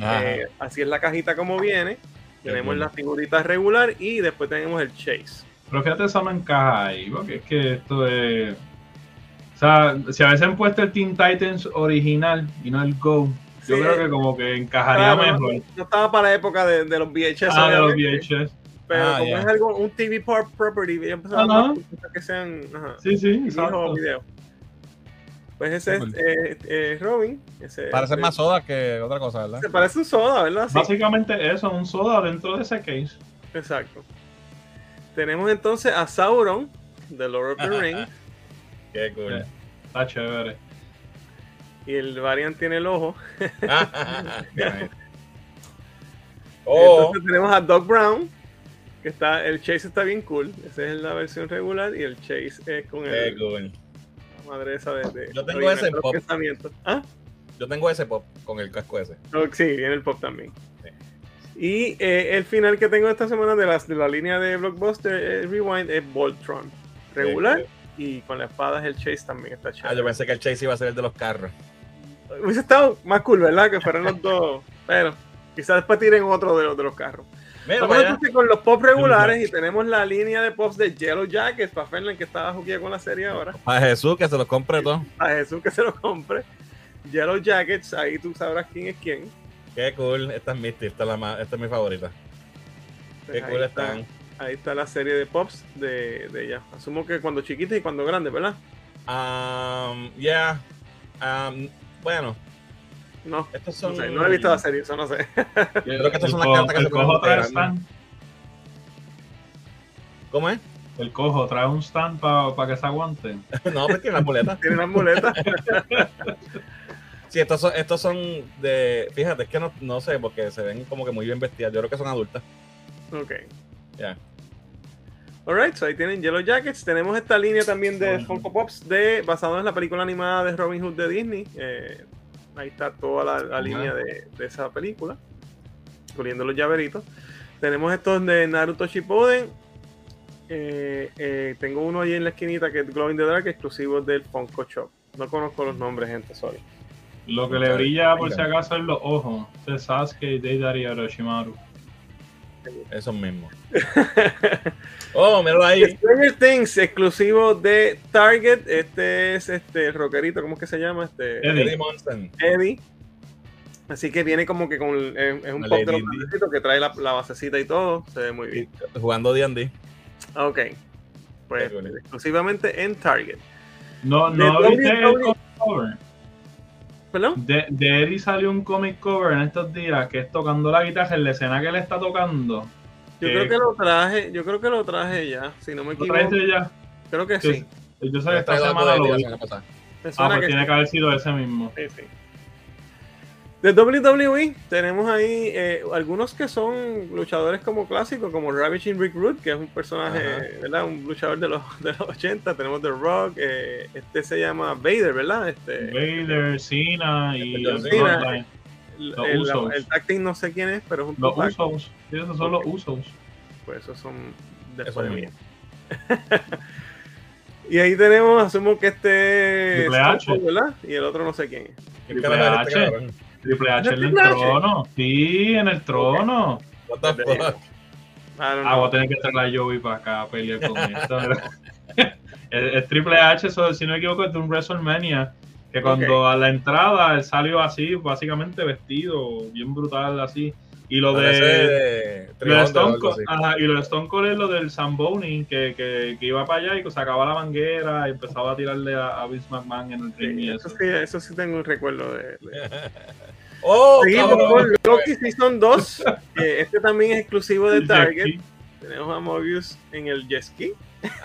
Eh, así es la cajita como viene. Tenemos la figurita regular y después tenemos el chase. Pero fíjate, eso no encaja ahí, porque es que esto es. O sea, si a veces han puesto el Teen Titans original y no el Go, yo Sí, creo que como que encajaría Claro, mejor. no, no estaba para la época de, de los VHS. Ah, de los VHS. Pero Ah, como ya. es algo, un TV property, ellos empezaron a que sean ajá, Sí, sí, exacto. videos. Pues ese es eh, eh, Robin. Ese, Parece ese- más soda que otra cosa, ¿verdad? Se parece un soda, ¿verdad? Sí, Básicamente eso, un soda dentro de ese case. exacto. Tenemos entonces a Sauron, de Lord of the [laughs] Rings, Qué cool. Está chévere. y el variant tiene el ojo. [laughs] Bien. oh, Entonces tenemos a Doc Brown, que está, el Chase está bien cool. Esa es la versión regular y el Chase es con qué el, cool. la madre esa de, de Yo tengo ese pop. ¿Ah? Yo tengo ese pop con el casco ese. No, sí, viene el pop también. Sí. Y eh, el final que tengo esta semana de, las, de la línea de Blockbuster eh, Rewind es Voltron. Regular y con la espada es el Chase también está Ah, chévere. yo pensé que el Chase iba a ser el de los carros. Hubiese estado más cool, ¿verdad? Que fueran los dos. Pero quizás después tiren otro de los, de los carros. Mira, Vamos con los pop regulares y tenemos la línea de pops de Yellow Jackets para Fernan que estaba juguía con la serie ahora. A Jesús que se los compre todo. A Jesús que se lo compre. Yellow Jackets, ahí tú sabrás quién es quién. Qué cool. Esta es Misty, esta es, la más, esta es mi favorita. Pues Qué cool está, están. Ahí está la serie de pops de, de ella. Asumo que cuando chiquita y cuando grande, ¿verdad? Um, yeah. Um, bueno, No, estos no, son. sé, no he visto la serie, eso no sé. creo que estas son las cartas que se pueden cojo trae integrar, ¿no? stand. ¿Cómo es? El cojo trae un stand para que se aguanten. [laughs] no, pues tiene las boletas. [laughs] Tiene las muletas. [laughs] Sí, estos son, estos son de. Fíjate, es que no, no sé, porque se ven como que muy bien vestidas. Yo creo que son adultas. ok. Ya. Alright, so ahí tienen Yellow Jackets. Tenemos esta línea también de. Funko Pops de, basado en la película animada de Robin Hood de Disney. Eh, ahí está toda la, línea de, de esa película, incluyendo los llaveritos. Tenemos estos de Naruto Shippuden. Eh, eh, tengo uno ahí en la esquinita que es Glow in the Dark, exclusivo del Funko Shop. No conozco los nombres, gente, sorry. Lo que le brilla por si acaso es los ojos. Este es Sasuke y Deidari Orochimaru. Esos mismos. [laughs] Oh, míralo ahí. Stranger Things, exclusivo de Target. Este es este el rockerito, ¿cómo es que se llama? Este, Eddie. Eddie Monson. Eddie. Así que viene como que con es, es un pop de los D. que trae la, la basecita y todo. Se ve muy bien. Jugando D&D. Ok. Pues exclusivamente en Target. No, De no viste el comic cover. ¿Perdón? De, de Eddie salió un comic cover en estos días que es tocando la guitarra en la escena que él está tocando. Yo creo que lo traje, yo creo que lo traje ya, si no me ¿Lo equivoco. trajiste ya? Creo que Sí. sí. Yo sé que esta semana lo vi. Ah, pues que tiene sí. que haber sido ese mismo. Sí, sí. De WWE tenemos ahí eh, algunos que son luchadores como clásicos, como Ravishing Rick Root, que es un personaje, Ajá. ¿verdad? Un luchador de los, [laughs] de los 80. Tenemos The Rock, eh, este se llama Vader, ¿verdad? Este, Vader, Cena y Este John Cena. El, los el, Usos. el team no sé quién es, pero es un Los Usos. Sí, esos son los Usos. Pues esos son Eso después [laughs] de y ahí tenemos, asumo que este Triple H. Cold, ¿verdad? Y el otro no sé quién. ¿Qué Triple es este H. cabrón? Triple H en el Triple H? trono. Sí, en el trono. What the fuck? Ah, voy a tener que traer a Joey para acá a pelear con esto. el, [laughs] el Triple H, eso, si no me equivoco, es de un WrestleMania. Que cuando a la entrada él salió así, básicamente vestido, bien brutal así. Y lo Parece de. de Lo Stone Cold, ajá, y lo de Stone Cold es lo del Zamboni, que, que, que iba para allá y que sacaba la manguera y empezaba a tirarle a, a Vince McMahon en el ring y Sí, eso. eso, sí, eso sí tengo un recuerdo de. de- [laughs] ¡Oh, Seguimos cabrón! con Loki Season 2. que este también es exclusivo de [laughs] Target. Tenemos a Mobius en el jet ski.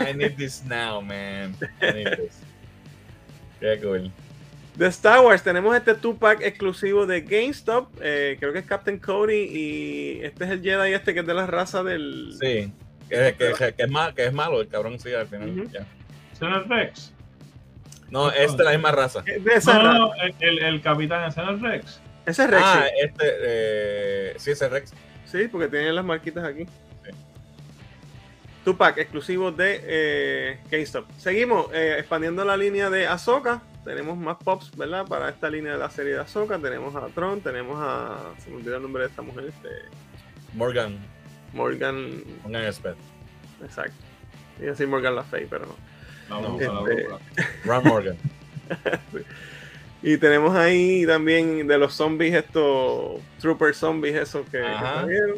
I need this now, man. I need this. Qué cool. De Star Wars tenemos este two-pack exclusivo de GameStop. eh, creo que es Captain Cody. Y este es el Jedi este que es de la raza del. Sí. Que, que, que, que es mal, que es malo el cabrón, sí, al final. Ujú. ya. ¿Ese no es Rex? No, es de la misma raza. De esa No, raza. no, el, el, el capitán, es Rex. Ese es Rex. Ah, sí. este, eh, sí, ese es Rex. Sí, porque tiene las marquitas aquí. Sí. Tupac, exclusivo de eh, GameStop. Seguimos eh, expandiendo la línea de Ahsoka. Tenemos más pops, ¿verdad? Para esta línea de la serie de Ahsoka. Tenemos a Tron, tenemos a. Se me olvidó el nombre de esta mujer, este. Morgan. Morgan. Morgan Speth. Exacto. Iba a decir Morgan La Fey, pero no. Vamos No, la este-. Ron Morgan. [laughs] Y tenemos ahí también de los zombies, estos Trooper zombies, esos que, que Ajá. salieron.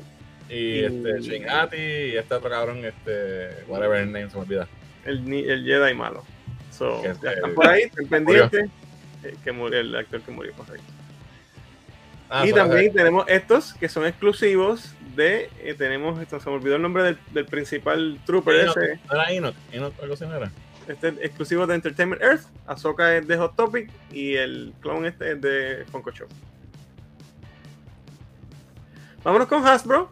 Y Y- este, Shin-Hati y este otro cabrón, este, whatever his name, se me olvida. El, el Jedi malo. So, ya están por ahí, estén pendientes. Eh, Que murió el actor que murió, correcto. Ah, y también tenemos estos que son exclusivos de. eh, tenemos, esto, se me olvidó el nombre del, del principal Trooper Enoch, ese. ¿no era Enoch? Enoch, algo así no era. Este es exclusivo de Entertainment Earth. Ahsoka es de Hot Topic. Y el clone este es de Funko Shop. Vámonos con Hasbro.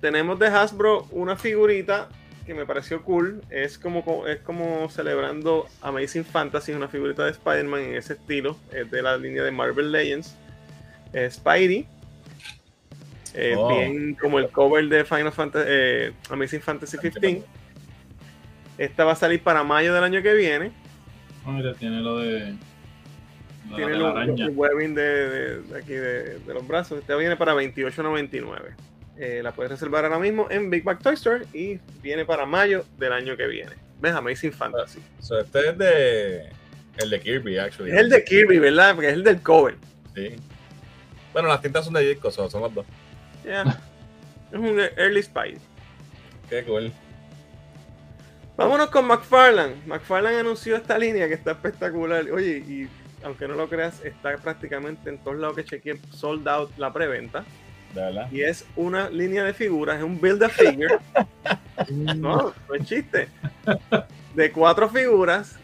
Tenemos de Hasbro una figurita que me pareció cool. Es como, es como celebrando Amazing Fantasy, una figurita de Spider-Man en ese estilo. Es de la línea de Marvel Legends. Eh, Spidey. Eh, Oh. Bien como el cover de Final Fantasy, eh, Amazing Fantasy 15. Esta va a salir para mayo del año que viene. Ah, Mira, tiene lo de. Tiene de lo- la araña. el webbing de, de- de aquí de, de los brazos. Esta viene para 28.99. Eh, la puedes reservar ahora mismo en Big Back Toy Store y viene para mayo del año que viene. ¿Ves? Amazing Fantasy. So, este es de. El de Kirby, actually. Es el de Kirby, ¿verdad? Porque es el del cover. Sí. Bueno, las tintas son de disco, so, son los dos. Ya. es un Early Spy. Qué cool. Vámonos con McFarlane. McFarlane anunció esta línea que está espectacular. Oye, y aunque no lo creas, está prácticamente en todos lados que chequeé sold out la preventa. Y es una línea de figuras, es un build a figure. [laughs] no, no es chiste. De cuatro figuras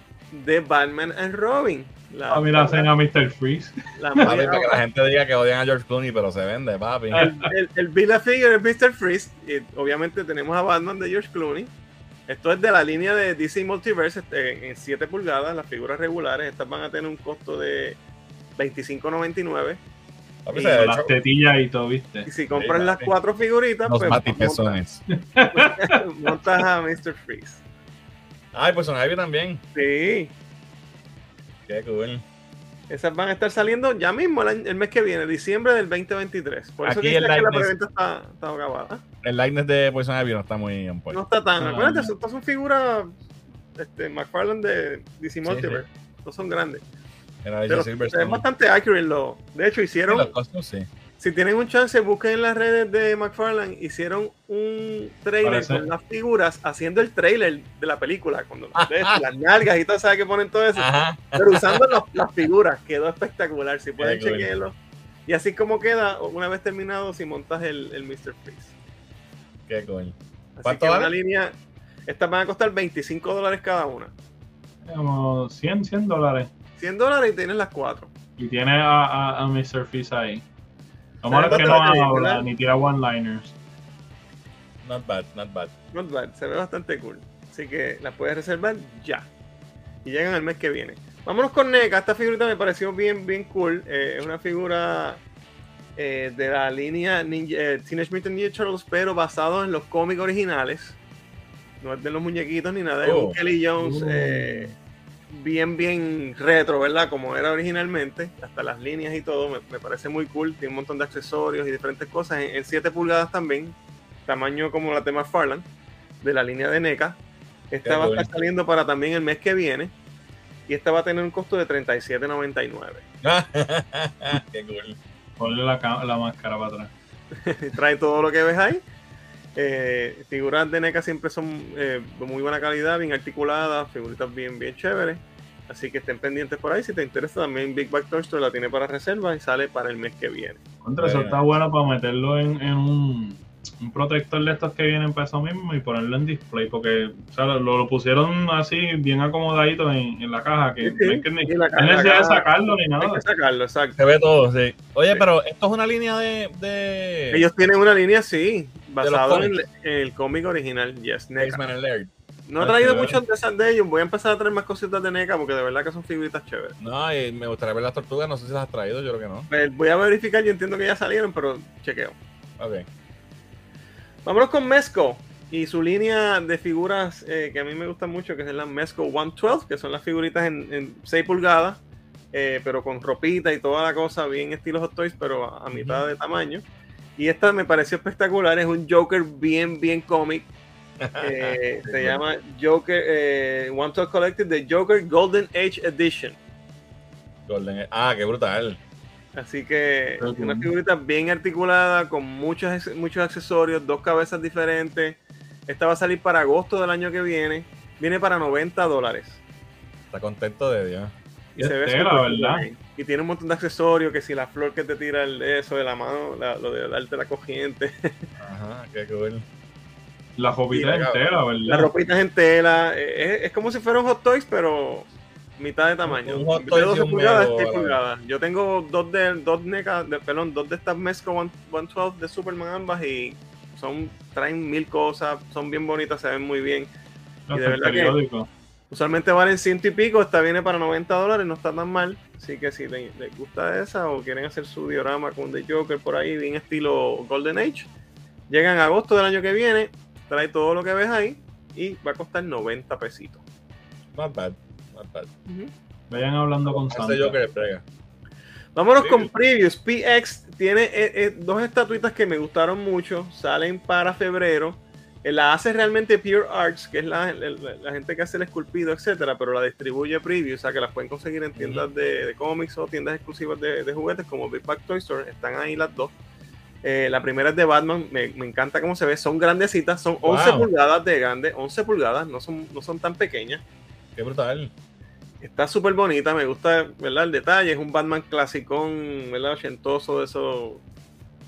de Batman and Robin. La, Ah, mira, hacen a Mr. Freeze. la- Papi, para que la gente diga que odian a George Clooney, pero se vende, papi. el, el, el build a figure es Mr. Freeze. Y obviamente tenemos a Batman de George Clooney. Esto es de la línea de DC Multiverse este, en 7 pulgadas, las figuras regulares. Estas van a tener un costo de 25.99. Papi, y Las tetillas y todo, ¿viste? Y si compras Sí, las cuatro figuritas, los pues montas, [laughs] montas a Mr. Freeze. Ay, pues son Ivy también. Sí, Qué cool. esas van a estar saliendo ya mismo el, mes que viene, diciembre del 2023. Por eso Aquí que el que la preventa está, está acabada. El likeness de Poison Ivy no está muy point. No está tan. Ah, acuérdate, no. estas son figuras este, McFarlane de DC Sí, Multiverse. No son grandes. Era de Pero es bastante accurate. Lo, de hecho, hicieron. sí. Si tienen un chance, busquen en las redes de McFarlane. Hicieron un trailer Parece- con las figuras haciendo el trailer de la película. Cuando [laughs] ves las nalgas y todo, ¿sabes que ponen todo eso? Ajá. Pero usando las, las figuras, quedó espectacular. Si pueden Qué cool. chequearlo. Y así como queda, una vez terminado, si montas el, el Mr. Freeze. Qué cool. Así ¿Cuánto que vale? una línea. Estas van a costar 25 dólares cada una. Como 100, 100 dólares. 100 dólares y tienes las cuatro. Y tiene a, a, a Mr. Freeze ahí. Lo malo es que no habla ¿verdad? ni tira one-liners. Not bad, not bad. Not bad, se ve bastante cool. Así que la puedes reservar ya. Y llegan el mes que viene. Vámonos con NECA. Esta figurita me pareció bien, bien cool. Eh, es una figura eh, de la línea Ninja, eh, Teenage Mutant Ninja Turtles, pero basado en los cómics originales. No es de los muñequitos ni nada. Es Oh. un Kelly Jones Oh. Bien, bien retro, ¿verdad? Como era originalmente. Hasta las líneas y todo. Me, me parece muy cool. Tiene un montón de accesorios y diferentes cosas. En, en 7 pulgadas también. Tamaño como la de McFarlane. De la línea de NECA. Esta Qué va a estar saliendo para también el mes que viene. Y esta va a tener un costo de $37.99. [laughs] Qué cool. Ponle la, la máscara para atrás. [laughs] Trae todo lo que ves ahí. Eh, figuras de NECA siempre son eh, de muy buena calidad, bien articuladas, figuritas bien, bien chéveres. Así que estén pendientes por ahí. Si te interesa, también Big Back Toy Store la tiene para reserva y sale para el mes que viene. Contra eso está bueno para meterlo en, en un, un protector de estos que vienen para eso mismo y ponerlo en display. Porque o sea, lo, lo pusieron así, bien acomodadito en, en la caja. Que Sí, sí. no hay que ni, Y la no hay necesidad de sacarlo ni Hay nada. que sacarlo, exacto. Se ve todo, sí. Oye, Sí. pero esto es una línea de. de... Ellos tienen una línea así, basado en, el cómic original, Yes, NECA. No he traído muchos de esas de ellos. Voy a empezar a traer más cositas de NECA porque de verdad que son figuritas chéveres. No, y me gustaría ver las tortugas. No sé si las has traído, yo creo que no. Eh, Voy a verificar, yo entiendo que ya salieron, pero chequeo. Ok. Vámonos con Mesco y su línea de figuras eh, que a mí me gustan mucho, que es la Mesco 112, que son las figuritas en, en 6 pulgadas. eh, pero con ropita y toda la cosa, bien estilo Hot Toys, pero a, a mitad de tamaño. Y esta me pareció espectacular, es un Joker bien, bien cómic. [laughs] Eh, se llama Joker, eh, One Talk Collective de Joker Golden Age Edition. Golden- Ah, qué brutal. Así que una figurita bien articulada, con muchos, muchos accesorios, dos cabezas diferentes. Esta va a salir para agosto del año que viene. Viene para 90 dólares. Está contento de Dios. Y Es se ve cool ¿verdad? ahí. Y tiene un montón de accesorios, que si la flor que te tira el eso de la mano, la- lo de darte la cogiente. [laughs] Ajá, qué cool. La jopita Sí, entera, La ¿verdad? ropita es en tela. eh, Es, es como si fuera un Hot Toys, pero mitad de tamaño. Un Hot En vez de Toys y 12 un pulgadas, Mego, 6 a la pulgadas. Yo tengo dos de, dos NECA, de, perdón, dos de estas Mesco One- 112 de Superman ambas y son, traen mil cosas, son bien bonitas, se ven muy bien. No, y de verdad que-. Usualmente valen ciento y pico, esta viene para 90 dólares, no está tan mal. Así que si le- les gusta esa o quieren hacer su diorama con The Joker por ahí, bien estilo Golden Age, llegan a agosto del año que viene, trae todo lo que ves ahí y va a costar 90 pesitos. Not bad. Not bad. Vayan hablando con Santa. Ese Joker es brega. Vámonos con previews. PX tiene eh, eh, dos estatuitas que me gustaron mucho, salen para febrero. Eh, La hace realmente Pure Arts, que es la, la- la gente que hace el esculpido, etcétera, pero la distribuye Preview, o sea que las pueden conseguir en tiendas de, de cómics o tiendas exclusivas de, de juguetes como Big Bag Toy Store. Están ahí las dos. Eh, la primera es de Batman, me, me encanta cómo se ve, son grandecitas, son 11 Wow. pulgadas de grande, 11 pulgadas, no son, no son tan pequeñas. Qué brutal. Está súper bonita, me gusta, ¿verdad? El detalle, es un Batman clasicón, ¿verdad? Ochentoso de esos...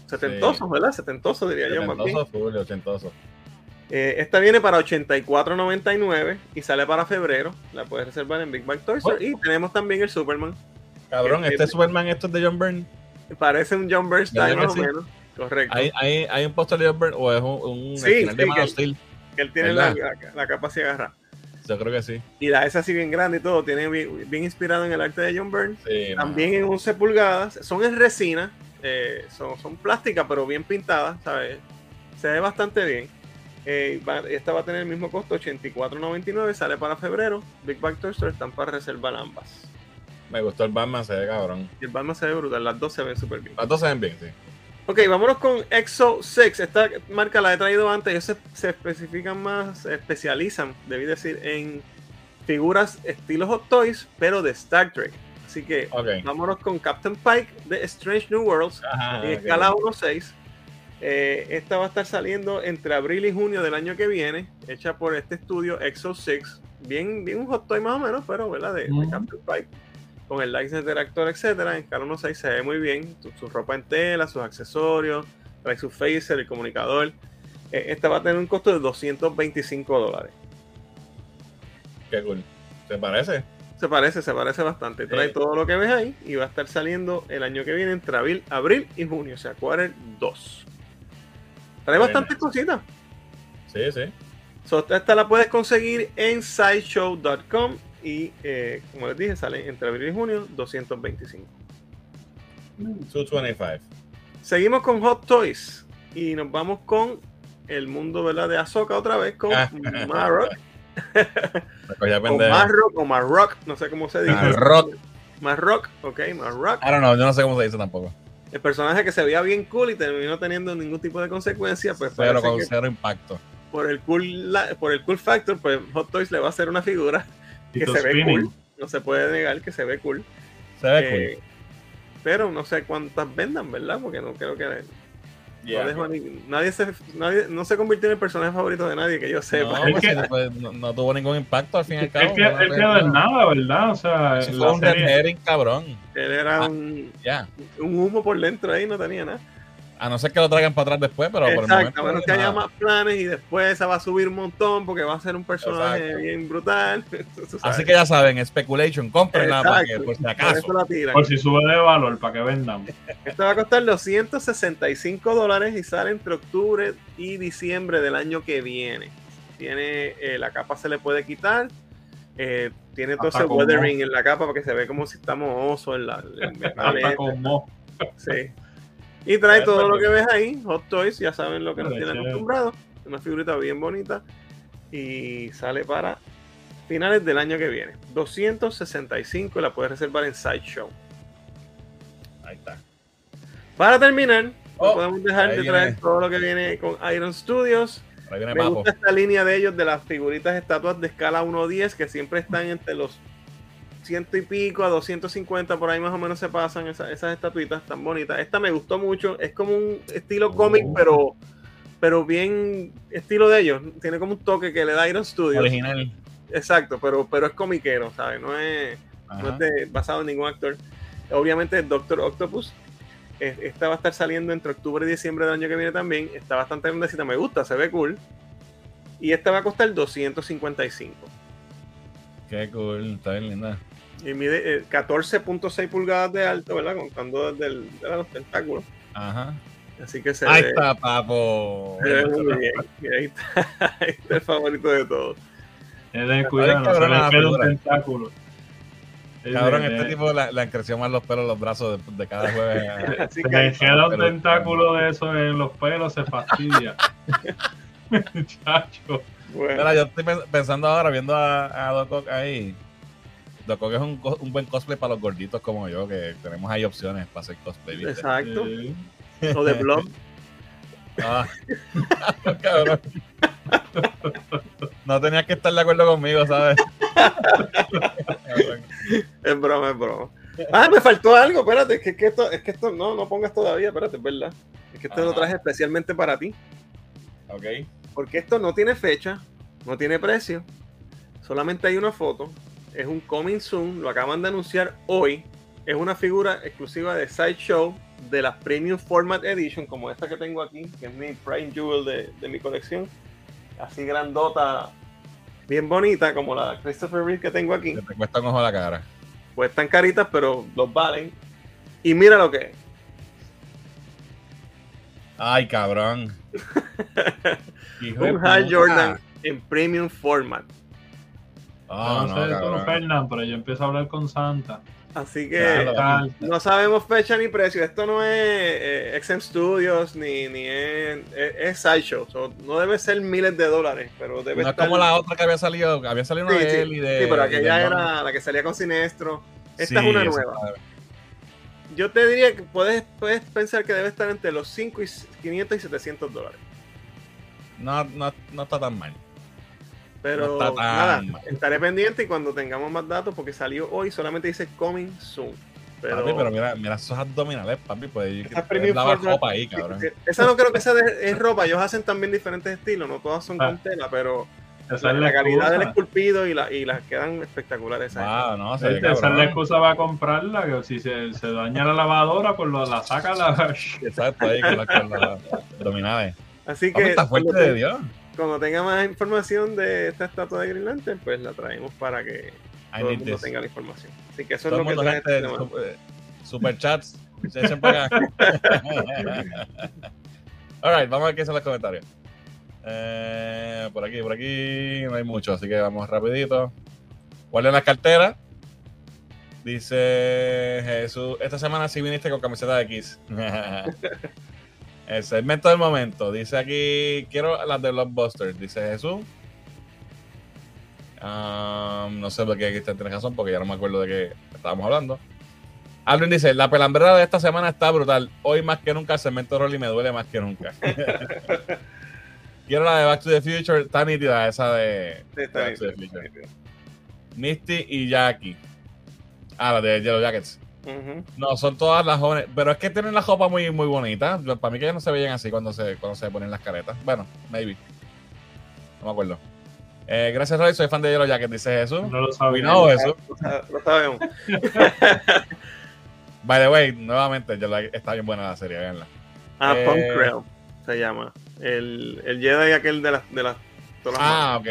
Setentosos, ¿verdad? Setentoso diría yo más bien. Full, ochentoso. Eh, esta viene para 84.99 y sale para febrero. La puedes reservar en Big Bang Toy Store. Y tenemos también el Superman. Cabrón, este tiene- Superman, esto es de John Byrne. Parece un John Byrne ¿Verdad style más o menos. Correcto. ¿Hay, hay, hay un póster de John Byrne o es un, un Sí, de Man que- of Steel? Que él tiene la, la, la capa así agarrada. Yo creo que sí. Y la es así bien grande y todo. Tiene bien, bien inspirado en el arte de John Byrne. También en 11 pulgadas. Son en resina. eh, son, son plásticas, pero bien pintadas, ¿sabes? Se ve bastante bien. Eh, va- esta va a tener el mismo costo, 84.99. Sale para febrero. Big Bang Toy Store están para reservar ambas. Me gustó el Batman, se ve cabrón. Y el Batman se ve brutal. Las dos se ven súper bien. Las dos se ven bien, sí. Ok, vámonos con Exo 6. Esta marca la he traído antes. Ellos se, se especifican más, se especializan, debí decir, en figuras estilo Hot Toys, pero de Star Trek. Así que vámonos con Captain Pike de Strange New Worlds Ajá, en escala 1.6. Eh, esta va a estar saliendo entre abril y junio del año que viene, hecha por este estudio Exo 6. Bien, bien un hot toy más o menos, pero ¿verdad? De, de. Captain Pike. Con el license del actor, etcétera. En escala 1.6 se ve muy bien. Su, su ropa en tela, sus accesorios, trae su phaser, el comunicador. Eh, esta va a tener un costo de 225 dólares. Qué cool. ¿Te parece? Se parece, se parece bastante. Trae Sí. todo lo que ves ahí y va a estar saliendo el año que viene entre abril, abril y junio, o sea, quarter 2. Trae Bueno. bastantes cositas. Sí, sí. So, esta la puedes conseguir en sideshow.com y eh, como les dije, sale entre abril y junio 225. 225. Seguimos con Hot Toys y nos vamos con el mundo ¿verdad? de Ahsoka otra vez con Ah. Marrock. [laughs] Pendejo. Marrock o Marrock, no sé cómo se dice. Marrock. Marrock, ok, Marrock. I don't know, yo no sé cómo se dice tampoco. El personaje que se veía bien cool y terminó teniendo ningún tipo de consecuencia, pues Pero con que cero impacto. por el cool la- por el cool factor, pues Hot Toys le va a hacer una figura que se ve cool. No se puede negar que se ve cool. Se ve Eh, Pero no sé cuántas vendan, ¿verdad? Porque no creo que no, Yeah. dejó ni- nadie, se, nadie no se convirtió en el personaje favorito de nadie que yo sepa. [laughs] Pues, pues, no, no tuvo ningún impacto al fin y al Es cabo. que, no, es que no, de no. nada, ¿verdad? O sea, la fue un red cabrón. Él era Ah. un, un humo por dentro ahí, no tenía nada. A no ser que lo traigan para atrás después, pero por el Exacto, momento. a menos que nada. haya más planes y después esa va a subir un montón porque va a ser un personaje Exacto. bien brutal. [laughs] Así que ya saben, speculation, compren nada para que, Exacto, por si acaso. la. Por si sube de valor, para que vendan. [laughs] Esta va a costar los 165 dólares y sale entre octubre y diciembre del año que viene. Tiene eh, la capa se le puede quitar. eh, tiene todo ese weathering en la capa para que se ve como si estamos osos en la en [laughs] metal Hasta con mo. sí. Y trae todo lo que ves ahí, Hot Toys, ya saben lo que nos tienen acostumbrados. Una figurita bien bonita. Y sale para finales del año que viene. 265 la puedes reservar en Sideshow. Ahí está. Para terminar, no Oh, podemos dejar de traer viene. todo lo que viene con Iron Studios. Me Papo. gusta esta línea de ellos de las figuritas estatuas de escala 1-10 que siempre están entre los ciento y pico a 250, por ahí más o menos se pasan esas, esas estatuitas tan bonitas. Esta me gustó mucho, es como un estilo cómic, Oh. pero, pero bien estilo de ellos. Tiene como un toque que le da Iron Studios. Original. Exacto, pero, pero es comiquero, ¿sabes? No es, no es de- basado en ningún actor. Obviamente, Doctor Octopus. eh, Esta va a estar saliendo entre octubre y diciembre del año que viene también. Está bastante grandecita, me gusta, se ve cool. Y esta va a costar 255. Qué cool, está bien linda. Y mide eh, 14.6 pulgadas de alto, ¿verdad? Contando desde el, de los tentáculos. Ajá. Así que se Ahí ve, está, papo. se ve muy bien. Y ahí está, [laughs] ahí está el favorito de todos. Ten cuidado, no se le un tentáculo. Cabrón, Eh, este tipo le, le han crecido más los pelos en los brazos de, de cada jueves. [laughs] Se que le queda un tentáculo de eso en los pelos, se fastidia. [laughs] Muchacho. bueno, Mira, yo estoy pen- pensando ahora, viendo a, a Doc Ock ahí. Doc Ock es un, un buen cosplay para los gorditos como yo, que tenemos ahí opciones para hacer cosplay. ¿viste? exacto. O de Blob. [laughs] Ah. [laughs] Cabrón. No tenías que estar de acuerdo conmigo, ¿sabes? [laughs] Es broma, es broma. Ah, me faltó algo, espérate, es que, es que esto, es que esto, no, no pongas todavía, espérate, es verdad. Es que esto lo Ajá. traje especialmente para ti, ok. porque esto no tiene fecha, no tiene precio, solamente hay una foto, es un coming soon, lo acaban de anunciar hoy, es una figura exclusiva de Sideshow de las Premium Format Edition, como esta que tengo aquí, que es mi Prime Jewel de, de mi colección, así grandota, bien bonita, como la Christopher Reeve que tengo aquí. Que te cuesta un ojo a la cara. están caritas, pero los valen. Y mira lo que es. Ay, cabrón. [laughs] Un Hal. Jordan en premium format. Ah, no, no, sé tú, cabrón. Fernán, pero yo empiezo a hablar con Santa. Así que Claro. No sabemos fecha ni precio. Esto no es eh, XM Studios ni, ni es, es, es Sideshow. So, no debe ser miles de dólares, pero debe No es estar. como la otra que había salido. Había salido una Sí, de sí, él y de. sí, pero de aquella era la que salía con Sinestro. Esta Sí, es una nueva. Yo te diría que puedes, puedes pensar que debe estar entre los 5 y 500 y 700 dólares. No, no, no está tan mal. Pero No nada, estaré pendiente y cuando tengamos más datos, porque salió hoy, solamente dice coming soon. Pero, Papi, pero mira, mira esos abdominales, papi. Pues format- ropa ahí, cabrón. esa no creo que sea de, es ropa, ellos hacen también diferentes estilos, no todas son Ah. con tela, pero Esa la, es la calidad del esculpido y, la, y las quedan espectaculares. esas. Wow, no, se ve Esa es la excusa para comprarla, que si se, se daña la lavadora, pues lo- la saca la... Exacto, ahí con las abdominales. Así Papi, que está fuerte de Dios. Cuando tenga más información de esta estatua de Green Lantern, pues la traemos para que I todo el mundo this. tenga la información. Así que eso Todo es lo que mundo, trae esta semana. super, superchats. Se echen para acá. [laughs] Alright, vamos a ver qué son los comentarios. Eh, por aquí, por aquí no hay mucho, así que vamos rapidito. Guarden las carteras. Dice Jesús, esta semana sí viniste con camiseta de X. [laughs] El segmento del momento. Dice aquí, quiero las de Blockbuster. Dice Jesús. Ah, no sé por qué aquí está tiene razón, porque ya no me acuerdo de qué estábamos hablando. Alvin dice, la pelambrera de esta semana está brutal. Hoy más que nunca el segmento Rolly me duele más que nunca. [laughs] Quiero la de Back to the Future, está nítida esa de Sí, está Back to the Future. Misty y Jackie. Ah, la de Yellow Jackets. No, son todas las jóvenes, pero es que tienen la ropa muy, muy bonita. Para mí que ellas no se veían así cuando se, cuando se ponen las caretas. Bueno, maybe. No me acuerdo. Eh, gracias, Roy. Soy fan de Yellow Jacket, dice Jesús. No lo sabía. know eso. [laughs] Lo sa- Lo sabemos. [laughs] By the way, nuevamente, está bien buena la serie, véanla. Ah, Eh, Punk Krell se llama. El, el Jedi aquel de las de las Ah, ok.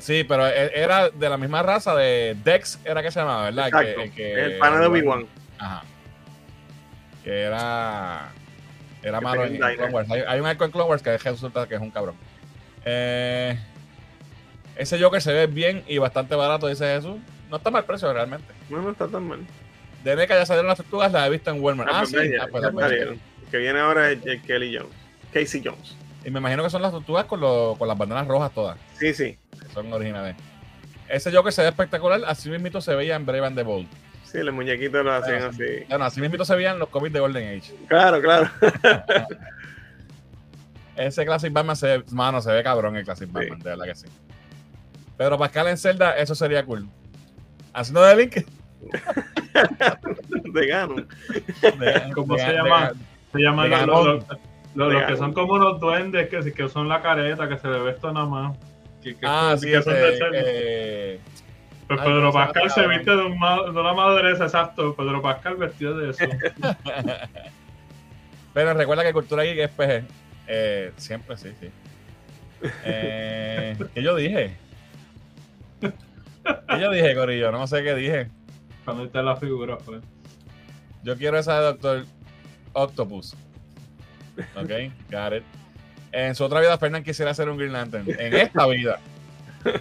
Sí, pero e- era de la misma raza de Dex, era que se llamaba, ¿verdad? Exacto. Que, que- el pana de Obi-Wan. Ajá. Que era. Era Que malo en, en. Clone Wars. Hay, hay un arco en Clone Wars que resulta que es un cabrón. Eh, ese Joker se ve bien y bastante barato, dice Jesús. No está mal precio realmente. No, no está tan mal. De NECA ya salieron las tortugas, las he visto en Walmart. Ah, pues sí. Ah, pues que viene ahora es el Kelly Jones. Casey Jones. Y me imagino que son las tortugas con, lo- con las bandanas rojas todas. Sí, sí. que son originales. ese Joker se ve espectacular, así mismito se veía en Brave and the Bold. Sí, los muñequitos lo hacían así. Bueno, así mismito se veían los cómics de Golden Age. Claro, claro. [laughs] Ese Classic Batman se ve, mano, se ve cabrón el Classic Batman, de verdad que sí. Pedro Pascal en Zelda, eso sería cool. Haciendo de Link. [laughs] De Ganon. de- ¿Cómo de- se de- llama? Se llaman de los, los- los- los que son como unos duendes que, que son la careta, que se le ve esto nada más. Que, que- Ah, que sí, son de ese, Zelda. eh, Pues ay, Pedro Pascal se viste de, un de una madurez, exacto. Pedro Pascal vestido de eso. [laughs] Pero recuerda que Cultura Geek es PG. Eh, siempre, sí, sí. Eh, ¿Qué yo dije? ¿Qué yo dije, Corillo? No sé qué dije. Cuando está la figura, pues. Yo quiero esa de Doctor Octopus. [laughs] Ok, got it. En su otra vida, Fernán quisiera ser un Green Lantern. En esta vida. [laughs]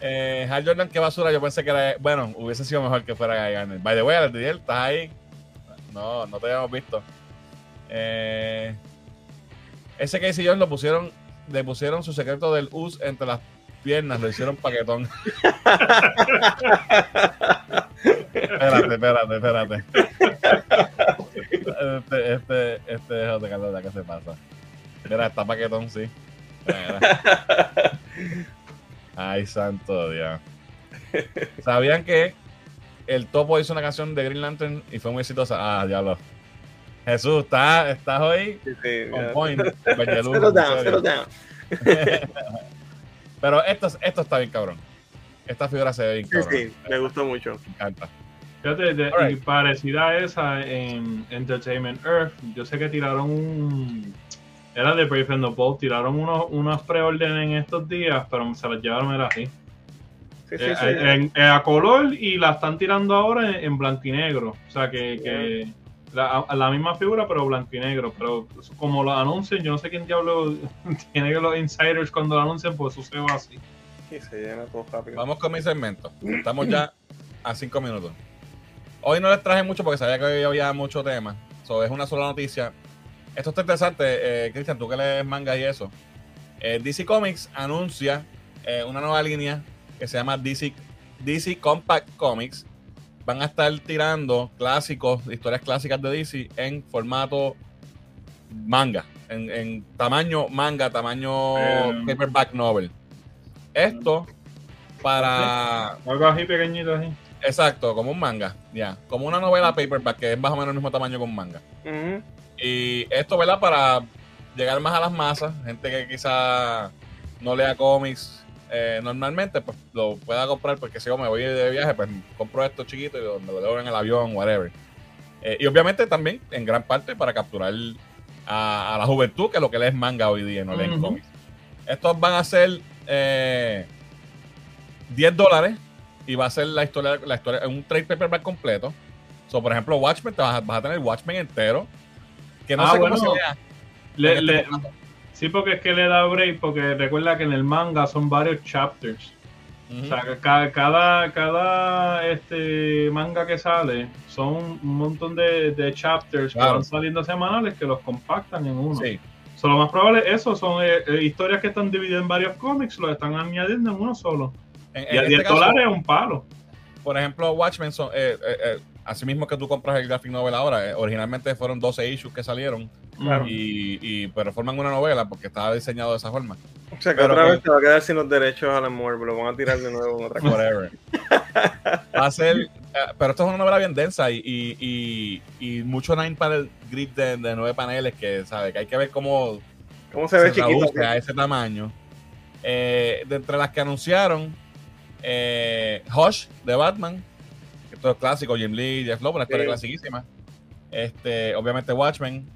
Eh, Hal Jordan, qué basura. Yo pensé que era. Bueno, hubiese sido mejor que fuera Guy Garner. By the way, Aldiel, ¿estás ahí? No, no te habíamos visto. Eh, ese Casey Jones lo pusieron. Le pusieron su secreto del US entre las piernas. Lo hicieron paquetón. [laughs] espérate, espérate, espérate. Este, este, este déjate Carlos, ¿qué se pasa? Mira, está paquetón, sí. Mira. [laughs] Ay, santo Dios. ¿Sabían que el Topo hizo una canción de Green Lantern y fue muy exitosa? Ah, diablo. Jesús, ¿estás, estás hoy Sí, sí, on point. Bellelujo, Settle en down, serio. settle down. Pero esto, esto está bien cabrón. Esta figura se ve bien Sí, sí, me gustó mucho. Me encanta. Fíjate, de- y parecida a esa en Entertainment Earth, yo sé que tiraron un. Era de Brave and the Bold, tiraron unos, unas preórdenes en estos días, pero se las llevaron era así. Sí, sí, Eh, sí. en- en- a color y la están tirando ahora en, en blanco y negro. O sea que, que la, la misma figura, pero blanco y negro. Pero como lo anuncian, yo no sé quién diablo [laughs] tiene que los insiders cuando lo anuncian, pues eso se va así. Sí, se llena todo rápido. Vamos con mi segmento. Estamos ya a cinco minutos. Hoy no les traje mucho porque sabía que hoy había mucho tema. So, es una sola noticia. Esto está interesante, eh, Cristian, tú que lees manga y eso. Eh, DC Comics anuncia eh, una nueva línea que se llama DC, DC Compact Comics. Van a estar tirando clásicos, historias clásicas de DC en formato manga, en, en tamaño manga, tamaño Eh. paperback novel. Esto para Algo así pequeñito así. Exacto, como un manga, ya. Como una novela paperback, que es más o menos el mismo tamaño que un manga. Y esto, ¿verdad? Para llegar más a las masas, gente que quizá no lea cómics eh, normalmente, pues lo pueda comprar, porque si yo me voy de viaje, pues compro esto chiquito y lo, me lo leo en el avión, whatever. Eh, y obviamente también, en gran parte, para capturar a, a la juventud, que lo que lee es manga hoy día, no leen cómics. Estos van a ser eh, 10 dólares y va a ser la historia, la historia, un trade paperback completo. So, por ejemplo, Watchmen, te vas, a, vas a tener Watchmen entero. Que no Ah, sé bueno. cómo se. Le- le- sí, porque es que le da break, porque recuerda que en el manga son varios chapters. O sea, que ca- cada, cada este manga que sale son un montón de, de chapters que van saliendo semanales que los compactan en uno. Sí. So, lo más probable es eso, son eh, eh, historias que están divididas en varios cómics, los están añadiendo en uno solo. En, Y en a este 10 caso, dólares es un palo. por ejemplo, Watchmen, son, eh, eh, eh, así mismo que tú compras el graphic novel ahora, eh, originalmente fueron 12 issues que salieron, Claro. y, y- pero forman una novela porque estaba diseñado de esa forma. O sea que Pero otra que- vez te va a quedar sin los derechos a la muerte, lo van a tirar de nuevo en otra cosa. Whatever. [laughs] Va a ser, eh, pero esto es una novela bien densa y, y, y, y mucho nine panel grid de, de nueve paneles que, ¿sabe? Que hay que ver cómo ¿Cómo se ve chiquito? a ese tamaño. Eh, de entre las que anunciaron, eh, Hush de Batman, que esto es clásico, Jim Lee, Jeff Lowe, una historia Sí. clasiquísima. Este, obviamente Watchmen,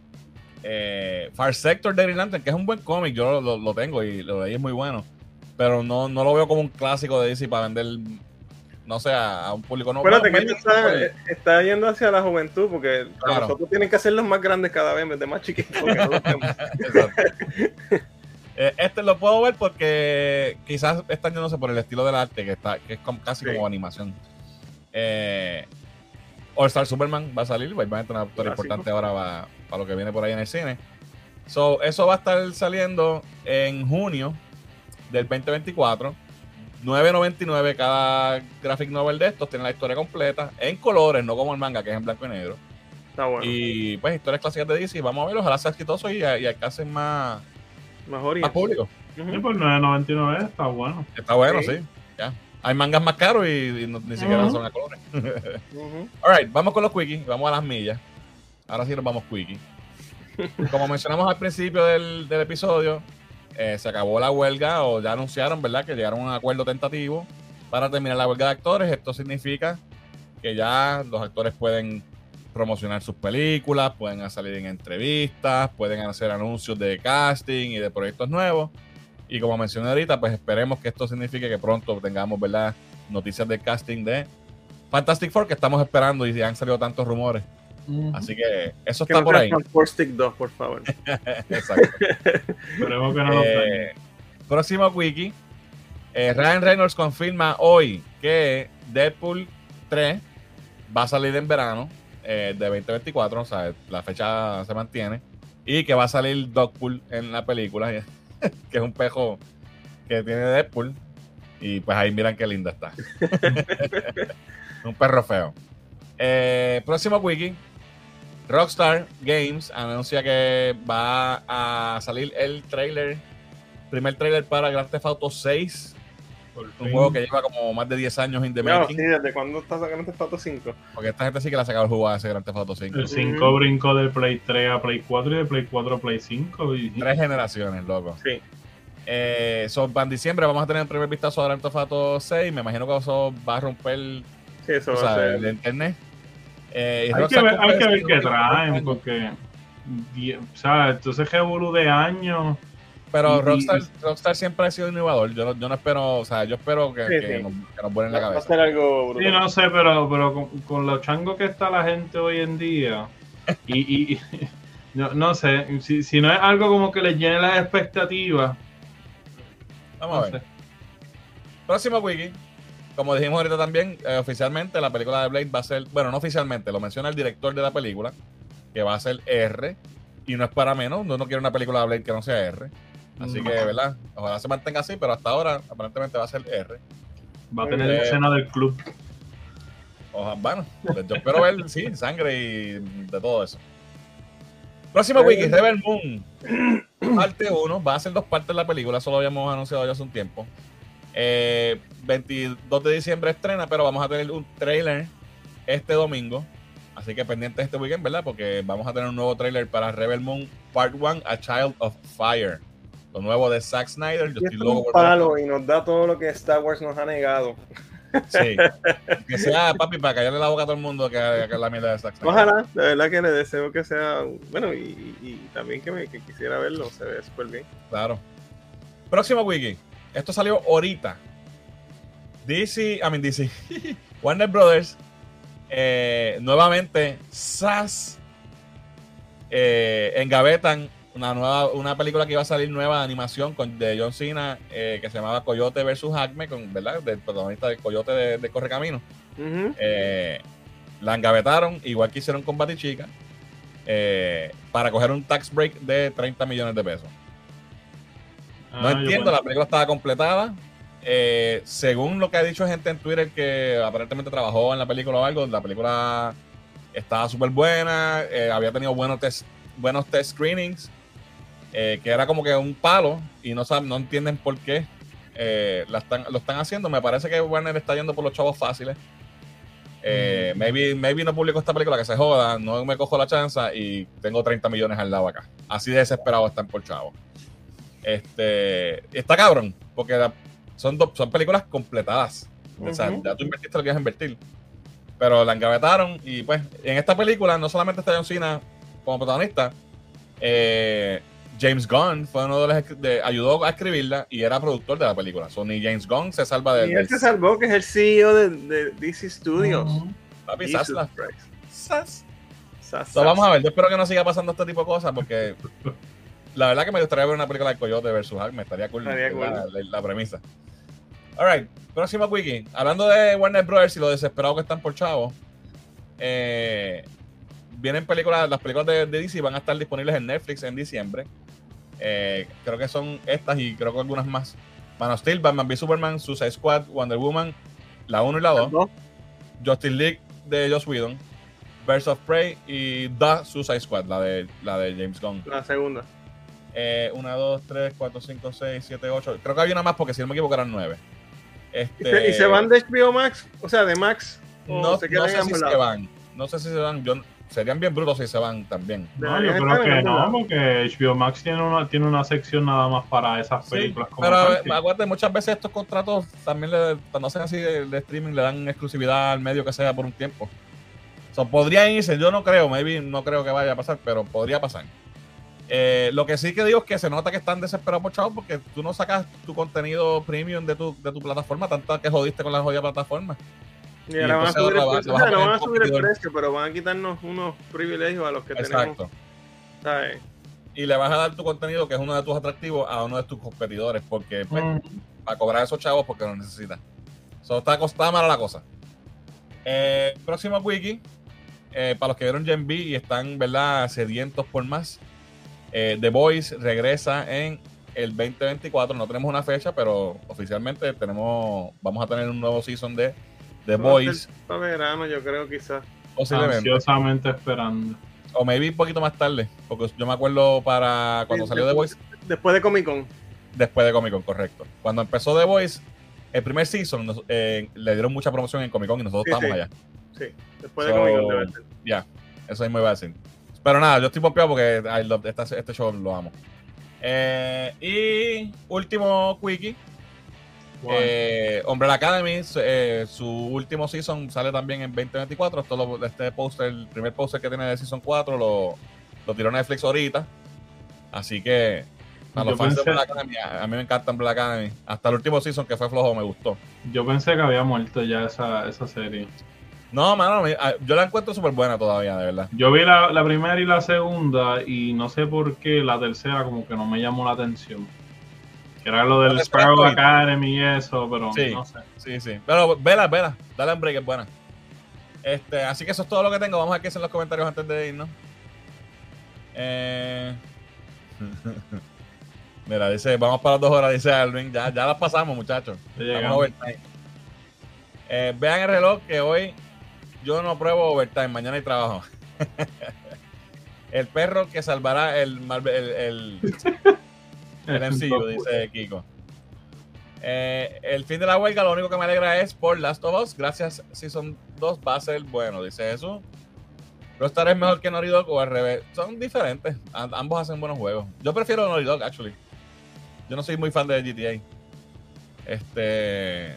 eh, Far Sector de Green Lantern, que es un buen cómic, yo lo, lo- lo tengo y lo leí es muy bueno, pero no, no lo veo como un clásico de DC para vender, no sé, a, a un público no. Bueno, que está, está yendo hacia la juventud, porque Claro. nosotros tienen que hacerlos más grandes cada vez, en vez de más chiquitos. [laughs] Eh, este lo puedo ver porque quizás están yéndose por el estilo del arte, que está que es como- casi Sí. como animación. Eh, All Star Superman va a salir, obviamente una historia Clásico. importante ahora va- para lo que viene por ahí en el cine. So, eso va a estar saliendo en junio del 2024. 9.99 cada graphic novel de estos, tiene la historia completa, en colores, no como el manga, que es en blanco y negro. Está bueno. Y pues historias clásicas de DC, vamos a ver, ojalá sea exitoso y, y alcancen más, Mejor y más público. Ujú. Sí, por 9.99 está bueno. Está bueno, Sí. sí. Ya. Hay mangas más caros y, y no- ni siquiera son a colores. [laughs] Ujú. Alright, vamos con los quickies, vamos a las millas. Ahora sí nos vamos quickie. [laughs] Como mencionamos al principio del, del episodio, eh, se acabó la huelga o ya anunciaron, ¿verdad? Que llegaron a un acuerdo tentativo para terminar la huelga de actores. Esto significa que ya los actores pueden promocionar sus películas, pueden salir en entrevistas, pueden hacer anuncios de casting y de proyectos nuevos. Y como mencioné ahorita, pues esperemos que esto signifique que pronto tengamos, ¿verdad? Noticias de casting de Fantastic Four que estamos esperando y han salido tantos rumores. Así que eso Que está no por ahí. Stick 2, por favor. [laughs] Exacto. Esperemos que no lo Eh, próximo wiki. Eh, Ryan Reynolds confirma hoy que Deadpool 3 va a salir en verano eh, de 2024. O sea, la fecha se mantiene. Y que va a salir Dogpool en la película, [laughs] que es un pejo que tiene Deadpool. Y pues ahí miran qué linda está. [laughs] un perro feo. Eh, próximo wiki. Rockstar Games anuncia que va a salir el trailer, primer trailer para Grand Theft Auto 6, Por un juego que lleva como más de 10 años in the making, sí, ¿desde cuándo está sacando este Foto 5? porque esta gente sí que le ha sacado el juego a ese Grand Theft Auto 5. El 5 brincó del Play 3 a Play 4 y de Play 4 a Play 5. Y... Tres generaciones, loco. Sí. Eh, so, para diciembre vamos a tener el primer vistazo a Grand Theft Auto 6. Me imagino que eso va a romper Sí, eso va a ser. el internet. Eh, Hay que ver, hay que ver 5 qué traen, porque. O sea, entonces Revolu de años. Pero y- Rockstar, Rockstar siempre ha sido innovador. Yo no, yo no espero, o sea, yo espero que, Sí, que sí. Nos, que nos vuelen la Va a cabeza. ser algo Sí, no sé, pero, pero con, con los changos que está la gente hoy en día. Y, y- y- [laughs] no, no sé, si, si no es algo como que les llene las expectativas. Vamos no a ver. sé. Próximo wiki. Como dijimos ahorita también, eh, oficialmente la película de Blade va a ser, bueno, no oficialmente, lo menciona el director de la película, que va a ser R, y no es para menos, no, no quiere una película de Blade que no sea R. Así Mm. que, ¿verdad? Ojalá se mantenga así, pero hasta ahora aparentemente va a ser R. Va a tener Eh, escena del club. Ojalá, bueno, pues yo espero ver, sí, sangre y de todo eso. Próximo wiki, Rebel Moon, parte 1, va a ser dos partes la película, eso lo habíamos anunciado ya hace un tiempo. Eh, 22 de diciembre estrena, pero vamos a tener un trailer este domingo. Así que pendiente este weekend, ¿verdad? Porque vamos a tener un nuevo trailer para Rebel Moon Part 1, A Child of Fire. Lo nuevo de Zack Snyder. Yo Y estoy esto es loco un por palo y nos da todo lo que Star Wars nos ha negado. Sí. [laughs] Que sea, papi, para callarle la boca a todo el mundo que, que la mierda de Zack Snyder. Ojalá, de verdad que le deseo que sea. Bueno, y también que, me, que quisiera verlo, se ve súper bien. Claro. Próximo wiki. Esto salió ahorita. DC, I mean DC. [laughs] Warner Brothers. eh, nuevamente, SAS. eh, engavetan una nueva una película que iba a salir nueva de animación con, de John Cena eh, que se llamaba Coyote versus Acme, con, ¿verdad? Del protagonista del Coyote de, de Correcamino. Eh, la engavetaron, igual que hicieron con Batichica, eh, para coger un tax break de 30 millones de pesos. No Ah, entiendo, la película estaba completada. Eh, según lo que ha dicho gente en Twitter que aparentemente trabajó en la película o algo, la película estaba súper buena, eh, había tenido buenos test, buenos test screenings, eh, que era como que un palo y no, saben, no entienden por qué eh, la están, lo están haciendo. Me parece que Warner está yendo por los chavos fáciles. Eh, maybe, maybe no publico esta película que se joda, no me cojo la chanza y tengo 30 millones al lado acá. Así de desesperado están por chavos. Este, está cabrón, porque la- son, dos son películas completadas. O sea, ya tú invertiste lo que ibas a invertir. Pero la engavetaron y pues en esta película no solamente está John Cena como protagonista, eh, James Gunn fue uno de los que de- ayudó a escribirla y era productor de la película. So, ni James Gunn se salva de, Y él se salvó, que es el CEO de, de DC Studios. Papi, Jesus Sasla. Christ. Sas. Sas, So, vamos a ver, yo espero que no siga pasando este tipo de cosas porque la verdad que me gustaría ver una película de Coyote versus Hulk, me estaría cool, Estaría cool. La, la- la premisa. Alright, próximo wiki. Hablando de Warner Brothers y lo desesperado que están por chavos, eh, vienen películas, las películas de, de DC van a estar disponibles en Netflix en diciembre. Eh, creo que son estas y creo que algunas más. Man of Steel, Batman v Superman, Suicide Squad, Wonder Woman, la 1 y la 2, ¿No? Justice League de Joss Whedon, Birds of Prey y The Suicide Squad, la de, la de James Gunn. La segunda. Eh, 1, 2, 3, 4, 5, 6, 7, 8. Creo que había una más porque si no me equivoco eran 9. ¿Y, Este, se, y se van de HBO Max? O sea, de Max. No, se no sé si se van. No sé si se van. Yo, serían bien brutos si se van también. No, yo creo que no, porque HBO Max tiene una, tiene una sección nada más para esas Sí, películas como pero tal, eh, acuérdate, muchas veces estos contratos también le, cuando hacen así de, de streaming le dan exclusividad al medio que sea por un tiempo. So, podría irse, yo no creo, maybe no creo que vaya a pasar, pero podría pasar. Eh, lo que sí que digo es que se nota que están desesperados por chavos porque tú no sacas tu contenido premium de tu, de tu plataforma, tanto que jodiste con la jodida plataforma. Y ahora van a subir el ahora va- precio. [laughs] van a subir el precio, pero van a quitarnos unos privilegios a los que tenemos. Exacto. ¿sabes? Y le vas a dar tu contenido, que es uno de tus atractivos, a uno de tus competidores, porque pues, Mm, para cobrar esos chavos porque lo necesitan. So, está, está mala la cosa. Eh, próximo wiki, eh, para los que vieron Gen B y están, ¿verdad?, sedientos por más. eh, The Voice regresa en el 2024. No tenemos una fecha, pero oficialmente tenemos, vamos a tener un nuevo season de The Voice, verano, yo creo, quizás. posiblemente. ansiosamente esperando. O maybe un poquito más tarde, porque yo me acuerdo para cuando Sí, salió The Voice, Después de Comic Con. después de Comic Con, correcto. Cuando empezó The Voice, el primer season nos- eh, le dieron mucha promoción en Comic Con y nosotros Sí, estábamos sí. allá. Sí, después de Comic Con debe ser. Ya, eso mismo iba a decir. Pero nada, yo estoy pompeado porque I love- esta- este show lo amo. Eh, y último quickie. Eh, Umbrella Academy, su- eh, su último season sale también en 2024. Esto lo- este poster, el primer poster que tiene de season 4 lo, lo tiró Netflix ahorita. Así que Yo los fans pensé- de Umbrella Academy, a, a mí me encanta Umbrella Academy. Hasta el último season que fue flojo me gustó. yo pensé que había muerto ya esa, esa serie. No, mano, yo la encuentro súper buena todavía, de verdad. Yo vi la, la primera y la segunda y no sé por qué la tercera como que no me llamó la atención. Que era lo del Sparrow Academy y eso, pero Sí. no sé. Sí, sí. Pero vela, vela. Dale un break, es buena. Este, así que eso es todo lo que tengo. Vamos a ver qué dicen los comentarios antes de irnos. Eh... [laughs] Mira, dice, vamos para las dos horas, dice Alvin. Ya, ya las pasamos, muchachos. Estamos llegamos. overtime. Eh, vean el reloj que hoy yo no pruebo overtime, mañana hay trabajo. [laughs] el perro que salvará el, Marvel- el, el, [laughs] [laughs] el MCU, dice Kiko. Eh, el fin de la huelga, lo único que me alegra es por Last of Us. Gracias, Season 2 va a ser bueno, dice Jesús. Rockstar es mejor que Naughty Dog o al revés. Son diferentes. Am- ambos hacen buenos juegos. Yo prefiero Naughty Dog, actually. Yo no soy muy fan de GTA. Este.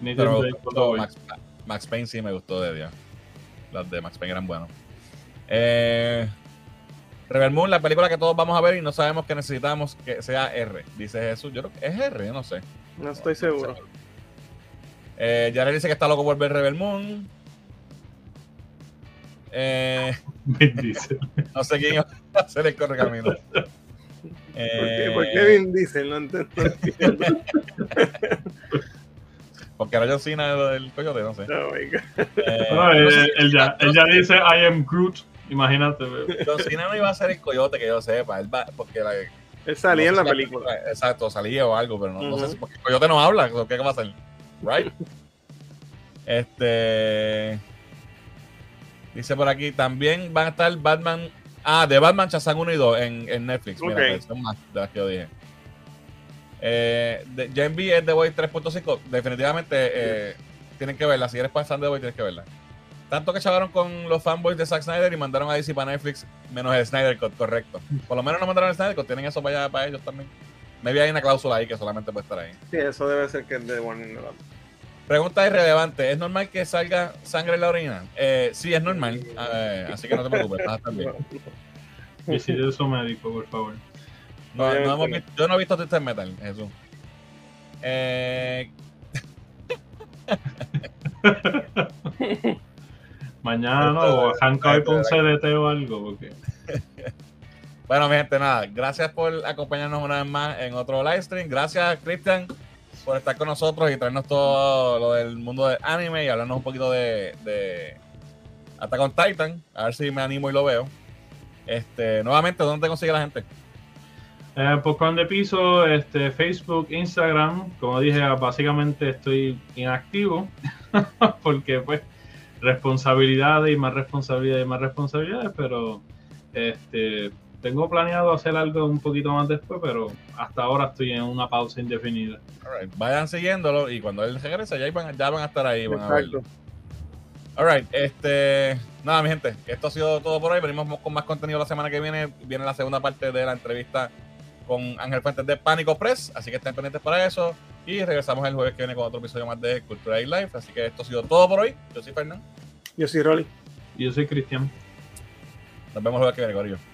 Ni Pero. Max, Max Payne sí me gustó de día. Las de Max Payne eran buenos. Eh, Rebel Moon, la película que todos vamos a ver y no sabemos que necesitamos que sea R. Dice Jesús. Yo creo que es R, yo no sé. No estoy seguro. Eh, Jared dice que está loco por ver Rebel Moon. Eh, [laughs] no sé quién iba a hacer el correcamino. ¿Por, Eh, qué, ¿Por qué Vin Diesel? No entiendo. [laughs] Porque era John Cena lo del coyote, no sé. Oh my God. Eh, No, no él, sé si- él ya, él ya dice I am Groot. Imagínate. John Cena no iba a ser el coyote que yo sepa. Él va, porque la, Él salía no en la si película. Exacto, salía o algo, pero no, no sé si porque el coyote no habla. ¿so ¿Qué va a hacer? Right? este. Dice por aquí, también van a estar Batman. Ah, de Batman Shazam 1 y 2 en, en Netflix. Mira, Ok. pues, son más de las que yo dije. Eh, de, Gen V es The Voice 3.5. Definitivamente eh, tienen que verla. Si eres fan de The Voice, tienes que verla. Tanto que chavaron con los fanboys de Zack Snyder y mandaron a DC para Netflix, menos el Snyder Cut, correcto. Por lo menos no mandaron el Snyder Cut, tienen eso para, allá, para ellos también. Maybe hay una cláusula ahí que solamente puede estar ahí. Sí, eso debe ser que es de Warner. Pregunta irrelevante: ¿es normal que salga sangre en la orina? Eh, sí, es normal. Eh, así que no te preocupes, estar bien. [laughs] Visite su médico, por favor. No, no Obviamente hemos no. visto- yo no he visto Twisted Metal, Jesús. Eh, [laughs] [laughs] Mañana no, o arranca hoy con un CDT o algo. Porque... [laughs] bueno, mi gente, nada. Gracias por acompañarnos una vez más en otro live stream. Gracias, Cristian, por estar con nosotros y traernos todo lo del mundo del anime y hablarnos un poquito de, de Attack on Titan. A ver si me animo y lo veo. Este, nuevamente, ¿dónde te consigue la gente? Eh, Popcorn de piso, este, Facebook, Instagram. Como dije, básicamente estoy inactivo [laughs] porque pues responsabilidades y más responsabilidades y más responsabilidades, pero este, tengo planeado hacer algo un poquito más después, pero hasta ahora estoy en una pausa indefinida. Vayan siguiéndolo y cuando él regrese ya van, ya van a estar ahí, van a Exacto. verlo. Alright, este. Nada, mi gente, esto ha sido todo por hoy. Venimos con más contenido la semana que viene. Viene la segunda parte de la entrevista con Ángel Fuentes de Pánico Press. Así que estén pendientes para eso. Y regresamos el jueves que viene con otro episodio más de Cultura y Life. Así que esto ha sido todo por hoy. Yo soy Fernando. Yo soy Rolly. Yo soy Cristian. Nos vemos el jueves que viene, Corillo.